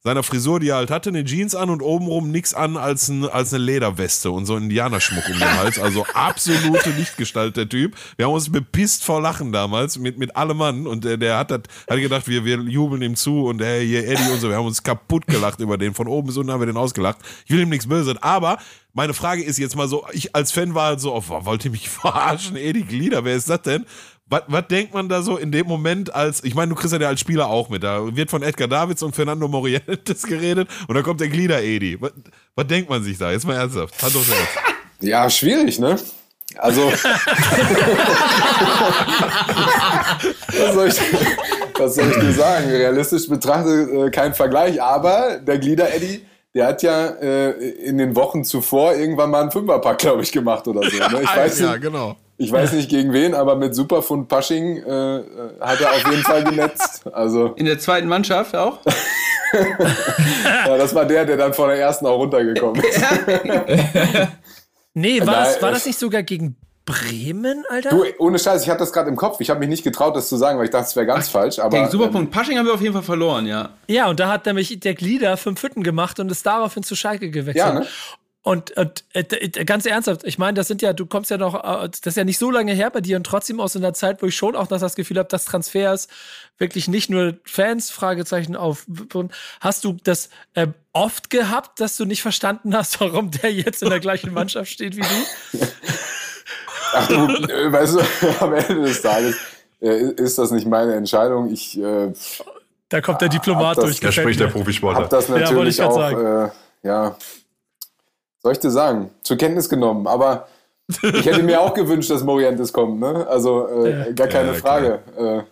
seiner Frisur, die er halt hatte, eine Jeans an und obenrum nichts an als, ein, als eine Lederweste und so ein Indianerschmuck um den Hals. Also absolute Lichtgestalt, der Typ. Wir haben uns bepisst vor Lachen damals mit, mit allem Mann und der, der hat, hat gedacht, wir, wir jubeln ihm zu und hey, hier Eddie und so. Wir haben uns kaputt gelacht über den. Von oben bis unten haben wir den ausgelacht. Ich will ihm nichts Böses, aber meine Frage ist jetzt mal so, ich als Fan war halt so, oh, wollt ihr mich verarschen? Eddie Glieder, wer ist das denn? Was, denkt man da so in dem Moment als, ich meine, du kriegst ja als Spieler auch mit, da wird von Edgar Davids und Fernando Morientes geredet und dann kommt der Glieder-Edi. Was, was, denkt man sich da? Jetzt mal ernsthaft. Hand aufs Herz. Ja, schwierig, ne? Also, was, soll ich, was, soll ich, dir sagen? Realistisch betrachtet äh, kein Vergleich, aber der Glieder-Eddy, der hat ja äh, in den Wochen zuvor irgendwann mal einen Fünferpack, glaube ich, gemacht oder so. Ne? Ich weiß ja, nicht, genau. Ich weiß nicht gegen wen, aber mit Superfund Pasching äh, äh, hat er auf jeden Fall genetzt. Also in der zweiten Mannschaft auch? ja, das war der, der dann vor der ersten auch runtergekommen ist. nee, war das, war das nicht sogar gegen Bremen, Alter? Du, ohne Scheiß, ich hatte das gerade im Kopf. Ich habe mich nicht getraut, das zu sagen, weil ich dachte, es wäre ganz Ach, falsch. Aber, den Superpunkt ähm, Pasching haben wir auf jeden Fall verloren, ja. Ja, und da hat nämlich der Glieder fünf Hütten gemacht und ist daraufhin zu Schalke gewechselt. Ja, ne? Und, und äh, ganz ernsthaft, ich meine, das sind ja, du kommst ja noch, äh, das ist ja nicht so lange her bei dir und trotzdem aus einer Zeit, wo ich schon auch das Gefühl habe, dass Transfers wirklich nicht nur Fans, Fragezeichen auf. Hast du das äh, oft gehabt, dass du nicht verstanden hast, warum der jetzt in der gleichen Mannschaft steht wie du? Ach du, äh, weißt du, am Ende des Tages äh, ist das nicht meine Entscheidung. Ich. Äh, da kommt der Diplomat durch. Da spricht der Profisportler. Hab das natürlich ja, auch, ja soll ich dir sagen, zur Kenntnis genommen. Aber ich hätte mir auch gewünscht, dass Morientes kommt, ne? Also äh, gar keine ja, Frage. Äh,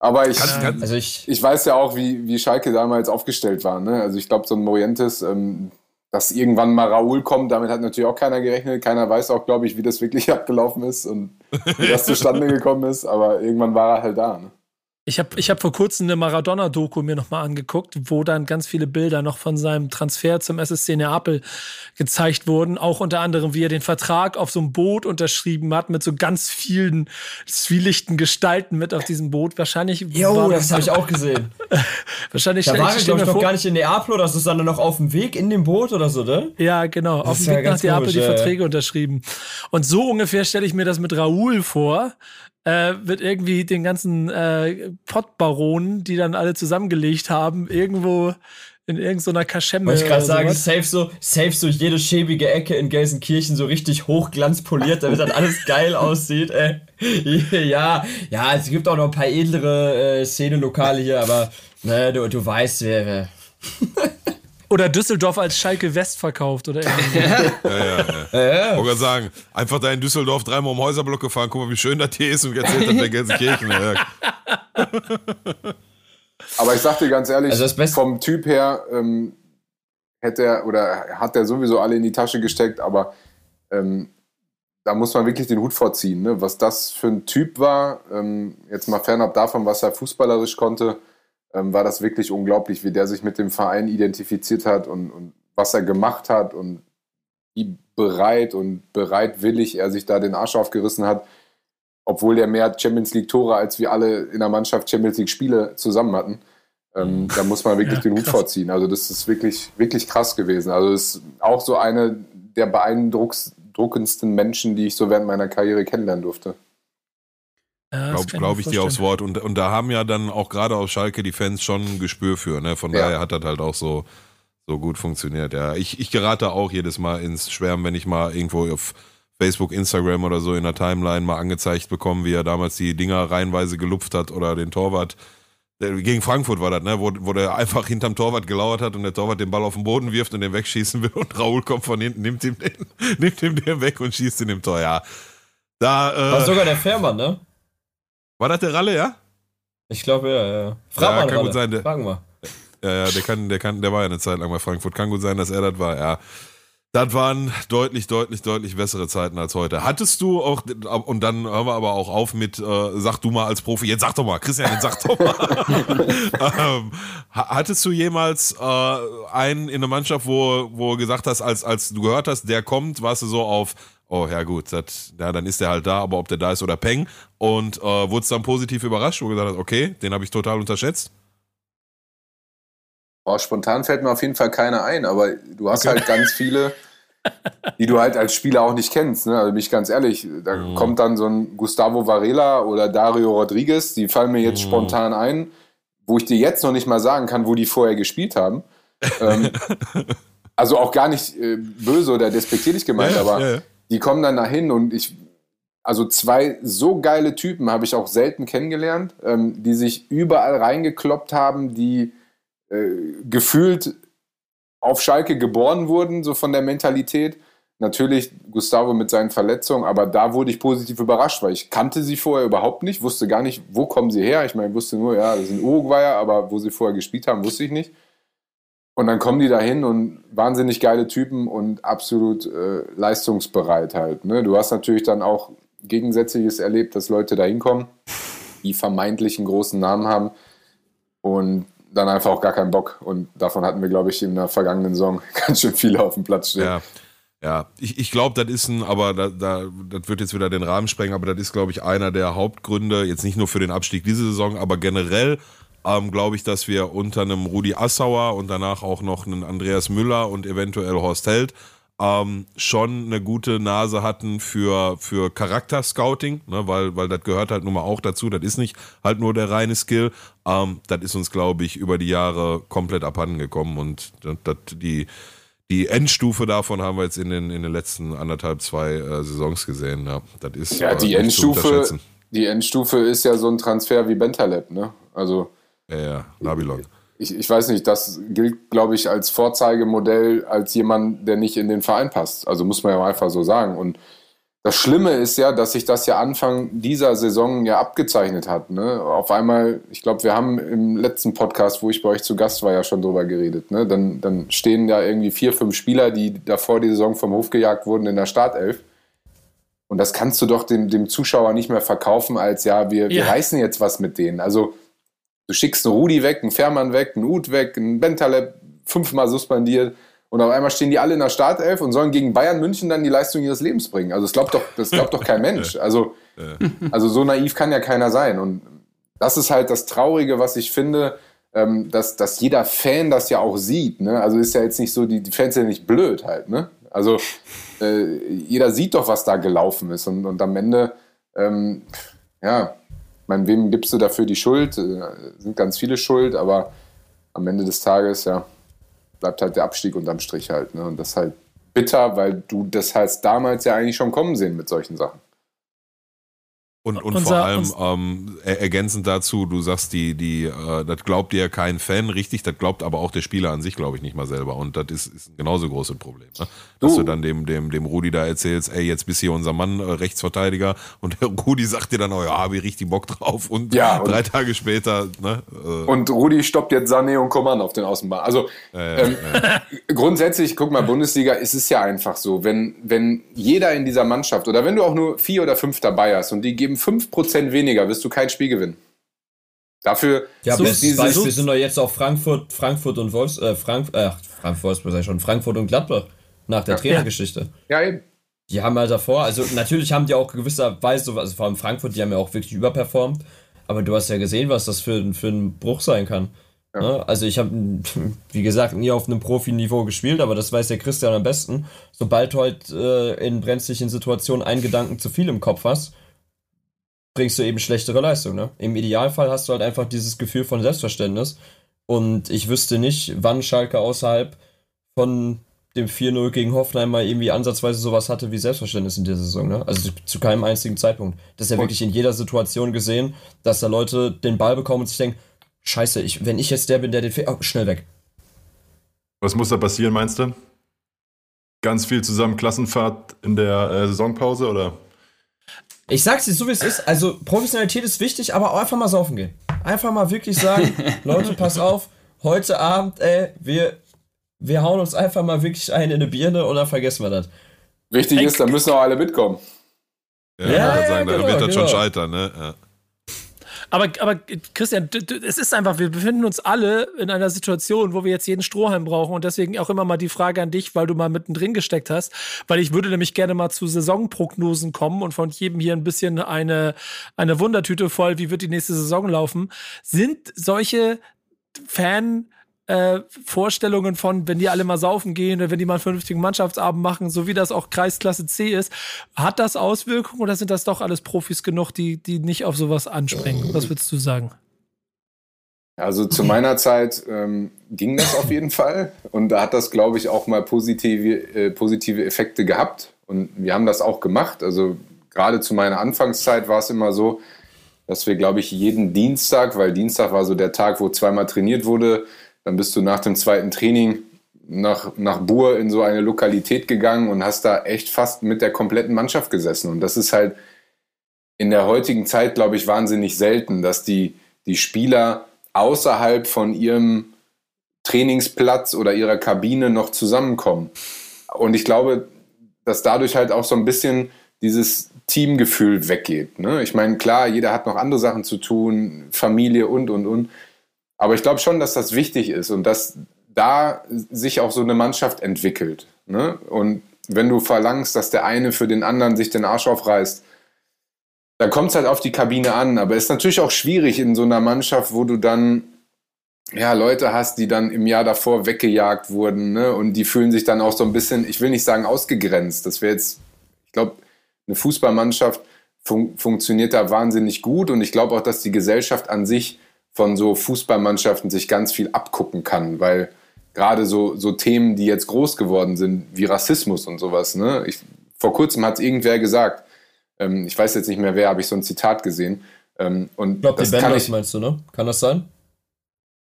aber ich, also ich, ich weiß ja auch, wie, wie Schalke damals aufgestellt war. Ne? Also ich glaube, so ein Morientes, ähm, dass irgendwann mal Raoul kommt, damit hat natürlich auch keiner gerechnet. Keiner weiß auch, glaube ich, wie das wirklich abgelaufen ist und wie das zustande gekommen ist. Aber irgendwann war er halt da. Ne? Ich habe ich hab vor kurzem eine Maradona-Doku mir nochmal angeguckt, wo dann ganz viele Bilder noch von seinem Transfer zum SSC Neapel gezeigt wurden. Auch unter anderem, wie er den Vertrag auf so einem Boot unterschrieben hat, mit so ganz vielen zwielichten Gestalten mit auf diesem Boot. Wahrscheinlich. Jo, das, das habe ich auch gesehen. Wahrscheinlich. Da war ich, glaube ich, noch gar nicht in Neapel oder ist es dann noch auf dem Weg in dem Boot oder so, ne? Ja, genau. Das auf dem Weg ja nach Neapel die Verträge unterschrieben. Und so ungefähr stelle ich mir das mit Raoul vor äh, wird irgendwie den ganzen äh, Pottbaronen, die dann alle zusammengelegt haben, irgendwo in irgendeiner Kaschemme. Wollte ich gerade sagen, safe so, safe so jede schäbige Ecke in Gelsenkirchen so richtig hochglanzpoliert, damit dann alles geil aussieht. Ey. ja, ja, es gibt auch noch ein paar edlere äh, Szenelokale hier, aber ne, du, du weißt, wer. wer. Oder Düsseldorf als Schalke West verkauft oder irgendwie. ja, ja, ja. ja, ja. Ich sagen, einfach da in Düsseldorf dreimal um Häuserblock gefahren, guck mal, wie schön das hier ist und erzählt hat der Gelsenkirchen. Aber ich sag dir ganz ehrlich, also vom Typ her ähm, hätte er oder hat er sowieso alle in die Tasche gesteckt, aber ähm, da muss man wirklich den Hut vorziehen, ne? was das für ein Typ war. Ähm, jetzt mal fernab davon, was er fußballerisch konnte ähm, war das wirklich unglaublich, wie der sich mit dem Verein identifiziert hat und, und was er gemacht hat und wie bereit und bereitwillig er sich da den Arsch aufgerissen hat, obwohl der mehr Champions League Tore als wir alle in der Mannschaft Champions League Spiele zusammen hatten. Ähm, da muss man wirklich ja, den Hut vorziehen. Also das ist wirklich, wirklich krass gewesen. Also das ist auch so eine der beeindruckendsten Menschen, die ich so während meiner Karriere kennenlernen durfte. Ja, Glaube glaub ich dir aufs Wort. Und, und da haben ja dann auch gerade auf Schalke die Fans schon ein Gespür für. Ne? Von ja. daher hat das halt auch so, so gut funktioniert. Ja, ich, ich gerate auch jedes Mal ins Schwärmen, wenn ich mal irgendwo auf Facebook, Instagram oder so in der Timeline mal angezeigt bekomme, wie er damals die Dinger reihenweise gelupft hat oder den Torwart. Gegen Frankfurt war das, ne? wo, wo der einfach hinterm Torwart gelauert hat und der Torwart den Ball auf den Boden wirft und den wegschießen will und Raoul kommt von hinten, nimmt ihm den, nimmt ihm den weg und schießt in dem Tor. Ja, da, äh, war sogar der Fährmann, ne? War das der Ralle, ja? Ich glaube, ja, ja. Frag ja, mal, kann Ralle. gut sein. Der, Fragen wir. Ja, ja, der kann, der kann, der war ja eine Zeit lang bei Frankfurt. Kann gut sein, dass er das war, ja. Das waren deutlich, deutlich, deutlich bessere Zeiten als heute. Hattest du auch, und dann hören wir aber auch auf mit, äh, sag du mal als Profi, jetzt sag doch mal, Christian, jetzt sag doch mal. ähm, hattest du jemals äh, einen in der Mannschaft, wo, wo du gesagt hast, als, als du gehört hast, der kommt, warst du so auf, oh ja gut, das, ja, dann ist der halt da, aber ob der da ist oder Peng. Und äh, wurde dann positiv überrascht, wo du gesagt hast, okay, den habe ich total unterschätzt? Oh, spontan fällt mir auf jeden Fall keiner ein, aber du hast okay. halt ganz viele, die du halt als Spieler auch nicht kennst. Ne? Also bin ich ganz ehrlich, da mm. kommt dann so ein Gustavo Varela oder Dario Rodriguez, die fallen mir jetzt mm. spontan ein, wo ich dir jetzt noch nicht mal sagen kann, wo die vorher gespielt haben. ähm, also auch gar nicht äh, böse oder despektierlich gemeint, ja, aber ja die kommen dann dahin und ich, also zwei so geile Typen habe ich auch selten kennengelernt, ähm, die sich überall reingekloppt haben, die äh, gefühlt auf Schalke geboren wurden, so von der Mentalität. Natürlich Gustavo mit seinen Verletzungen, aber da wurde ich positiv überrascht, weil ich kannte sie vorher überhaupt nicht, wusste gar nicht, wo kommen sie her. Ich meine, ich wusste nur, ja, das sind Uruguayer, aber wo sie vorher gespielt haben, wusste ich nicht. Und dann kommen die da hin und wahnsinnig geile Typen und absolut äh, leistungsbereit halt. Ne? Du hast natürlich dann auch Gegensätzliches erlebt, dass Leute da hinkommen, die vermeintlich einen großen Namen haben und dann einfach auch gar keinen Bock. Und davon hatten wir, glaube ich, in der vergangenen Saison ganz schön viele auf dem Platz stehen. Ja. Ja, ich, ich glaube, das ist ein, aber da, da, das wird jetzt wieder den Rahmen sprengen, aber das ist, glaube ich, einer der Hauptgründe, jetzt nicht nur für den Abstieg diese Saison, aber generell ähm, glaube ich, dass wir unter einem Rudi Assauer und danach auch noch einen Andreas Müller und eventuell Horst Held ähm, schon eine gute Nase hatten für, für Charakter-Scouting, ne, weil, weil das gehört halt nun mal auch dazu. Das ist nicht halt nur der reine Skill. Ähm, das ist uns, glaube ich, über die Jahre komplett abhanden gekommen und das, die, die Endstufe davon haben wir jetzt in den, in den letzten anderthalb, zwei äh, Saisons gesehen. Ja, das ist ja die Endstufe. Die Endstufe ist ja so ein Transfer wie Bentaleb, ne? Also. Ja, ja, Nabilon ich, ich weiß nicht, das gilt, glaube ich, als Vorzeigemodell als jemand, der nicht in den Verein passt. Also muss man ja einfach so sagen. Und das Schlimme ist ja, dass sich das ja Anfang dieser Saison ja abgezeichnet hat. Ne? Auf einmal, ich glaube, wir haben im letzten Podcast, wo ich bei euch zu Gast war, ja schon drüber geredet. Ne? Dann, dann stehen da irgendwie vier, fünf Spieler, die davor die Saison vom Hof gejagt wurden in der Startelf. Und das kannst du doch dem, dem Zuschauer nicht mehr verkaufen, als ja, wir, ja. wir reißen jetzt was mit denen. Also Du schickst einen Rudi weg, einen Fährmann weg, einen Uth weg, einen Bentaleb fünfmal suspendiert und auf einmal stehen die alle in der Startelf und sollen gegen Bayern München dann die Leistung ihres Lebens bringen. Also das glaubt doch, das glaubt doch kein Mensch. Also, also so naiv kann ja keiner sein. Und das ist halt das Traurige, was ich finde, ähm, dass, dass jeder Fan das ja auch sieht. Ne? Also ist ja jetzt nicht so, die, die Fans sind ja nicht blöd halt. Ne? Also äh, jeder sieht doch, was da gelaufen ist. Und, und am Ende, ähm, ja, meine, wem gibst du dafür die Schuld? Äh, sind ganz viele schuld, aber am Ende des Tages, ja, bleibt halt der Abstieg unterm Strich halt. Ne? Und das ist halt bitter, weil du das halt damals ja eigentlich schon kommen sehen mit solchen Sachen. Und, und unser, vor allem ähm, ergänzend dazu, du sagst, die, die, äh, das glaubt dir kein Fan, richtig, das glaubt aber auch der Spieler an sich, glaube ich, nicht mal selber. Und das ist, ist ein genauso großes Problem. Ne? Dass du. du dann dem, dem, dem Rudi da erzählst, ey, jetzt bist hier unser Mann, äh, Rechtsverteidiger, und der Rudi sagt dir dann, oh ja, habe ich richtig Bock drauf. Und, ja, und drei Tage später, ne? Äh, und Rudi stoppt jetzt Sané und Coman auf den Außenbahn. Also ähm, grundsätzlich, guck mal, Bundesliga, ist es ja einfach so, wenn, wenn jeder in dieser Mannschaft oder wenn du auch nur vier oder fünf dabei hast und die geben eben 5% weniger, wirst du kein Spiel gewinnen. Dafür ja, suchst dieses Beispiel sind doch jetzt auch Frankfurt, Frankfurt und Wolfs, äh, Frank, äh, Frankfurt, sei schon, Frankfurt und Gladbach nach der ja. Trainergeschichte. Ja, eben. Die haben halt davor, also natürlich haben die auch gewisserweise, also vor allem Frankfurt, die haben ja auch wirklich überperformt, aber du hast ja gesehen, was das für, für ein Bruch sein kann. Ja. Ne? Also ich habe, wie gesagt, nie auf einem Profiniveau gespielt, aber das weiß der Christian am besten. Sobald du halt äh, in brenzlichen Situationen einen Gedanken zu viel im Kopf hast, bringst du eben schlechtere Leistung. Ne? Im Idealfall hast du halt einfach dieses Gefühl von Selbstverständnis. Und ich wüsste nicht, wann Schalke außerhalb von dem 4-0 gegen Hoffenheim mal irgendwie ansatzweise sowas hatte wie Selbstverständnis in der Saison. Ne? Also zu keinem einzigen Zeitpunkt. Das ist ja wirklich in jeder Situation gesehen, dass da Leute den Ball bekommen und sich denken, scheiße, ich, wenn ich jetzt der bin, der den oh, schnell weg. Was muss da passieren, meinst du? Ganz viel zusammen Klassenfahrt in der äh, Saisonpause oder? Ich sag's dir so, wie es ist. Also, Professionalität ist wichtig, aber auch einfach mal saufen gehen. Einfach mal wirklich sagen, Leute, pass auf, heute Abend, ey, wir, wir hauen uns einfach mal wirklich ein in eine Birne und dann vergessen wir das. Wichtig ist, da müssen auch alle mitkommen. Ja, ja, ja sagen, genau, da wird das genau. schon scheitern, ne? Ja. Aber, aber Christian, es ist einfach, wir befinden uns alle in einer Situation, wo wir jetzt jeden Strohhalm brauchen. Und deswegen auch immer mal die Frage an dich, weil du mal mittendrin gesteckt hast, weil ich würde nämlich gerne mal zu Saisonprognosen kommen und von jedem hier ein bisschen eine, eine Wundertüte voll, wie wird die nächste Saison laufen. Sind solche Fan- äh, Vorstellungen von, wenn die alle mal saufen gehen oder wenn die mal einen vernünftigen Mannschaftsabend machen, so wie das auch Kreisklasse C ist, hat das Auswirkungen oder sind das doch alles Profis genug, die, die nicht auf sowas anspringen? Was würdest du sagen? Also zu meiner Zeit ähm, ging das auf jeden Fall und da hat das, glaube ich, auch mal positive, äh, positive Effekte gehabt und wir haben das auch gemacht. Also gerade zu meiner Anfangszeit war es immer so, dass wir, glaube ich, jeden Dienstag, weil Dienstag war so der Tag, wo zweimal trainiert wurde, dann bist du nach dem zweiten Training nach, nach Bur in so eine Lokalität gegangen und hast da echt fast mit der kompletten Mannschaft gesessen. Und das ist halt in der heutigen Zeit, glaube ich, wahnsinnig selten, dass die, die Spieler außerhalb von ihrem Trainingsplatz oder ihrer Kabine noch zusammenkommen. Und ich glaube, dass dadurch halt auch so ein bisschen dieses Teamgefühl weggeht. Ne? Ich meine, klar, jeder hat noch andere Sachen zu tun, Familie und, und, und. Aber ich glaube schon, dass das wichtig ist und dass da sich auch so eine Mannschaft entwickelt. Ne? Und wenn du verlangst, dass der eine für den anderen sich den Arsch aufreißt, dann kommt es halt auf die Kabine an. Aber es ist natürlich auch schwierig in so einer Mannschaft, wo du dann ja, Leute hast, die dann im Jahr davor weggejagt wurden, ne? Und die fühlen sich dann auch so ein bisschen, ich will nicht sagen ausgegrenzt. Das wäre jetzt, ich glaube, eine Fußballmannschaft fun funktioniert da wahnsinnig gut und ich glaube auch, dass die Gesellschaft an sich von so Fußballmannschaften sich ganz viel abgucken kann, weil gerade so, so Themen, die jetzt groß geworden sind, wie Rassismus und sowas, ne? Ich, vor kurzem hat es irgendwer gesagt, ähm, ich weiß jetzt nicht mehr wer, habe ich so ein Zitat gesehen. Ähm, und ich glaube, die Benders meinst du, ne? Kann das sein?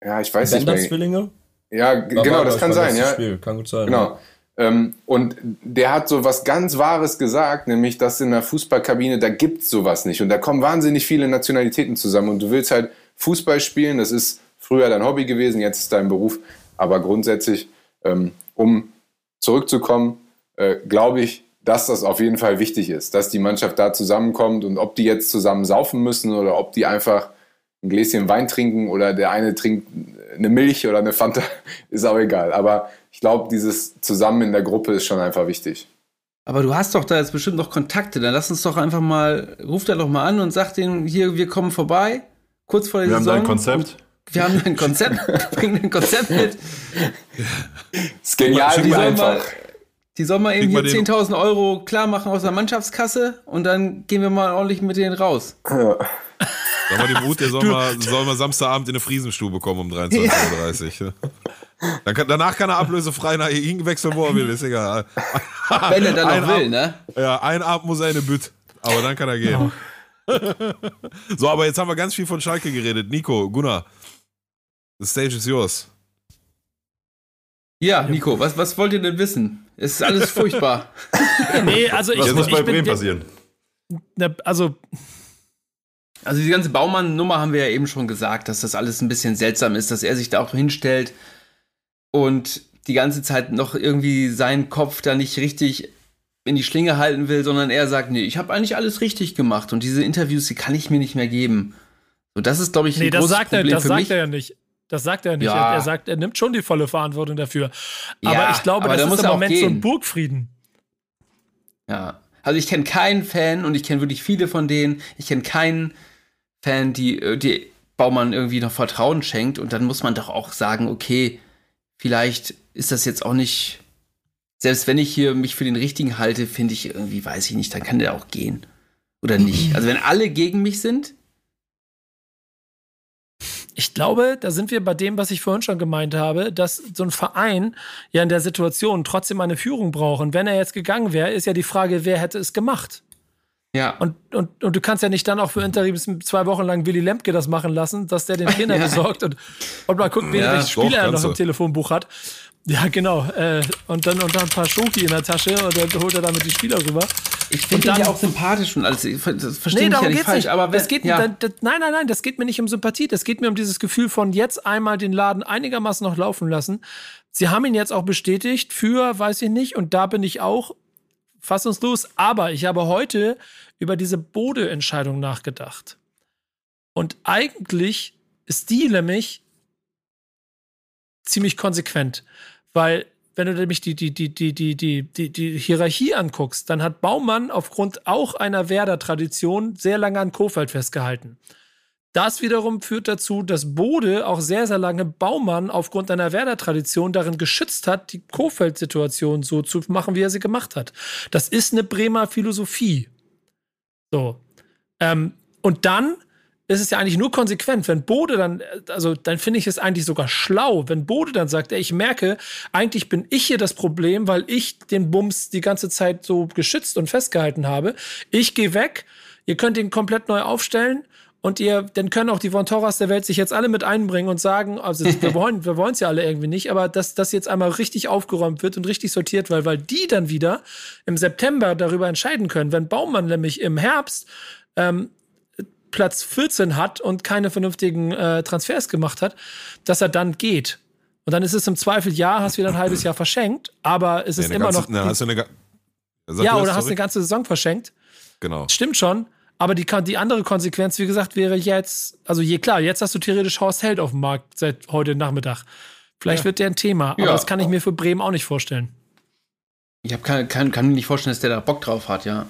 Ja, ich weiß nicht mehr. Zwillinge? Ja, genau, das kann sein, ja. Spiel. Kann gut sein. Genau. Ja. Ähm, und der hat so was ganz Wahres gesagt, nämlich, dass in der Fußballkabine, da gibt's sowas nicht. Und da kommen wahnsinnig viele Nationalitäten zusammen. Und du willst halt Fußball spielen, das ist früher dein Hobby gewesen, jetzt ist dein Beruf. Aber grundsätzlich, ähm, um zurückzukommen, äh, glaube ich, dass das auf jeden Fall wichtig ist, dass die Mannschaft da zusammenkommt und ob die jetzt zusammen saufen müssen oder ob die einfach ein Gläschen Wein trinken oder der eine trinkt eine Milch oder eine Fanta, ist auch egal. Aber ich glaube, dieses Zusammen in der Gruppe ist schon einfach wichtig. Aber du hast doch da jetzt bestimmt noch Kontakte. Dann lass uns doch einfach mal, ruf da doch mal an und sag denen, hier, wir kommen vorbei, kurz vor der wir Saison. Wir haben ein Konzept. Wir haben ein Konzept, bringen ein Konzept mit. Das ist genial, die sollen mal, die sollen mal eben hier 10.000 Euro klar machen aus der Mannschaftskasse und dann gehen wir mal ordentlich mit denen raus. Ja. Sag mal dem Mut, der soll, mal, soll mal Samstagabend in eine Friesenstube kommen um 23.30 Uhr. Ja. Kann, danach kann er ablösefrei nach Ihnen wechseln, wo er will, ist egal. Wenn er dann ein noch will, ne? Ja, ein Abend muss er in eine Bütt, aber dann kann er gehen. Oh. so, aber jetzt haben wir ganz viel von Schalke geredet. Nico, Gunnar, the stage is yours. Ja, Nico, was, was wollt ihr denn wissen? Es ist alles furchtbar. nee, also ich, was muss ich bei Bremen passieren? Also also die ganze Baumann-Nummer haben wir ja eben schon gesagt, dass das alles ein bisschen seltsam ist, dass er sich da auch hinstellt und die ganze Zeit noch irgendwie seinen Kopf da nicht richtig in die Schlinge halten will, sondern er sagt, nee, ich habe eigentlich alles richtig gemacht und diese Interviews, die kann ich mir nicht mehr geben. So, das ist, glaube ich, ein nee, das sagt Problem er, das sagt mich. er ja nicht. Das sagt er nicht. Ja. Er, er, sagt, er nimmt schon die volle Verantwortung dafür. Aber ja, ich glaube, aber das da ist im Moment so ein Burgfrieden. Ja. Also ich kenne keinen Fan und ich kenne wirklich viele von denen. Ich kenne keinen Fan, die, äh, die Baumann irgendwie noch Vertrauen schenkt. Und dann muss man doch auch sagen, okay, vielleicht ist das jetzt auch nicht, selbst wenn ich hier mich für den Richtigen halte, finde ich irgendwie, weiß ich nicht, dann kann der auch gehen. Oder nicht. Also wenn alle gegen mich sind. Ich glaube, da sind wir bei dem, was ich vorhin schon gemeint habe, dass so ein Verein ja in der Situation trotzdem eine Führung braucht. Und wenn er jetzt gegangen wäre, ist ja die Frage, wer hätte es gemacht? Ja. Und, und, und du kannst ja nicht dann auch für Interims zwei Wochen lang Willy Lemke das machen lassen, dass der den Trainer ja. besorgt und, und mal guckt, ja, welche Spieler er noch im Telefonbuch hat. Ja, genau. Äh, und, dann, und dann ein paar Schoki in der Tasche und dann holt er damit die Spieler rüber. Ich finde ihn ja auch sympathisch und alles. Das verstehe nee, ich ja nicht falsch. Nicht. Aber wenn, das geht, ja. das, das, nein, nein, nein, das geht mir nicht um Sympathie. Das geht mir um dieses Gefühl von jetzt einmal den Laden einigermaßen noch laufen lassen. Sie haben ihn jetzt auch bestätigt für, weiß ich nicht, und da bin ich auch fassungslos. Aber ich habe heute über diese Bode-Entscheidung nachgedacht. Und eigentlich ist die nämlich ziemlich konsequent, weil wenn du nämlich die, die, die, die, die, die, die, die Hierarchie anguckst, dann hat Baumann aufgrund auch einer Werder-Tradition sehr lange an Kofeld festgehalten. Das wiederum führt dazu, dass Bode auch sehr, sehr lange Baumann aufgrund einer Werder-Tradition darin geschützt hat, die Kofeld-Situation so zu machen, wie er sie gemacht hat. Das ist eine Bremer Philosophie. So. Ähm, und dann ist es ja eigentlich nur konsequent, wenn Bode dann, also dann finde ich es eigentlich sogar schlau, wenn Bode dann sagt, ey, ich merke, eigentlich bin ich hier das Problem, weil ich den Bums die ganze Zeit so geschützt und festgehalten habe. Ich gehe weg, ihr könnt ihn komplett neu aufstellen und ihr, dann können auch die Von Torras der Welt sich jetzt alle mit einbringen und sagen, also wir wollen, wir wollen es ja alle irgendwie nicht, aber dass das jetzt einmal richtig aufgeräumt wird und richtig sortiert, weil, weil die dann wieder im September darüber entscheiden können, wenn Baumann nämlich im Herbst ähm, Platz 14 hat und keine vernünftigen äh, Transfers gemacht hat, dass er dann geht. Und dann ist es im Zweifel, ja, hast wieder ein halbes Jahr verschenkt, aber es ist nee, immer ganze, noch. Ne, hast du eine, ja, oder hast eine ganze Saison verschenkt. Genau. Stimmt schon. Aber die, die andere Konsequenz, wie gesagt, wäre jetzt, also je klar, jetzt hast du theoretisch Horst Held auf dem Markt seit heute Nachmittag. Vielleicht ja. wird der ein Thema, aber ja. das kann ich mir für Bremen auch nicht vorstellen. Ich hab, kann, kann, kann mir nicht vorstellen, dass der da Bock drauf hat, ja.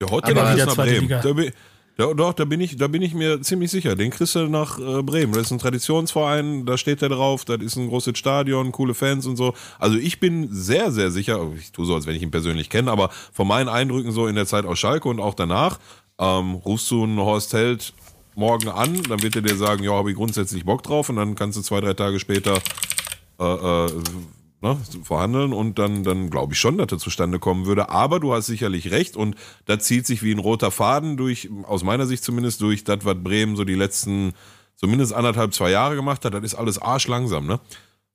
Der hat ja nach Bremen. Da bin, ja, doch, da bin, ich, da bin ich mir ziemlich sicher. Den kriegst du nach äh, Bremen. Das ist ein Traditionsverein, da steht der drauf, das ist ein großes Stadion, coole Fans und so. Also ich bin sehr, sehr sicher, ich tue so, als wenn ich ihn persönlich kenne, aber von meinen Eindrücken so in der Zeit aus Schalke und auch danach, ähm, rufst du einen Horst Held morgen an, dann wird er dir sagen, ja, habe ich grundsätzlich Bock drauf und dann kannst du zwei, drei Tage später äh, äh, ne, verhandeln und dann, dann glaube ich schon, dass das zustande kommen würde. Aber du hast sicherlich recht und da zieht sich wie ein roter Faden durch, aus meiner Sicht zumindest, durch das, was Bremen so die letzten zumindest anderthalb, zwei Jahre gemacht hat. Das ist alles arschlangsam, ne?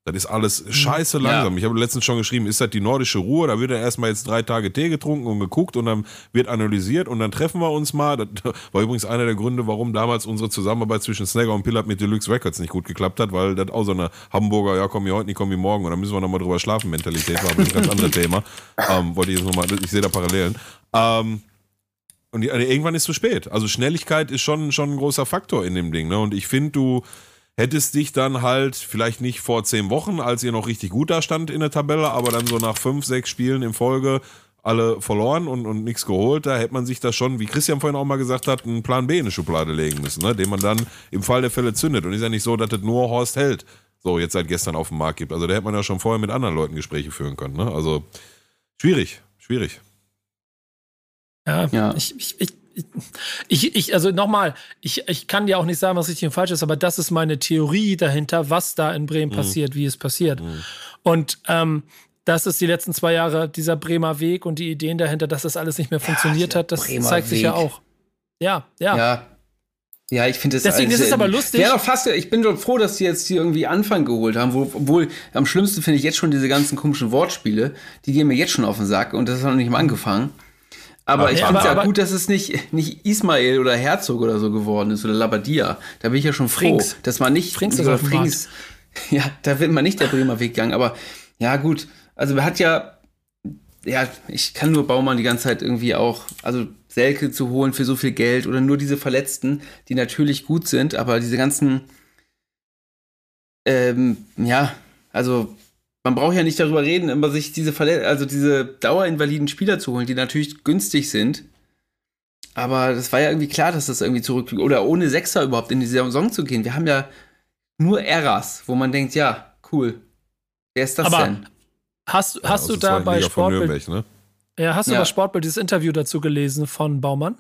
Das ist alles scheiße langsam. Ja. Ich habe letztens schon geschrieben, ist das die nordische Ruhe? Da wird ja erstmal jetzt drei Tage Tee getrunken und geguckt und dann wird analysiert und dann treffen wir uns mal. Das war übrigens einer der Gründe, warum damals unsere Zusammenarbeit zwischen Snagger und Pillard mit Deluxe Records nicht gut geklappt hat, weil das auch so eine Hamburger, ja komm hier heute nicht, komm hier morgen und dann müssen wir nochmal drüber schlafen Mentalität war, aber ein ganz anderes Thema. Ähm, wollte ich jetzt nochmal, ich sehe da Parallelen. Ähm, und irgendwann ist es zu spät. Also Schnelligkeit ist schon, schon ein großer Faktor in dem Ding. Ne? Und ich finde, du hättest dich dann halt vielleicht nicht vor zehn Wochen, als ihr noch richtig gut da stand in der Tabelle, aber dann so nach fünf, sechs Spielen in Folge alle verloren und, und nichts geholt, da hätte man sich da schon, wie Christian vorhin auch mal gesagt hat, einen Plan B in die Schublade legen müssen, ne? den man dann im Fall der Fälle zündet. Und ist ja nicht so, dass das nur Horst Held so jetzt seit gestern auf dem Markt gibt. Also da hätte man ja schon vorher mit anderen Leuten Gespräche führen können. Ne? Also schwierig, schwierig. Ja, ja. Ich, ich, ich, ich, ich, also nochmal, ich, ich kann dir auch nicht sagen, was richtig und falsch ist, aber das ist meine Theorie dahinter, was da in Bremen mhm. passiert, wie es passiert. Mhm. Und ähm, das ist die letzten zwei Jahre dieser Bremer Weg und die Ideen dahinter, dass das alles nicht mehr funktioniert ja, hat, das Bremer zeigt Weg. sich ja auch. Ja, ja. Ja, ja, ich finde es. Deswegen ist es aber lustig. Ja, fast. Ich bin doch froh, dass sie jetzt hier irgendwie Anfang geholt haben. Obwohl, am schlimmsten finde ich jetzt schon diese ganzen komischen Wortspiele. Die gehen mir jetzt schon auf den Sack und das ist noch nicht mal angefangen. Aber ja, ich finde es ja gut, dass es nicht, nicht Ismail oder Herzog oder so geworden ist oder Labadia. Da bin ich ja schon froh, Frings. dass man nicht Frings oder Frings. Ja, da wird man nicht der Bremer Weg gegangen. Aber ja, gut. Also, er hat ja, ja, ich kann nur Baumann die ganze Zeit irgendwie auch, also Selke zu holen für so viel Geld oder nur diese Verletzten, die natürlich gut sind, aber diese ganzen, ähm, ja, also man braucht ja nicht darüber reden, immer sich diese Verle also diese dauerinvaliden Spieler zu holen, die natürlich günstig sind. Aber das war ja irgendwie klar, dass das irgendwie zurück oder ohne Sechser überhaupt in die Saison zu gehen. Wir haben ja nur Eras, wo man denkt, ja, cool. Wer ist das Aber denn? Hast, hast ja, du da bei Sportbild, ne? Ja, hast du ja. bei Sportbild dieses Interview dazu gelesen von Baumann?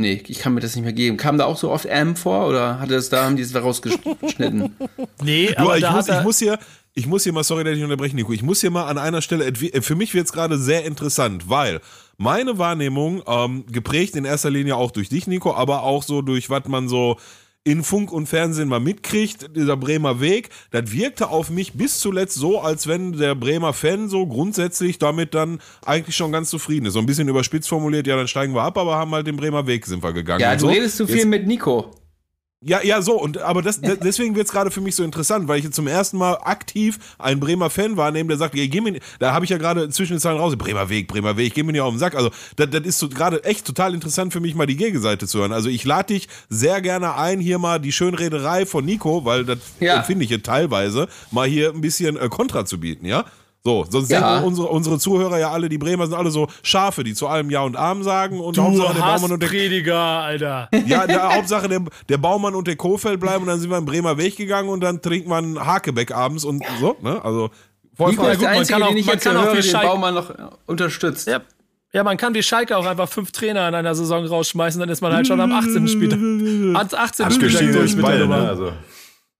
Nee, ich kann mir das nicht mehr geben. Kam da auch so oft M vor oder hat es da, haben die es rausgeschnitten? nee, aber du, ich, muss, ich, muss hier, ich muss hier mal, sorry, dass ich unterbreche, Nico, ich muss hier mal an einer Stelle, äh, für mich wird es gerade sehr interessant, weil meine Wahrnehmung, ähm, geprägt in erster Linie auch durch dich, Nico, aber auch so durch was man so in Funk und Fernsehen mal mitkriegt, dieser Bremer Weg, das wirkte auf mich bis zuletzt so, als wenn der Bremer Fan so grundsätzlich damit dann eigentlich schon ganz zufrieden ist. So ein bisschen überspitzt formuliert, ja, dann steigen wir ab, aber haben halt den Bremer Weg sind wir gegangen. Ja, du so. redest zu viel Jetzt, mit Nico. Ja, ja, so, und aber das, deswegen wird es gerade für mich so interessant, weil ich jetzt zum ersten Mal aktiv einen Bremer Fan wahrnehme, der sagt, ey, geh mir, da habe ich ja gerade zwischen den Zeilen raus, Bremer Weg, Bremer Weg, geh mir nicht auf den Sack. Also, das, das ist so gerade echt total interessant für mich, mal die Gegenseite zu hören. Also, ich lade dich sehr gerne ein, hier mal die Schönrederei von Nico, weil das ja. empfinde ich hier teilweise, mal hier ein bisschen äh, Kontra zu bieten, ja? So, sonst ja. denken unsere, unsere Zuhörer ja alle, die Bremer sind alle so Schafe, die zu allem Ja und Arm sagen und du Hauptsache der Baumann und der Prediger, Alter. Ja, der Hauptsache der, der Baumann und der Kofeld bleiben und dann sind wir im Bremer Weg gegangen und dann trinkt man Hakebeck abends und so, ne? Also voll Nico ist der Einzige, den ich jetzt höre, den Baumann noch unterstützt. Ja. Ja, man kann wie Schalke auch einfach fünf Trainer in einer Saison rausschmeißen, dann ist man halt schon am 18. Spieltag. Ans 18. Spieltag durch mit der Nummer. Also.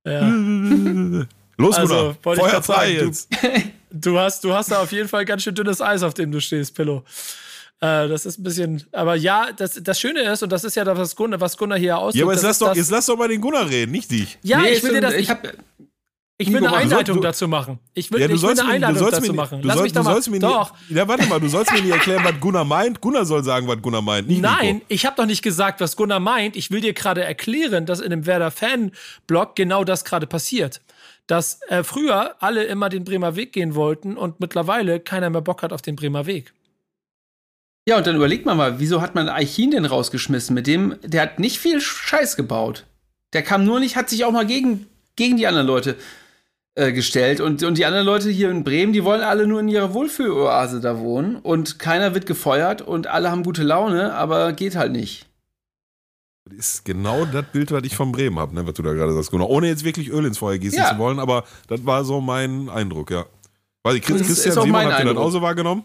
Ja. Los, also, Bruder. Feuer frei jetzt. Du hast, du hast da auf jeden Fall ganz schön dünnes Eis, auf dem du stehst, Pillow. Äh, das ist ein bisschen, aber ja, das, das Schöne ist, und das ist ja das, was Gunnar, was Gunnar hier ausdrückt. Ja, aber jetzt lass, doch, jetzt lass doch mal den Gunnar reden, nicht dich. Ja, nee, ich will dir das, ich, hab, ich will eine Einleitung du, dazu machen. Ich will, ja, ich will eine Einleitung mir, dazu machen. Lass soll, mich doch mal. Mir doch. Nicht, ja, warte mal, du sollst mir nicht erklären, was Gunnar meint. Gunnar soll sagen, was Gunnar meint. Nein, Nico. ich habe doch nicht gesagt, was Gunnar meint. Ich will dir gerade erklären, dass in dem Werder-Fan-Blog genau das gerade passiert dass äh, früher alle immer den Bremer Weg gehen wollten und mittlerweile keiner mehr Bock hat auf den Bremer Weg. Ja, und dann überlegt man mal, wieso hat man Eichin denn rausgeschmissen? Mit dem, der hat nicht viel Scheiß gebaut. Der kam nur nicht, hat sich auch mal gegen, gegen die anderen Leute äh, gestellt. Und, und die anderen Leute hier in Bremen, die wollen alle nur in ihrer Wohlfühloase da wohnen. Und keiner wird gefeuert und alle haben gute Laune, aber geht halt nicht. Das ist genau das Bild, was ich von Bremen habe, ne, was du da gerade sagst. Genau. Ohne jetzt wirklich Öl ins Feuer gießen ja. zu wollen, aber das war so mein Eindruck, ja. Weiß ich, Christian Simon, habt ihr das auch so wahrgenommen?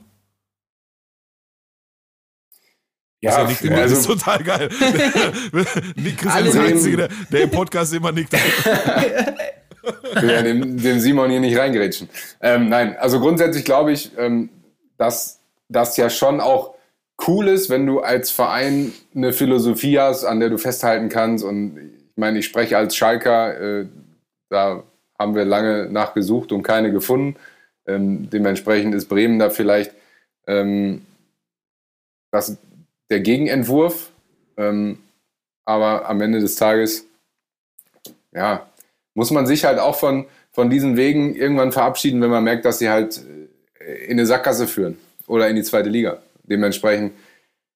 Ja, ja nickt, also, das ist total geil. Christian ist der Einzige, der, der, im Podcast immer nickt. Ich will ja dem, dem, Simon hier nicht reingerätschen. Ähm, nein, also grundsätzlich glaube ich, ähm, dass das ja schon auch cool ist, wenn du als Verein eine Philosophie hast, an der du festhalten kannst. Und ich meine, ich spreche als Schalker, äh, da haben wir lange nachgesucht und keine gefunden. Ähm, dementsprechend ist Bremen da vielleicht ähm, das der Gegenentwurf. Ähm, aber am Ende des Tages, ja, muss man sich halt auch von, von diesen Wegen irgendwann verabschieden, wenn man merkt, dass sie halt äh, in eine Sackgasse führen oder in die zweite Liga. Dementsprechend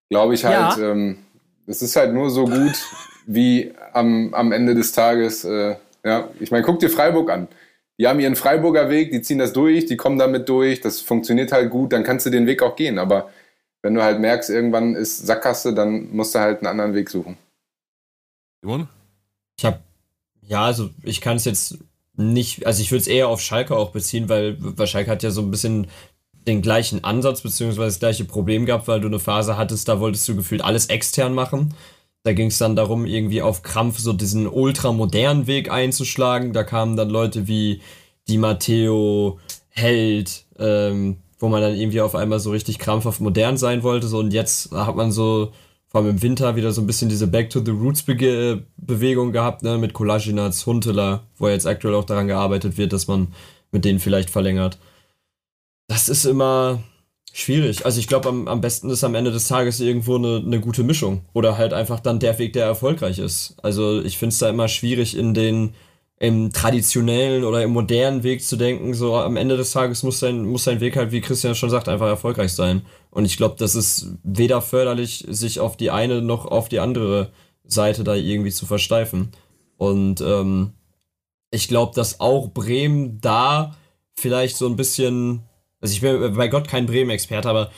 glaube ich halt, ja. ähm, es ist halt nur so gut, wie am, am Ende des Tages, äh, ja, ich meine, guck dir Freiburg an. Die haben ihren Freiburger Weg, die ziehen das durch, die kommen damit durch, das funktioniert halt gut, dann kannst du den Weg auch gehen. Aber wenn du halt merkst, irgendwann ist Sackgasse, dann musst du halt einen anderen Weg suchen. Simon? Ich habe, ja, also ich kann es jetzt nicht, also ich würde es eher auf Schalke auch beziehen, weil, weil Schalke hat ja so ein bisschen den gleichen Ansatz beziehungsweise das gleiche Problem gehabt, weil du eine Phase hattest, da wolltest du gefühlt alles extern machen. Da ging es dann darum, irgendwie auf Krampf so diesen ultramodernen Weg einzuschlagen. Da kamen dann Leute wie Di Matteo, Held, ähm, wo man dann irgendwie auf einmal so richtig krampfhaft modern sein wollte. So, und jetzt hat man so, vor allem im Winter, wieder so ein bisschen diese Back to the Roots Be Bewegung gehabt, ne, mit Kolasinac, Huntela, wo jetzt aktuell auch daran gearbeitet wird, dass man mit denen vielleicht verlängert. Das ist immer schwierig. Also ich glaube, am, am besten ist am Ende des Tages irgendwo eine, eine gute Mischung. Oder halt einfach dann der Weg, der erfolgreich ist. Also ich finde es da immer schwierig in den im traditionellen oder im modernen Weg zu denken, so am Ende des Tages muss sein, muss sein Weg halt, wie Christian schon sagt, einfach erfolgreich sein. Und ich glaube, das ist weder förderlich, sich auf die eine noch auf die andere Seite da irgendwie zu versteifen. Und ähm, ich glaube, dass auch Bremen da vielleicht so ein bisschen, also ich bin bei Gott kein Bremen-Experte, aber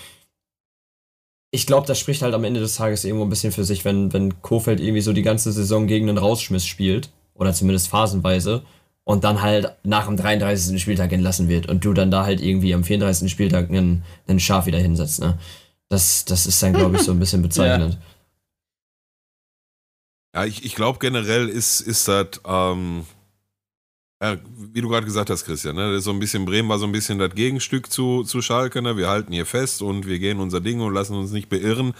ich glaube, das spricht halt am Ende des Tages irgendwo ein bisschen für sich, wenn, wenn Kofeld irgendwie so die ganze Saison gegen einen Rausschmiss spielt oder zumindest phasenweise und dann halt nach dem 33. Spieltag entlassen wird und du dann da halt irgendwie am 34. Spieltag einen, einen Schaf wieder hinsetzt. Ne? Das, das ist dann, glaube ich, so ein bisschen bezeichnend. ja. ja, ich, ich glaube generell ist, ist das, ähm, ja, wie du gerade gesagt hast, Christian, ne, das ist so ein bisschen, Bremen war so ein bisschen das Gegenstück zu, zu Schalke, ne? wir halten hier fest und wir gehen unser Ding und lassen uns nicht beirren.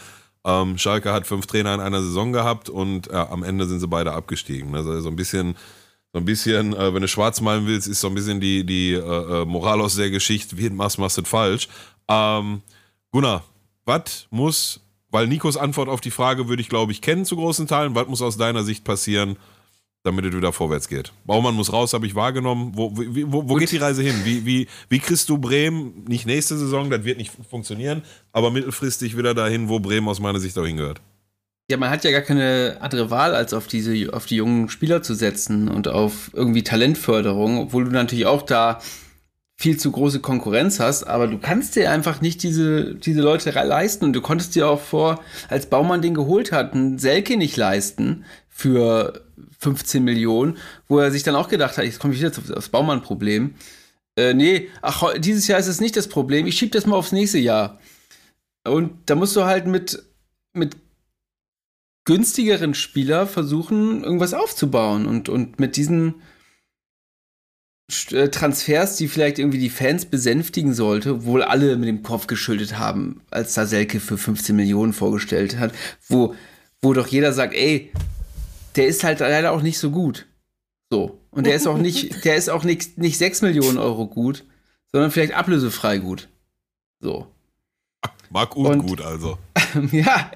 Ähm, Schalke hat fünf Trainer in einer Saison gehabt und ja, am Ende sind sie beide abgestiegen. Also so ein bisschen, so ein bisschen, äh, wenn du schwarz malen willst, ist so ein bisschen die, die äh, äh Moral aus der Geschichte, wie machst, machst du falsch. Ähm, Gunnar, was muss, weil Nikos Antwort auf die Frage würde ich, glaube ich, kennen zu großen Teilen, was muss aus deiner Sicht passieren, damit es wieder vorwärts geht. Baumann muss raus, habe ich wahrgenommen. Wo, wo, wo geht die Reise hin? Wie, wie, wie kriegst du Bremen, nicht nächste Saison, das wird nicht funktionieren, aber mittelfristig wieder dahin, wo Bremen aus meiner Sicht auch hingehört? Ja, man hat ja gar keine andere Wahl, als auf diese, auf die jungen Spieler zu setzen und auf irgendwie Talentförderung, obwohl du natürlich auch da viel zu große Konkurrenz hast, aber du kannst dir einfach nicht diese, diese Leute leisten und du konntest dir auch vor, als Baumann den geholt hat, einen Selke nicht leisten für 15 Millionen, wo er sich dann auch gedacht hat, jetzt komme ich wieder aufs Baumann-Problem. Äh, nee, ach, dieses Jahr ist es nicht das Problem, ich schiebe das mal aufs nächste Jahr. Und da musst du halt mit, mit günstigeren Spieler versuchen, irgendwas aufzubauen. Und, und mit diesen äh, Transfers, die vielleicht irgendwie die Fans besänftigen sollte, wohl alle mit dem Kopf geschüttelt haben, als da Selke für 15 Millionen vorgestellt hat, wo, wo doch jeder sagt, ey, der ist halt leider auch nicht so gut. So. Und der ist auch nicht, der ist auch nicht, nicht 6 Millionen Euro gut, sondern vielleicht ablösefrei gut. So. Mag und, und gut, also. ja.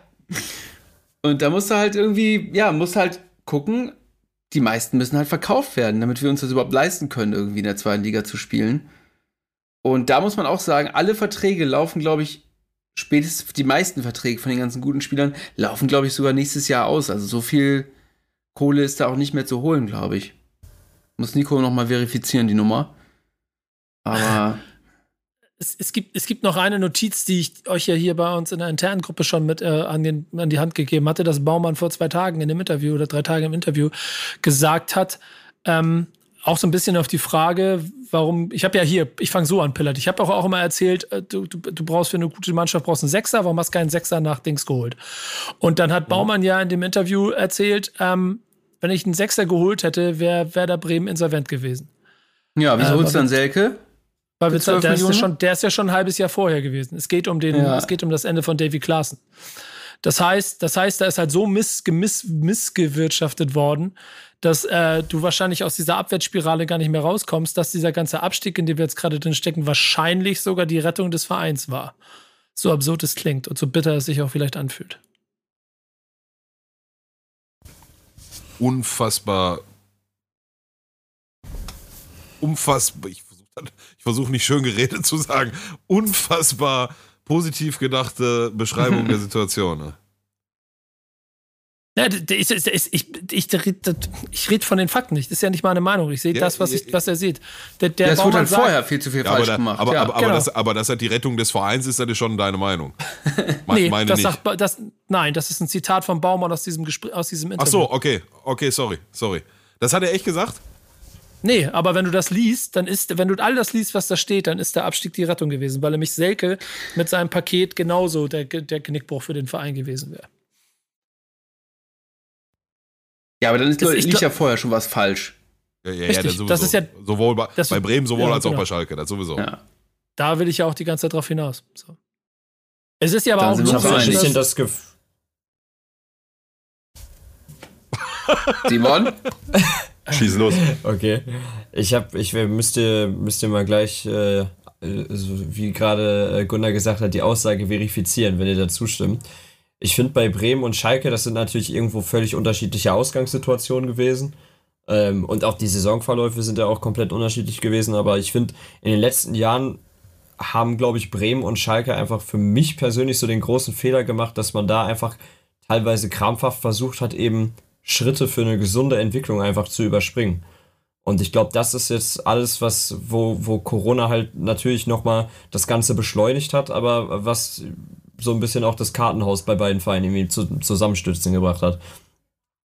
Und da musst du halt irgendwie, ja, musst halt gucken, die meisten müssen halt verkauft werden, damit wir uns das überhaupt leisten können, irgendwie in der zweiten Liga zu spielen. Und da muss man auch sagen, alle Verträge laufen, glaube ich, spätestens die meisten Verträge von den ganzen guten Spielern laufen, glaube ich, sogar nächstes Jahr aus. Also so viel Kohle ist da auch nicht mehr zu holen, glaube ich. Muss Nico nochmal verifizieren, die Nummer. Aber. Es, es, gibt, es gibt noch eine Notiz, die ich euch ja hier bei uns in der internen Gruppe schon mit äh, an, den, an die Hand gegeben hatte, dass Baumann vor zwei Tagen in dem Interview oder drei Tagen im Interview gesagt hat, ähm, auch so ein bisschen auf die Frage, warum, ich habe ja hier, ich fange so an, Pillard, ich habe auch, auch immer erzählt, äh, du, du, du brauchst für eine gute Mannschaft brauchst einen Sechser, warum hast du keinen Sechser nach Dings geholt? Und dann hat Baumann ja in dem Interview erzählt, ähm, wenn ich einen Sechser geholt hätte, wäre Werder Bremen insolvent gewesen. Ja, wieso äh, holst du dann Selke? Weil wir, der, ist ja schon, der ist ja schon ein halbes Jahr vorher gewesen. Es geht um den, ja. es geht um das Ende von Davy Klaassen. Das heißt, das heißt, da ist halt so miss, miss, missgewirtschaftet worden, dass äh, du wahrscheinlich aus dieser Abwärtsspirale gar nicht mehr rauskommst, dass dieser ganze Abstieg, in dem wir jetzt gerade drin stecken, wahrscheinlich sogar die Rettung des Vereins war. So absurd es klingt und so bitter es sich auch vielleicht anfühlt. Unfassbar. Unfassbar. Ich versuche versuch nicht schön geredet zu sagen. Unfassbar positiv gedachte Beschreibung der Situation. Ne? Ja, ich, ich, ich, ich, ich rede von den Fakten nicht. Das ist ja nicht meine Meinung. Ich sehe ja, das, was, ich, was er sieht. Der, der das wurde halt vorher viel zu viel ja, falsch aber, gemacht. Aber, ja, aber, genau. aber, das, aber das hat die Rettung des Vereins ist, das ist schon deine Meinung. nee, meine das nicht. Sagt, das, nein, das ist ein Zitat von Baumann aus diesem, Gespräch, aus diesem Interview. Ach so, okay. Okay, sorry, sorry. Das hat er echt gesagt? Nee, aber wenn du das liest, dann ist, wenn du all das liest, was da steht, dann ist der Abstieg die Rettung gewesen, weil nämlich Selke mit seinem Paket genauso der, der Knickbruch für den Verein gewesen wäre. Ja, aber dann ist, das, liegt ja vorher schon was falsch. Ja, ja, ja das, das, ist ja sowohl bei, das, bei Bremen sowohl ja, als auch genau. bei Schalke, das sowieso. Ja. Da will ich ja auch die ganze Zeit drauf hinaus. So. Es ist ja aber dann auch so ein bisschen das Gefühl. Simon? Schieß los. Okay. Ich hab, ich müsste, müsste mal gleich, äh, wie gerade äh, Gunnar gesagt hat, die Aussage verifizieren, wenn ihr dazu stimmt. Ich finde bei Bremen und Schalke, das sind natürlich irgendwo völlig unterschiedliche Ausgangssituationen gewesen. Ähm, und auch die Saisonverläufe sind ja auch komplett unterschiedlich gewesen. Aber ich finde, in den letzten Jahren haben, glaube ich, Bremen und Schalke einfach für mich persönlich so den großen Fehler gemacht, dass man da einfach teilweise krampfhaft versucht hat, eben Schritte für eine gesunde Entwicklung einfach zu überspringen. Und ich glaube, das ist jetzt alles, was, wo, wo Corona halt natürlich nochmal das Ganze beschleunigt hat, aber was so ein bisschen auch das Kartenhaus bei beiden Vereinen irgendwie zu, zusammenstürzen gebracht hat.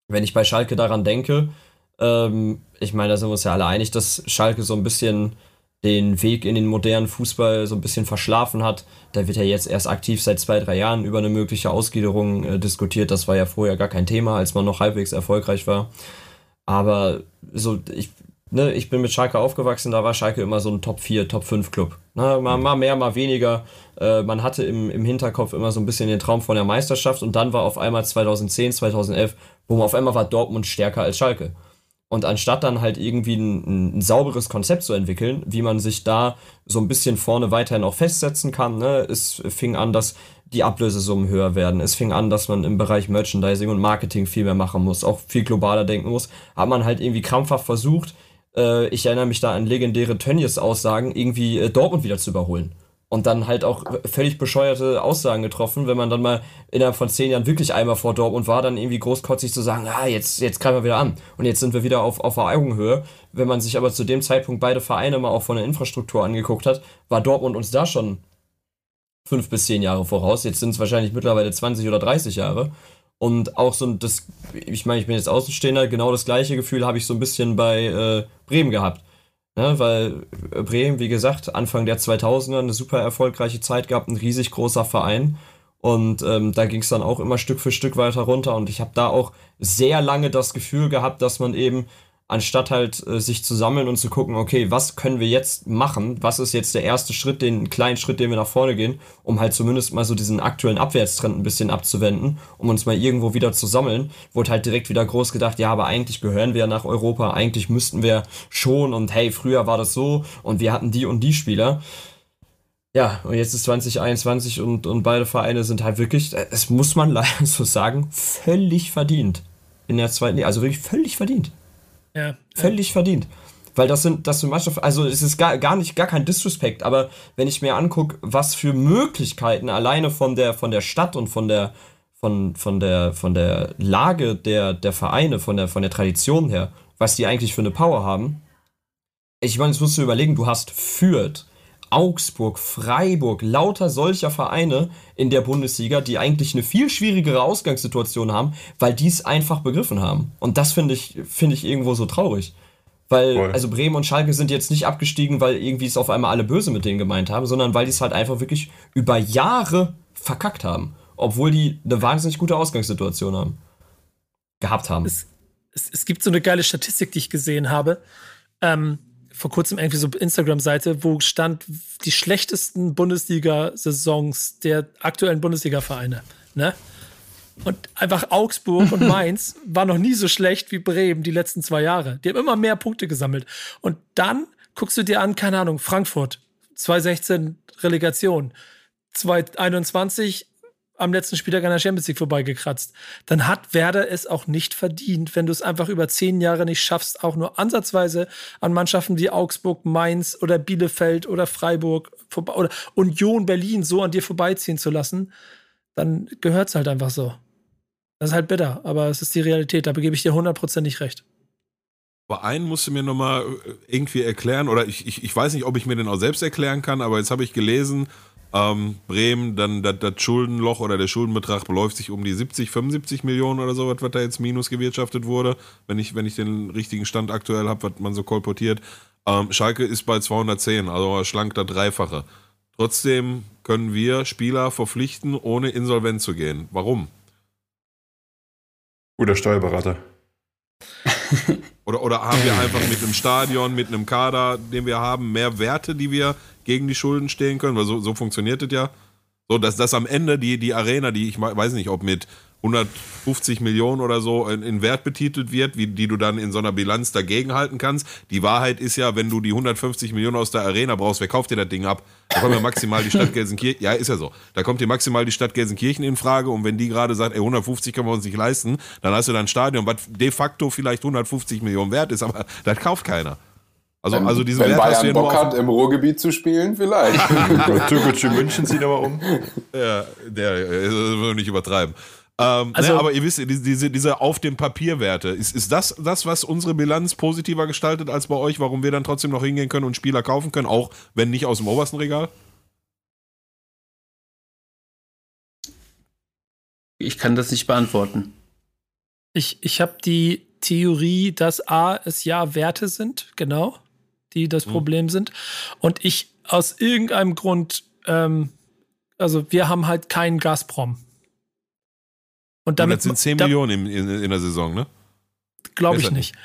Wenn ich bei Schalke daran denke, ähm, ich meine, da sind wir uns ja alle einig, dass Schalke so ein bisschen den Weg in den modernen Fußball so ein bisschen verschlafen hat. Da wird ja jetzt erst aktiv seit zwei, drei Jahren über eine mögliche Ausgliederung äh, diskutiert. Das war ja vorher gar kein Thema, als man noch halbwegs erfolgreich war. Aber so, ich, ne, ich bin mit Schalke aufgewachsen, da war Schalke immer so ein Top 4, Top 5 Club. Ne, mal, mal mehr, mal weniger. Äh, man hatte im, im Hinterkopf immer so ein bisschen den Traum von der Meisterschaft und dann war auf einmal 2010, 2011, wo man auf einmal war Dortmund stärker als Schalke. Und anstatt dann halt irgendwie ein, ein, sauberes Konzept zu entwickeln, wie man sich da so ein bisschen vorne weiterhin auch festsetzen kann, ne, es fing an, dass die Ablösesummen höher werden. Es fing an, dass man im Bereich Merchandising und Marketing viel mehr machen muss, auch viel globaler denken muss. Hat man halt irgendwie krampfhaft versucht, äh, ich erinnere mich da an legendäre Tönnies-Aussagen, irgendwie äh, Dortmund wieder zu überholen und dann halt auch völlig bescheuerte Aussagen getroffen, wenn man dann mal innerhalb von zehn Jahren wirklich einmal vor Dortmund war, dann irgendwie großkotzig zu sagen, ah, jetzt, jetzt greifen wir wieder an und jetzt sind wir wieder auf, auf Augenhöhe. Wenn man sich aber zu dem Zeitpunkt beide Vereine mal auch von der Infrastruktur angeguckt hat, war Dortmund uns da schon fünf bis zehn Jahre voraus. Jetzt sind es wahrscheinlich mittlerweile 20 oder 30 Jahre. Und auch so das, ich meine, ich bin jetzt Außenstehender, genau das gleiche Gefühl habe ich so ein bisschen bei äh, Bremen gehabt Ne, weil Bremen, wie gesagt, Anfang der 2000er eine super erfolgreiche Zeit gehabt, ein riesig großer Verein. Und ähm, da ging es dann auch immer Stück für Stück weiter runter. Und ich habe da auch sehr lange das Gefühl gehabt, dass man eben anstatt halt äh, sich zu sammeln und zu gucken, okay, was können wir jetzt machen? Was ist jetzt der erste Schritt, den kleinen Schritt, den wir nach vorne gehen, um halt zumindest mal so diesen aktuellen Abwärtstrend ein bisschen abzuwenden, um uns mal irgendwo wieder zu sammeln, wurde halt direkt wieder groß gedacht, ja, aber eigentlich gehören wir nach Europa, eigentlich müssten wir schon und hey, früher war das so und wir hatten die und die Spieler. Ja, und jetzt ist 2021 und, und beide Vereine sind halt wirklich, es muss man leider so sagen, völlig verdient. In der zweiten, also wirklich völlig verdient. Ja. Völlig verdient. Weil das sind, das sind Mannschaften, also es ist gar, gar nicht, gar kein Disrespect, aber wenn ich mir angucke, was für Möglichkeiten alleine von der, von der Stadt und von der, von, von der, von der Lage der, der Vereine, von der, von der Tradition her, was die eigentlich für eine Power haben. Ich meine, jetzt musst du überlegen, du hast Fürth, Augsburg, Freiburg, lauter solcher Vereine in der Bundesliga, die eigentlich eine viel schwierigere Ausgangssituation haben, weil die es einfach begriffen haben. Und das finde ich, finde ich irgendwo so traurig. Weil, Voll. also Bremen und Schalke sind jetzt nicht abgestiegen, weil irgendwie es auf einmal alle böse mit denen gemeint haben, sondern weil die es halt einfach wirklich über Jahre verkackt haben. Obwohl die eine wahnsinnig gute Ausgangssituation haben. Gehabt haben. Es, es, es gibt so eine geile Statistik, die ich gesehen habe. Ähm, vor kurzem irgendwie so Instagram-Seite, wo stand die schlechtesten Bundesliga-Saisons der aktuellen Bundesliga-Vereine. Ne? Und einfach Augsburg und Mainz war noch nie so schlecht wie Bremen die letzten zwei Jahre. Die haben immer mehr Punkte gesammelt. Und dann guckst du dir an, keine Ahnung, Frankfurt, 2016 Relegation, 2021 am letzten Spieltag an der Champions League vorbeigekratzt. Dann hat Werder es auch nicht verdient, wenn du es einfach über zehn Jahre nicht schaffst, auch nur ansatzweise an Mannschaften wie Augsburg, Mainz oder Bielefeld oder Freiburg oder Union Berlin so an dir vorbeiziehen zu lassen, dann gehört es halt einfach so. Das ist halt bitter, aber es ist die Realität. Da begebe ich dir hundertprozentig recht. Aber einen musst du mir nochmal äh, irgendwie erklären, oder ich, ich, ich weiß nicht, ob ich mir den auch selbst erklären kann, aber jetzt habe ich gelesen, ähm, Bremen, dann das, Schuldenloch oder der Schuldenbetrag beläuft sich um die 70, 75 Millionen oder so, was, da jetzt minus gewirtschaftet wurde, wenn ich, wenn ich den richtigen Stand aktuell habe, was man so kolportiert. Ähm, Schalke ist bei 210, also schlank da Dreifache. Trotzdem können wir Spieler verpflichten, ohne insolvent zu gehen. Warum? Oder Steuerberater. oder, oder haben wir einfach mit einem Stadion, mit einem Kader, den wir haben, mehr Werte, die wir gegen die Schulden stehen können? Weil so, so funktioniert es ja. So, dass das am Ende die, die Arena, die ich weiß nicht, ob mit 150 Millionen oder so in, in, Wert betitelt wird, wie, die du dann in so einer Bilanz dagegenhalten kannst. Die Wahrheit ist ja, wenn du die 150 Millionen aus der Arena brauchst, wer kauft dir das Ding ab? Da kommt ja maximal die Stadt Gelsenkirchen. Ja, ist ja so. Da kommt dir maximal die Stadt Gelsenkirchen in Frage und wenn die gerade sagt, ey, 150 können wir uns nicht leisten, dann hast du dann ein Stadion, was de facto vielleicht 150 Millionen wert ist, aber das kauft keiner. Also, wenn, also diesen wenn Wert Bayern Bock hat, im Ruhrgebiet zu spielen, vielleicht. Türkische München zieht aber um. Ja, der, der, will nicht übertreiben. Ähm, also, ne, aber ihr wisst, diese, diese auf dem Papier Werte, ist, ist das das, was unsere Bilanz positiver gestaltet als bei euch, warum wir dann trotzdem noch hingehen können und Spieler kaufen können, auch wenn nicht aus dem obersten Regal? Ich kann das nicht beantworten. Ich, ich habe die Theorie, dass A, es ja Werte sind, genau, die das hm. Problem sind. Und ich aus irgendeinem Grund, ähm, also wir haben halt keinen Gazprom. Und damit und das sind 10 da, Millionen in, in, in, der Saison, ne? Glaube ich nicht.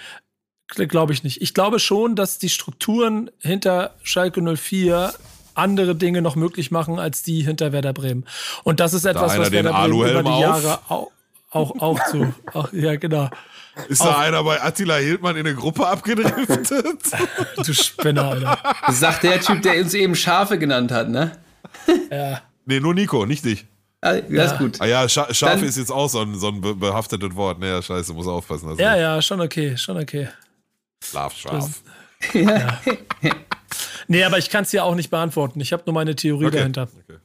Glaube ich nicht. Ich glaube schon, dass die Strukturen hinter Schalke 04 andere Dinge noch möglich machen als die hinter Werder Bremen. Und das ist etwas, was Werder Bremen über die Jahre auch, auch, auch zu. Auch, ja, genau. Ist da einer bei Attila Hildmann in eine Gruppe abgedriftet? du Spinner, Alter. Das sagt der Typ, der uns eben Schafe genannt hat, ne? Ja. Nee, nur Nico, nicht dich. Ah, das ja. ist gut. Ah ja, Scha Schaf ist jetzt auch so ein, so ein behaftetes Wort. Naja, scheiße, muss aufpassen. Also ja, ja, schon okay, schon okay. Schlafschaf. ja. nee, aber ich kann es ja auch nicht beantworten. Ich habe nur meine Theorie okay. dahinter. Okay.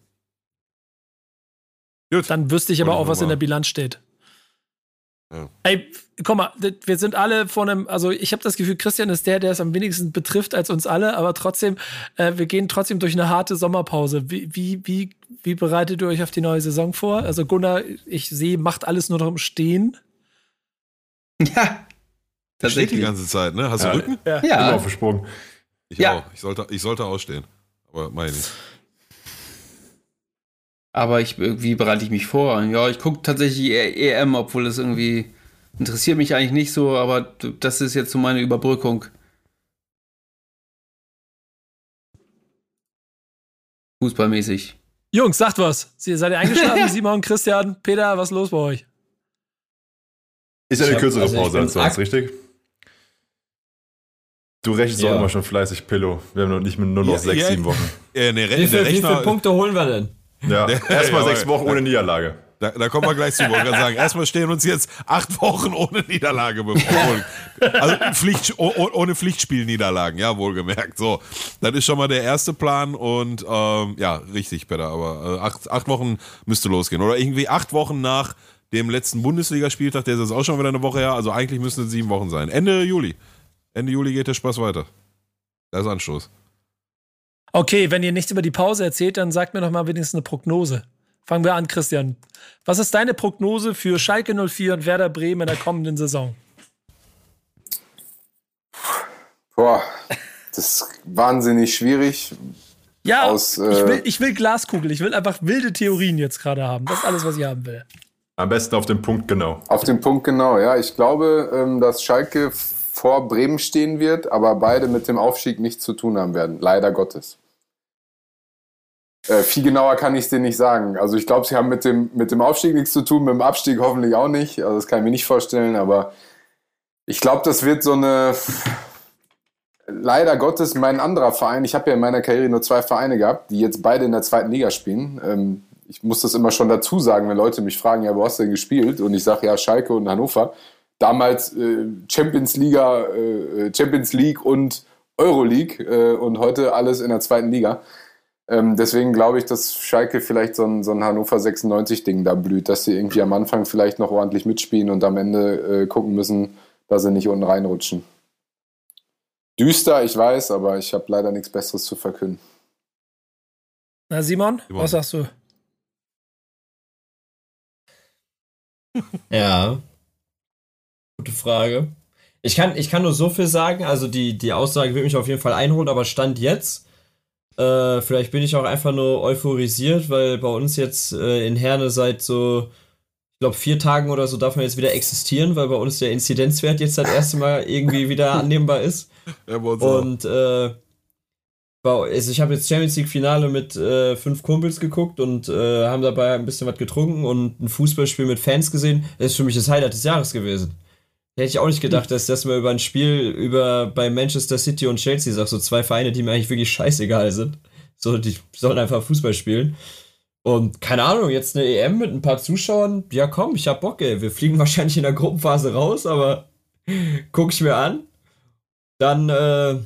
Gut. Dann wüsste ich aber auch, was in der Bilanz steht. Ja. Ey, guck mal, wir sind alle von einem, also ich habe das Gefühl, Christian ist der, der es am wenigsten betrifft als uns alle, aber trotzdem, äh, wir gehen trotzdem durch eine harte Sommerpause. Wie, wie, wie, wie bereitet ihr euch auf die neue Saison vor? Also Gunnar, ich sehe, macht alles nur noch im Stehen. Ja. Das steht die ganze Zeit, ne? Hast du Rücken? Ja. ja. Immer aufgesprungen. Ich ja. auch. Ich sollte, ich sollte ausstehen. Aber meine ich. Aber ich, wie bereite ich mich vor? Ja, ich gucke tatsächlich EM, obwohl es irgendwie interessiert mich eigentlich nicht so, aber das ist jetzt so meine Überbrückung. Fußballmäßig. Jungs, sagt was. Seid ihr eingeschlafen? Simon, Christian, Peter, was ist los bei euch? Ist ja eine kürzere also Pause als sonst, richtig? Du rechnest ja. auch immer schon fleißig, Pillow. Wir haben noch nicht nur noch ja, sechs, ja, sieben Wochen. Ja, nee, wie, viel, wie viele Punkte holen wir denn? Ja, erstmal sechs Wochen ohne Niederlage. Da, da kommen wir gleich zu, wollte sagen. Erstmal stehen uns jetzt acht Wochen ohne Niederlage bevor. Also Pflicht, ohne Pflichtspielniederlagen, ja, wohlgemerkt. So, das ist schon mal der erste Plan und ähm, ja, richtig, Peter, aber äh, acht, acht Wochen müsste losgehen. Oder irgendwie acht Wochen nach dem letzten Bundesligaspieltag, der ist jetzt auch schon wieder eine Woche her, also eigentlich müssen es sieben Wochen sein. Ende Juli. Ende Juli geht der Spaß weiter. Da ist Anstoß. Okay, wenn ihr nichts über die Pause erzählt, dann sagt mir doch mal wenigstens eine Prognose. Fangen wir an, Christian. Was ist deine Prognose für Schalke 04 und Werder Bremen in der kommenden Saison? Boah, das ist wahnsinnig schwierig. Ja, aus, äh, ich, will, ich will Glaskugel. Ich will einfach wilde Theorien jetzt gerade haben. Das ist alles, was ich haben will. Am besten auf den Punkt genau. Auf den Punkt genau, ja. Ich glaube, ähm, dass Schalke vor Bremen stehen wird, aber beide mit dem Aufstieg nichts zu tun haben werden. Leider Gottes. Äh, viel genauer kann ich es dir nicht sagen. Also ich glaube, sie haben mit dem, mit dem Aufstieg nichts zu tun, mit dem Abstieg hoffentlich auch nicht. Also das kann ich mir nicht vorstellen, aber ich glaube, das wird so eine leider Gottes mein anderer Verein. Ich habe ja in meiner Karriere nur zwei Vereine gehabt, die jetzt beide in der zweiten Liga spielen. Ähm, ich muss das immer schon dazu sagen, wenn Leute mich fragen, ja, wo hast du denn gespielt? Und ich sage ja Schalke und Hannover. Damals äh, Champions Liga, äh, Champions League und Euroleague äh, und heute alles in der zweiten Liga. Ähm, deswegen glaube ich, dass Schalke vielleicht so ein, so ein Hannover 96-Ding da blüht, dass sie irgendwie am Anfang vielleicht noch ordentlich mitspielen und am Ende äh, gucken müssen, dass sie nicht unten reinrutschen. Düster, ich weiß, aber ich habe leider nichts Besseres zu verkünden. Na, Simon, Simon. was sagst du? ja. Gute Frage. Ich kann, ich kann nur so viel sagen, also die, die Aussage wird mich auf jeden Fall einholen, aber Stand jetzt, äh, vielleicht bin ich auch einfach nur euphorisiert, weil bei uns jetzt äh, in Herne seit so ich glaube, vier Tagen oder so darf man jetzt wieder existieren, weil bei uns der Inzidenzwert jetzt das erste Mal irgendwie wieder annehmbar ist. Ja, und äh, also ich habe jetzt Champions League Finale mit äh, fünf Kumpels geguckt und äh, haben dabei ein bisschen was getrunken und ein Fußballspiel mit Fans gesehen. Das ist für mich das Highlight des Jahres gewesen. Hätte ich auch nicht gedacht, dass das mal über ein Spiel über bei Manchester City und Chelsea sagt, so zwei Vereine, die mir eigentlich wirklich scheißegal sind. So, die sollen einfach Fußball spielen. Und keine Ahnung, jetzt eine EM mit ein paar Zuschauern. Ja, komm, ich hab Bock, ey. Wir fliegen wahrscheinlich in der Gruppenphase raus, aber guck ich mir an. Dann, äh,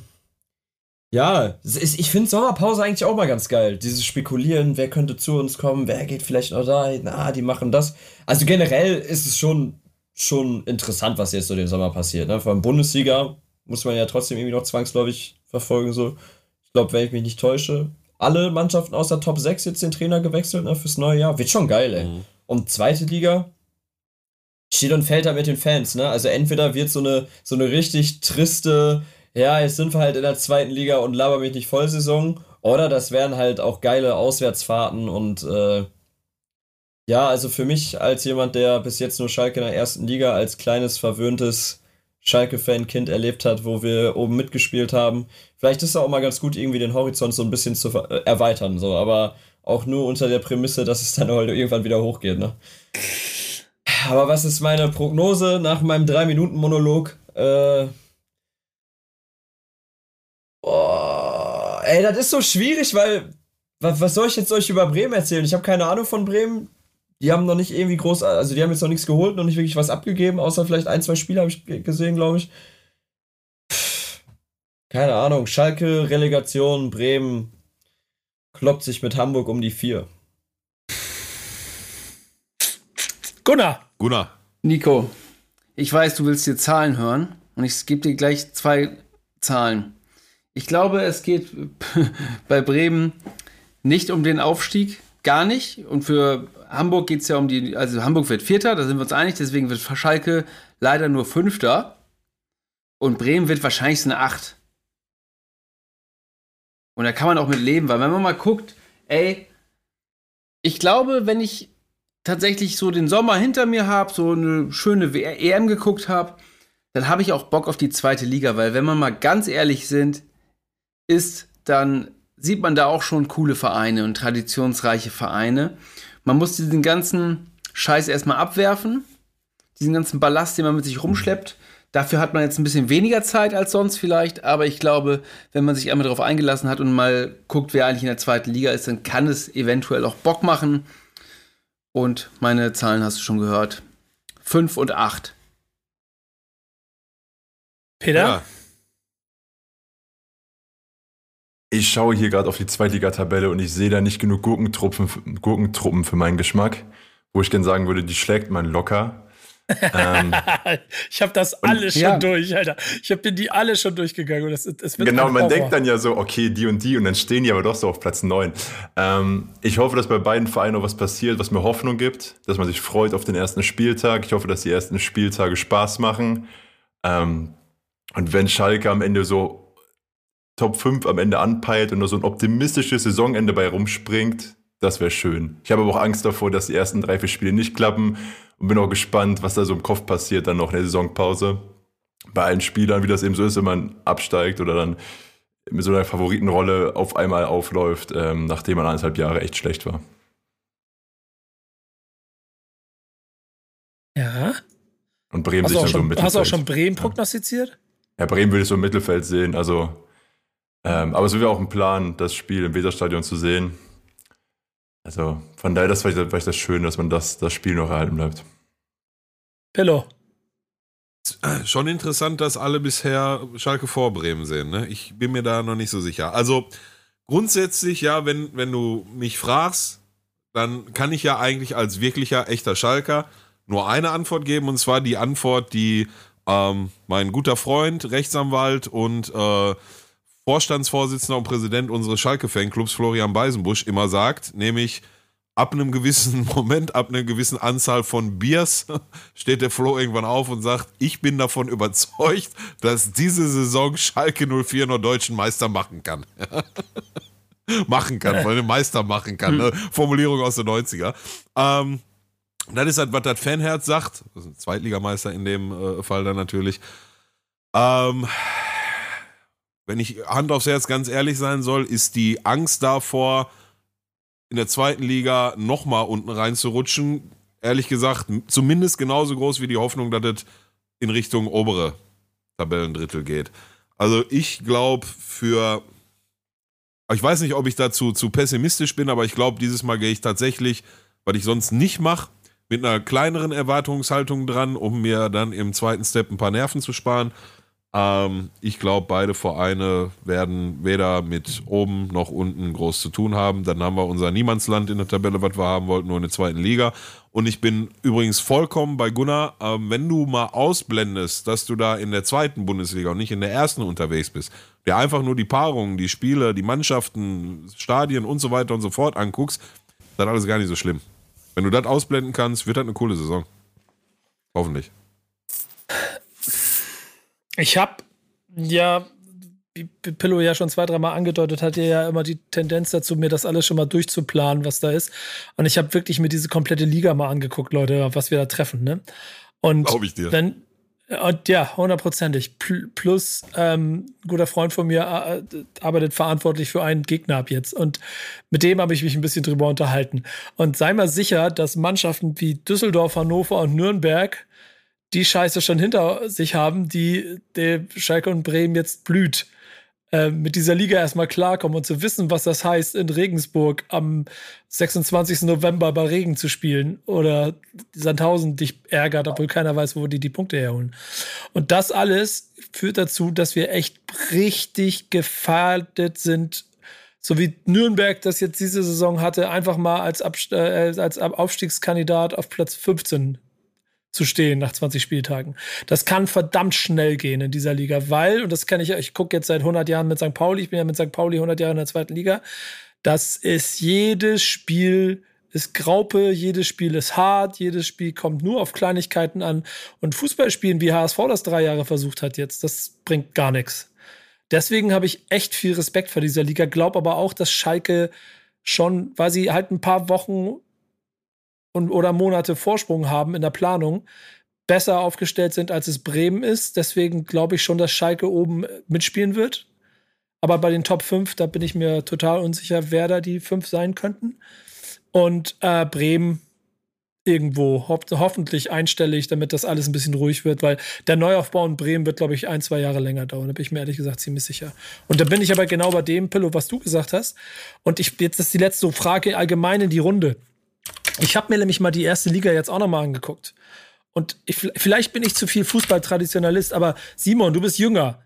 ja, ich finde Sommerpause eigentlich auch mal ganz geil. Dieses Spekulieren, wer könnte zu uns kommen, wer geht vielleicht noch da, na, die machen das. Also generell ist es schon, schon interessant, was jetzt so den Sommer passiert. Ne? Vor allem Bundesliga muss man ja trotzdem irgendwie noch zwangsläufig verfolgen. So. Ich glaube, wenn ich mich nicht täusche, alle Mannschaften aus der Top 6 jetzt den Trainer gewechselt ne, fürs neue Jahr. Wird schon geil, ey. Mhm. Und zweite Liga steht und fällt da mit den Fans, ne? Also entweder wird so eine, so eine richtig triste, ja, jetzt sind wir halt in der zweiten Liga und laber mich nicht Vollsaison, oder das wären halt auch geile Auswärtsfahrten und äh, ja, also für mich als jemand, der bis jetzt nur Schalke in der ersten Liga als kleines verwöhntes Schalke-Fan-Kind erlebt hat, wo wir oben mitgespielt haben. Vielleicht ist es auch mal ganz gut, irgendwie den Horizont so ein bisschen zu äh, erweitern, so, aber auch nur unter der Prämisse, dass es dann halt irgendwann wieder hochgeht, ne? Aber was ist meine Prognose nach meinem 3-Minuten-Monolog? Äh. Oh, ey, das ist so schwierig, weil. Was soll ich jetzt euch über Bremen erzählen? Ich habe keine Ahnung von Bremen die haben noch nicht irgendwie groß, also die haben jetzt noch nichts geholt, noch nicht wirklich was abgegeben, außer vielleicht ein, zwei Spiele habe ich gesehen, glaube ich. Keine Ahnung, Schalke, Relegation, Bremen kloppt sich mit Hamburg um die vier. Gunnar. Gunnar. Nico, ich weiß, du willst dir Zahlen hören und ich gebe dir gleich zwei Zahlen. Ich glaube, es geht bei Bremen nicht um den Aufstieg, gar nicht. Und für Hamburg geht es ja um die, also Hamburg wird Vierter, da sind wir uns einig, deswegen wird Schalke leider nur Fünfter. Und Bremen wird wahrscheinlich eine Acht. Und da kann man auch mit leben, weil wenn man mal guckt, ey, ich glaube, wenn ich tatsächlich so den Sommer hinter mir habe, so eine schöne EM geguckt habe, dann habe ich auch Bock auf die zweite Liga, weil wenn man mal ganz ehrlich sind, ist, dann sieht man da auch schon coole Vereine und traditionsreiche Vereine. Man muss diesen ganzen Scheiß erstmal abwerfen, diesen ganzen Ballast, den man mit sich rumschleppt. Dafür hat man jetzt ein bisschen weniger Zeit als sonst vielleicht, aber ich glaube, wenn man sich einmal darauf eingelassen hat und mal guckt, wer eigentlich in der zweiten Liga ist, dann kann es eventuell auch Bock machen. Und meine Zahlen hast du schon gehört. 5 und 8. Peter? Ja. Ich schaue hier gerade auf die Zweitligatabelle und ich sehe da nicht genug Gurkentruppen, Gurkentruppen für meinen Geschmack. wo ich gerne sagen würde, die schlägt man locker. ähm, ich habe das alles schon ja. durch, Alter. Ich habe die alle schon durchgegangen. Das, das genau, man denkt dann ja so, okay, die und die und dann stehen die aber doch so auf Platz 9. Ähm, ich hoffe, dass bei beiden Vereinen noch was passiert, was mir Hoffnung gibt, dass man sich freut auf den ersten Spieltag. Ich hoffe, dass die ersten Spieltage Spaß machen. Ähm, und wenn Schalke am Ende so Top 5 am Ende anpeilt und nur so ein optimistisches Saisonende bei rumspringt, das wäre schön. Ich habe aber auch Angst davor, dass die ersten drei, vier Spiele nicht klappen und bin auch gespannt, was da so im Kopf passiert dann noch in der Saisonpause. Bei allen Spielern, wie das eben so ist, wenn man absteigt oder dann mit so einer Favoritenrolle auf einmal aufläuft, ähm, nachdem man anderthalb Jahre echt schlecht war. Ja. Und Bremen sich dann schon, so im Mittelfeld. Hast du auch schon Bremen prognostiziert? Ja, Bremen würde ich so im Mittelfeld sehen. Also, ähm, aber es wäre auch ein Plan, das Spiel im Weserstadion zu sehen. Also von daher, das war ich, war ich das Schöne, dass man das, das Spiel noch erhalten bleibt. Pillow. Schon interessant, dass alle bisher Schalke vor Bremen sehen. Ne? Ich bin mir da noch nicht so sicher. Also grundsätzlich, ja, wenn, wenn du mich fragst, dann kann ich ja eigentlich als wirklicher, echter Schalker nur eine Antwort geben. Und zwar die Antwort, die ähm, mein guter Freund, Rechtsanwalt und äh, Vorstandsvorsitzender und Präsident unseres Schalke-Fanclubs, Florian Beisenbusch, immer sagt, nämlich ab einem gewissen Moment, ab einer gewissen Anzahl von Biers, steht der Flo irgendwann auf und sagt, ich bin davon überzeugt, dass diese Saison Schalke 04 nur deutschen Meister machen kann. machen kann, weil eine Meister machen kann. Ne? Formulierung aus den 90er. Ähm, das ist halt, was das Fanherz sagt. Das ist ein Zweitligameister in dem äh, Fall dann natürlich. Ähm, wenn ich Hand aufs Herz ganz ehrlich sein soll, ist die Angst davor, in der zweiten Liga nochmal unten reinzurutschen, ehrlich gesagt, zumindest genauso groß wie die Hoffnung, dass es in Richtung obere Tabellendrittel geht. Also ich glaube für, ich weiß nicht, ob ich dazu zu pessimistisch bin, aber ich glaube, dieses Mal gehe ich tatsächlich, was ich sonst nicht mache, mit einer kleineren Erwartungshaltung dran, um mir dann im zweiten Step ein paar Nerven zu sparen. Ähm, ich glaube, beide Vereine werden weder mit oben noch unten groß zu tun haben. Dann haben wir unser Niemandsland in der Tabelle, was wir haben wollten, nur in der zweiten Liga. Und ich bin übrigens vollkommen bei Gunnar, ähm, wenn du mal ausblendest, dass du da in der zweiten Bundesliga und nicht in der ersten unterwegs bist, der einfach nur die Paarungen, die Spiele, die Mannschaften, Stadien und so weiter und so fort anguckst, dann alles gar nicht so schlimm. Wenn du das ausblenden kannst, wird das eine coole Saison. Hoffentlich. Ich habe ja, wie Pillow ja schon zwei, dreimal angedeutet hat, ja immer die Tendenz dazu, mir das alles schon mal durchzuplanen, was da ist. Und ich habe wirklich mir diese komplette Liga mal angeguckt, Leute, was wir da treffen. Ne? Und Glaube ich dir. Wenn, und ja, hundertprozentig. Plus, ähm, ein guter Freund von mir arbeitet verantwortlich für einen Gegner ab jetzt. Und mit dem habe ich mich ein bisschen drüber unterhalten. Und sei mal sicher, dass Mannschaften wie Düsseldorf, Hannover und Nürnberg die Scheiße schon hinter sich haben, die der Schalke und Bremen jetzt blüht. Äh, mit dieser Liga erstmal klarkommen und zu wissen, was das heißt, in Regensburg am 26. November bei Regen zu spielen oder Sandhausen dich ärgert, obwohl keiner weiß, wo die die Punkte herholen. Und das alles führt dazu, dass wir echt richtig gefährdet sind, so wie Nürnberg das jetzt diese Saison hatte, einfach mal als, Abst äh, als Aufstiegskandidat auf Platz 15 zu stehen nach 20 Spieltagen. Das kann verdammt schnell gehen in dieser Liga, weil, und das kann ich, ich gucke jetzt seit 100 Jahren mit St. Pauli, ich bin ja mit St. Pauli 100 Jahre in der zweiten Liga, das ist jedes Spiel ist Graupe, jedes Spiel ist hart, jedes Spiel kommt nur auf Kleinigkeiten an. Und Fußballspielen, wie HSV das drei Jahre versucht hat jetzt, das bringt gar nichts. Deswegen habe ich echt viel Respekt vor dieser Liga, glaube aber auch, dass Schalke schon, weil sie halt ein paar Wochen und, oder Monate Vorsprung haben in der Planung, besser aufgestellt sind, als es Bremen ist. Deswegen glaube ich schon, dass Schalke oben mitspielen wird. Aber bei den Top 5, da bin ich mir total unsicher, wer da die 5 sein könnten. Und äh, Bremen irgendwo, ho hoffentlich einstellig, damit das alles ein bisschen ruhig wird, weil der Neuaufbau in Bremen wird, glaube ich, ein, zwei Jahre länger dauern. Da bin ich mir ehrlich gesagt ziemlich sicher. Und da bin ich aber genau bei dem, Pillow, was du gesagt hast. Und ich, jetzt ist die letzte Frage allgemein in die Runde. Ich habe mir nämlich mal die erste Liga jetzt auch nochmal angeguckt. Und ich, vielleicht bin ich zu viel Fußballtraditionalist, aber Simon, du bist jünger.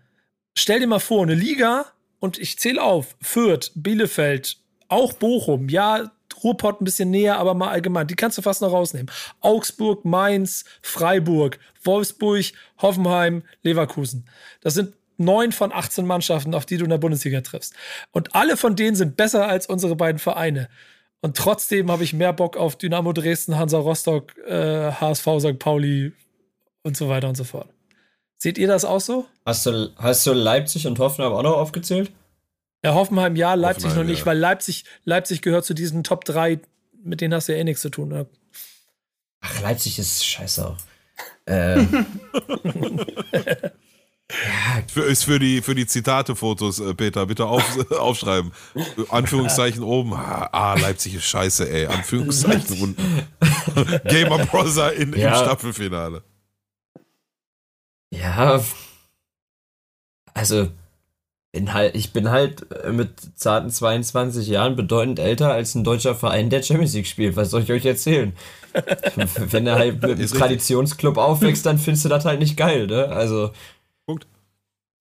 Stell dir mal vor, eine Liga und ich zähle auf: Fürth, Bielefeld, auch Bochum, ja, Ruhrpott ein bisschen näher, aber mal allgemein. Die kannst du fast noch rausnehmen. Augsburg, Mainz, Freiburg, Wolfsburg, Hoffenheim, Leverkusen. Das sind neun von 18 Mannschaften, auf die du in der Bundesliga triffst. Und alle von denen sind besser als unsere beiden Vereine. Und trotzdem habe ich mehr Bock auf Dynamo Dresden, Hansa Rostock, äh, HSV St. Pauli und so weiter und so fort. Seht ihr das auch so? Hast du, hast du Leipzig und Hoffenheim auch noch aufgezählt? Ja, Hoffenheim ja, Leipzig Hoffenheim, noch nicht, ja. weil Leipzig, Leipzig gehört zu diesen Top 3, mit denen hast du ja eh nichts zu tun. Ne? Ach, Leipzig ist scheiße auch. äh. Ja. Für, ist für die, für die Zitate-Fotos, äh, Peter, bitte auf, aufschreiben. Anführungszeichen oben. Ah, ah, Leipzig ist scheiße, ey. Anführungszeichen unten. Gamer Brother in, ja. im Staffelfinale. Ja. Also, bin halt, ich bin halt mit zarten 22 Jahren bedeutend älter als ein deutscher Verein, der Champions League spielt. Was soll ich euch erzählen? Wenn er halt mit einem Traditionsclub aufwächst, dann findest du das halt nicht geil, ne? Also.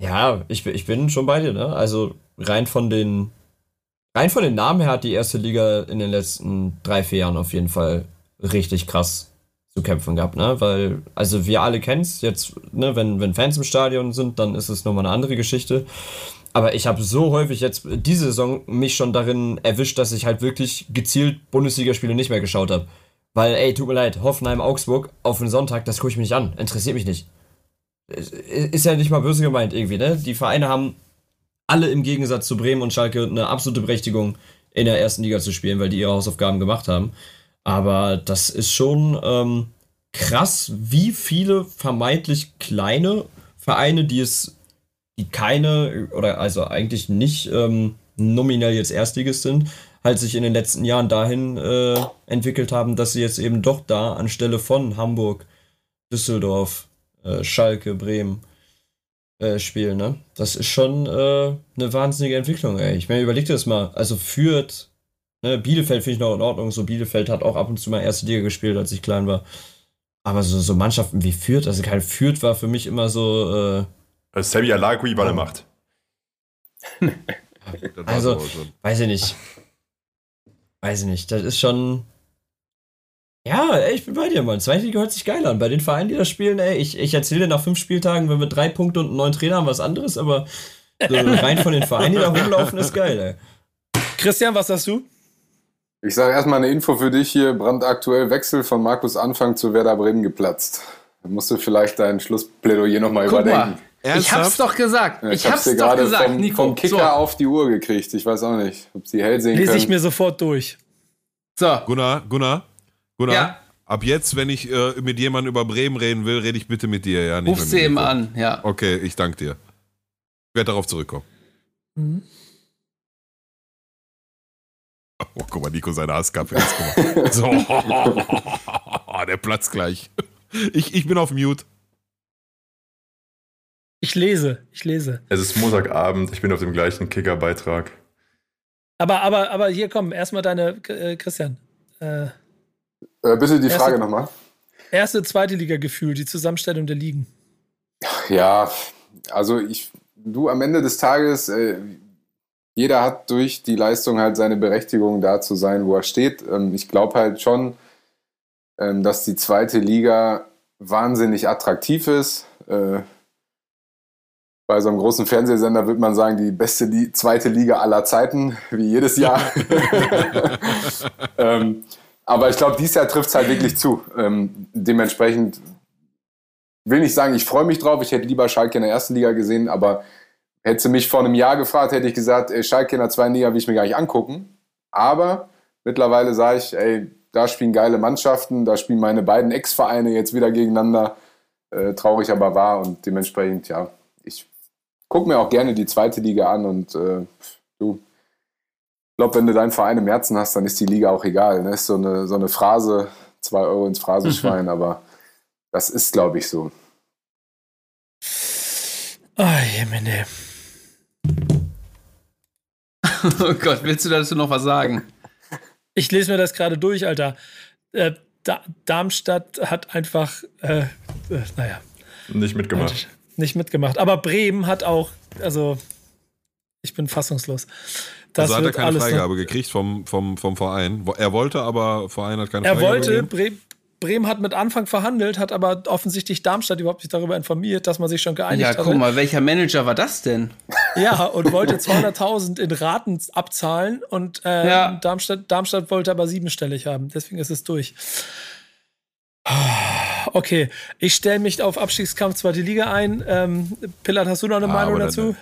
Ja, ich, ich bin schon bei dir, ne? Also rein von den rein von den Namen her hat die erste Liga in den letzten drei, vier Jahren auf jeden Fall richtig krass zu kämpfen gehabt, ne? Weil, also wir alle kennen es jetzt, ne, wenn, wenn Fans im Stadion sind, dann ist es nochmal eine andere Geschichte. Aber ich habe so häufig jetzt diese Saison mich schon darin erwischt, dass ich halt wirklich gezielt Bundesligaspiele nicht mehr geschaut habe. Weil, ey, tut mir leid, Hoffenheim, Augsburg auf den Sonntag, das gucke ich mir nicht an. Interessiert mich nicht ist ja nicht mal böse gemeint irgendwie, ne? Die Vereine haben alle im Gegensatz zu Bremen und Schalke eine absolute Berechtigung, in der ersten Liga zu spielen, weil die ihre Hausaufgaben gemacht haben. Aber das ist schon ähm, krass, wie viele vermeintlich kleine Vereine, die es, die keine oder also eigentlich nicht ähm, nominell jetzt Erstligist sind, halt sich in den letzten Jahren dahin äh, entwickelt haben, dass sie jetzt eben doch da anstelle von Hamburg, Düsseldorf, äh, Schalke, Bremen äh, spielen, ne? Das ist schon äh, eine wahnsinnige Entwicklung, ey. Ich meine, überleg dir das mal. Also führt, ne, Bielefeld finde ich noch in Ordnung. So, Bielefeld hat auch ab und zu mal erste Liga gespielt, als ich klein war. Aber so, so Mannschaften wie Fürth, also kein Fürth war für mich immer so. Äh, also Sammy Alagui war der Macht. also, weiß ich nicht. Weiß ich nicht. Das ist schon. Ja, ey, ich bin bei dir, Mann. Zweite Liga hört sich geil an. Bei den Vereinen, die das spielen, ey, ich, ich erzähle nach fünf Spieltagen, wenn wir drei Punkte und einen neuen Trainer haben, was anderes, aber so rein von den Vereinen, die da rumlaufen, ist geil, ey. Christian, was sagst du? Ich sage erstmal eine Info für dich hier. Brandaktuell Wechsel von Markus Anfang zu Werder Bremen geplatzt. Da musst du vielleicht dein Schlussplädoyer nochmal überdenken. Mal, ich hab's doch gesagt. ich, ich hab's, hab's doch gesagt, vom, Nico. vom Kicker so. auf die Uhr gekriegt. Ich weiß auch nicht, ob sie hell sehen Lese können. ich mir sofort durch. So. Gunnar, Gunnar, Gunnar, ja. ab jetzt, wenn ich äh, mit jemandem über Bremen reden will, rede ich bitte mit dir, ja? Nicht Ruf sie eben an, ja. Okay, ich danke dir. Ich werde darauf zurückkommen. Mhm. Oh, guck mal, Nico, seine Hasskappe jetzt, guck mal. So, der Platz gleich. Ich, ich bin auf Mute. Ich lese, ich lese. Es ist Montagabend, ich bin auf dem gleichen Kicker-Beitrag. Aber, aber, aber hier komm, erstmal deine, äh, Christian. Äh, äh, bitte die Frage nochmal. Erste, zweite Liga-Gefühl, die Zusammenstellung der Ligen. Ja, also ich, du am Ende des Tages, äh, jeder hat durch die Leistung halt seine Berechtigung da zu sein, wo er steht. Ähm, ich glaube halt schon, ähm, dass die zweite Liga wahnsinnig attraktiv ist. Äh, bei so einem großen Fernsehsender würde man sagen, die beste Li zweite Liga aller Zeiten, wie jedes Jahr. ähm, aber ich glaube, dieses Jahr trifft es halt wirklich zu. Ähm, dementsprechend will nicht sagen, ich freue mich drauf. Ich hätte lieber Schalke in der ersten Liga gesehen, aber hätte sie mich vor einem Jahr gefragt, hätte ich gesagt, ey, Schalke in der zweiten Liga will ich mir gar nicht angucken. Aber mittlerweile sage ich, ey, da spielen geile Mannschaften, da spielen meine beiden Ex-Vereine jetzt wieder gegeneinander. Äh, traurig aber wahr und dementsprechend, ja, ich gucke mir auch gerne die zweite Liga an und äh, du, glaube, wenn du deinen Verein im Herzen hast, dann ist die Liga auch egal. Ne? Ist so eine, so eine Phrase, zwei Euro ins Phrasenschwein, mhm. aber das ist, glaube ich, so. Ah, Jemine. oh Gott, willst du dazu noch was sagen? Ich lese mir das gerade durch, Alter. Äh, da Darmstadt hat einfach, äh, äh, naja. Nicht mitgemacht. Nicht mitgemacht. Aber Bremen hat auch, also, ich bin fassungslos. Das also hat er keine Freigabe gekriegt vom, vom, vom Verein. Er wollte, aber Verein hat keine er Freigabe wollte, gegeben. Bremen hat mit Anfang verhandelt, hat aber offensichtlich Darmstadt überhaupt nicht darüber informiert, dass man sich schon geeinigt hat. Ja, guck mal, welcher Manager war das denn? Ja, und wollte 200.000 in Raten abzahlen und äh, ja. Darmstadt, Darmstadt wollte aber siebenstellig haben. Deswegen ist es durch. Okay, ich stelle mich auf Abstiegskampf zweite Liga ein. Ähm, Pillard, hast du noch eine ah, Meinung dazu?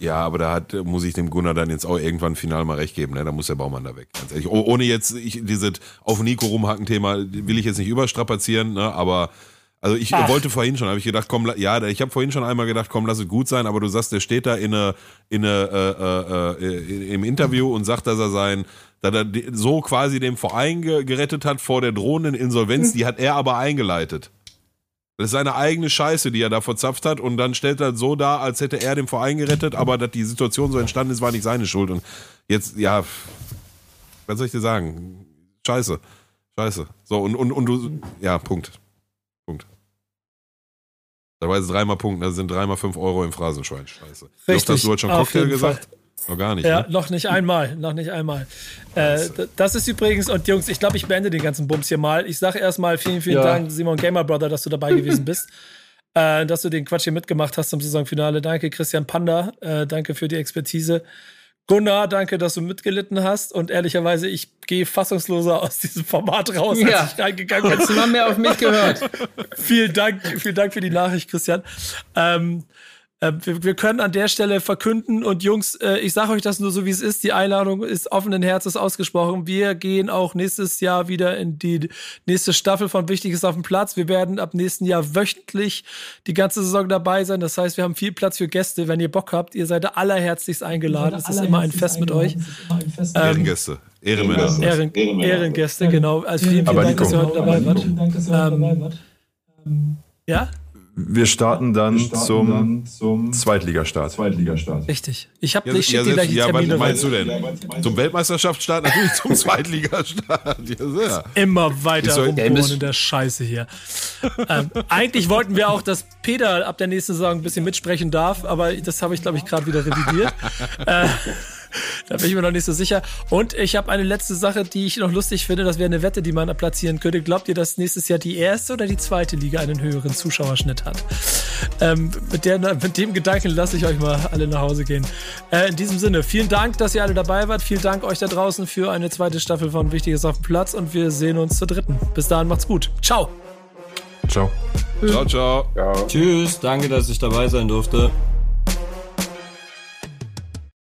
Ja, aber da hat, muss ich dem Gunnar dann jetzt auch irgendwann final mal recht geben. Ne? Da muss der Baumann da weg. Ganz ehrlich. Oh, ohne jetzt ich, dieses auf Nico rumhacken-Thema will ich jetzt nicht überstrapazieren, ne? aber also ich Ach. wollte vorhin schon, habe ich gedacht, komm, ja, ich habe vorhin schon einmal gedacht, komm, lass es gut sein, aber du sagst, der steht da in eine, in eine, äh, äh, äh im Interview und sagt, dass er sein, dass er so quasi dem Verein gerettet hat vor der drohenden Insolvenz, die hat er aber eingeleitet. Das ist seine eigene Scheiße, die er da verzapft hat und dann stellt er so dar, als hätte er den Verein gerettet, aber dass die Situation so entstanden ist, war nicht seine Schuld. Und jetzt, ja, was soll ich dir sagen? Scheiße. Scheiße. So, und, und, und du, ja, Punkt. Punkt. Da war es dreimal Punkt, das sind dreimal fünf Euro im Phrasenschwein. Scheiße. Richtig. Hast du heute schon Cocktail gesagt? Fall. Noch gar nicht. Ja, ne? noch nicht einmal. Noch nicht einmal. Äh, das ist übrigens, und Jungs, ich glaube, ich beende den ganzen Bums hier mal. Ich sage erstmal vielen, vielen ja. Dank, Simon Gamer Brother, dass du dabei gewesen bist. Äh, dass du den Quatsch hier mitgemacht hast zum Saisonfinale. Danke, Christian Panda. Äh, danke für die Expertise. Gunnar, danke, dass du mitgelitten hast. Und ehrlicherweise, ich gehe fassungsloser aus diesem Format raus, ja. als ich reingegangen bin. Hättest du mal mehr auf mich gehört. vielen Dank, vielen Dank für die Nachricht, Christian. Ähm, äh, wir, wir, können an der Stelle verkünden und Jungs, äh, ich sage euch das nur so, wie es ist. Die Einladung ist offenen Herzens ausgesprochen. Wir gehen auch nächstes Jahr wieder in die nächste Staffel von Wichtiges auf dem Platz. Wir werden ab nächsten Jahr wöchentlich die ganze Saison dabei sein. Das heißt, wir haben viel Platz für Gäste. Wenn ihr Bock habt, ihr seid allerherzlichst eingeladen. Es ist immer ein Fest mit euch. Ähm, Ehrengäste. Ehrenmänner. Ehren, Ehrengäste, genau. Also vielen, vielen Dank, dass ihr heute dabei wart. Ähm, ja? Wir starten dann, Wir starten zum, dann zum Zweitligastart. Zweitligastart. Richtig. Ich habe ja, ich ja, gleich ja, Termine was meinst du denn? Ja, zum Weltmeisterschaftsstart natürlich zum Zweitligastart. Ja, Immer weiter rumbohren in der Scheiße hier. ähm, eigentlich wollten wir auch, dass Peter ab der nächsten Saison ein bisschen mitsprechen darf, aber das habe ich, glaube ich, gerade wieder revidiert. äh, da bin ich mir noch nicht so sicher. Und ich habe eine letzte Sache, die ich noch lustig finde. Das wäre eine Wette, die man platzieren könnte. Glaubt ihr, dass nächstes Jahr die erste oder die zweite Liga einen höheren Zuschauerschnitt hat? Ähm, mit, der, mit dem Gedanken lasse ich euch mal alle nach Hause gehen. Äh, in diesem Sinne, vielen Dank, dass ihr alle dabei wart. Vielen Dank euch da draußen für eine zweite Staffel von Wichtiges auf dem Platz und wir sehen uns zur dritten. Bis dahin, macht's gut. Ciao. Ciao. Ciao, ciao. ciao. Tschüss, danke, dass ich dabei sein durfte.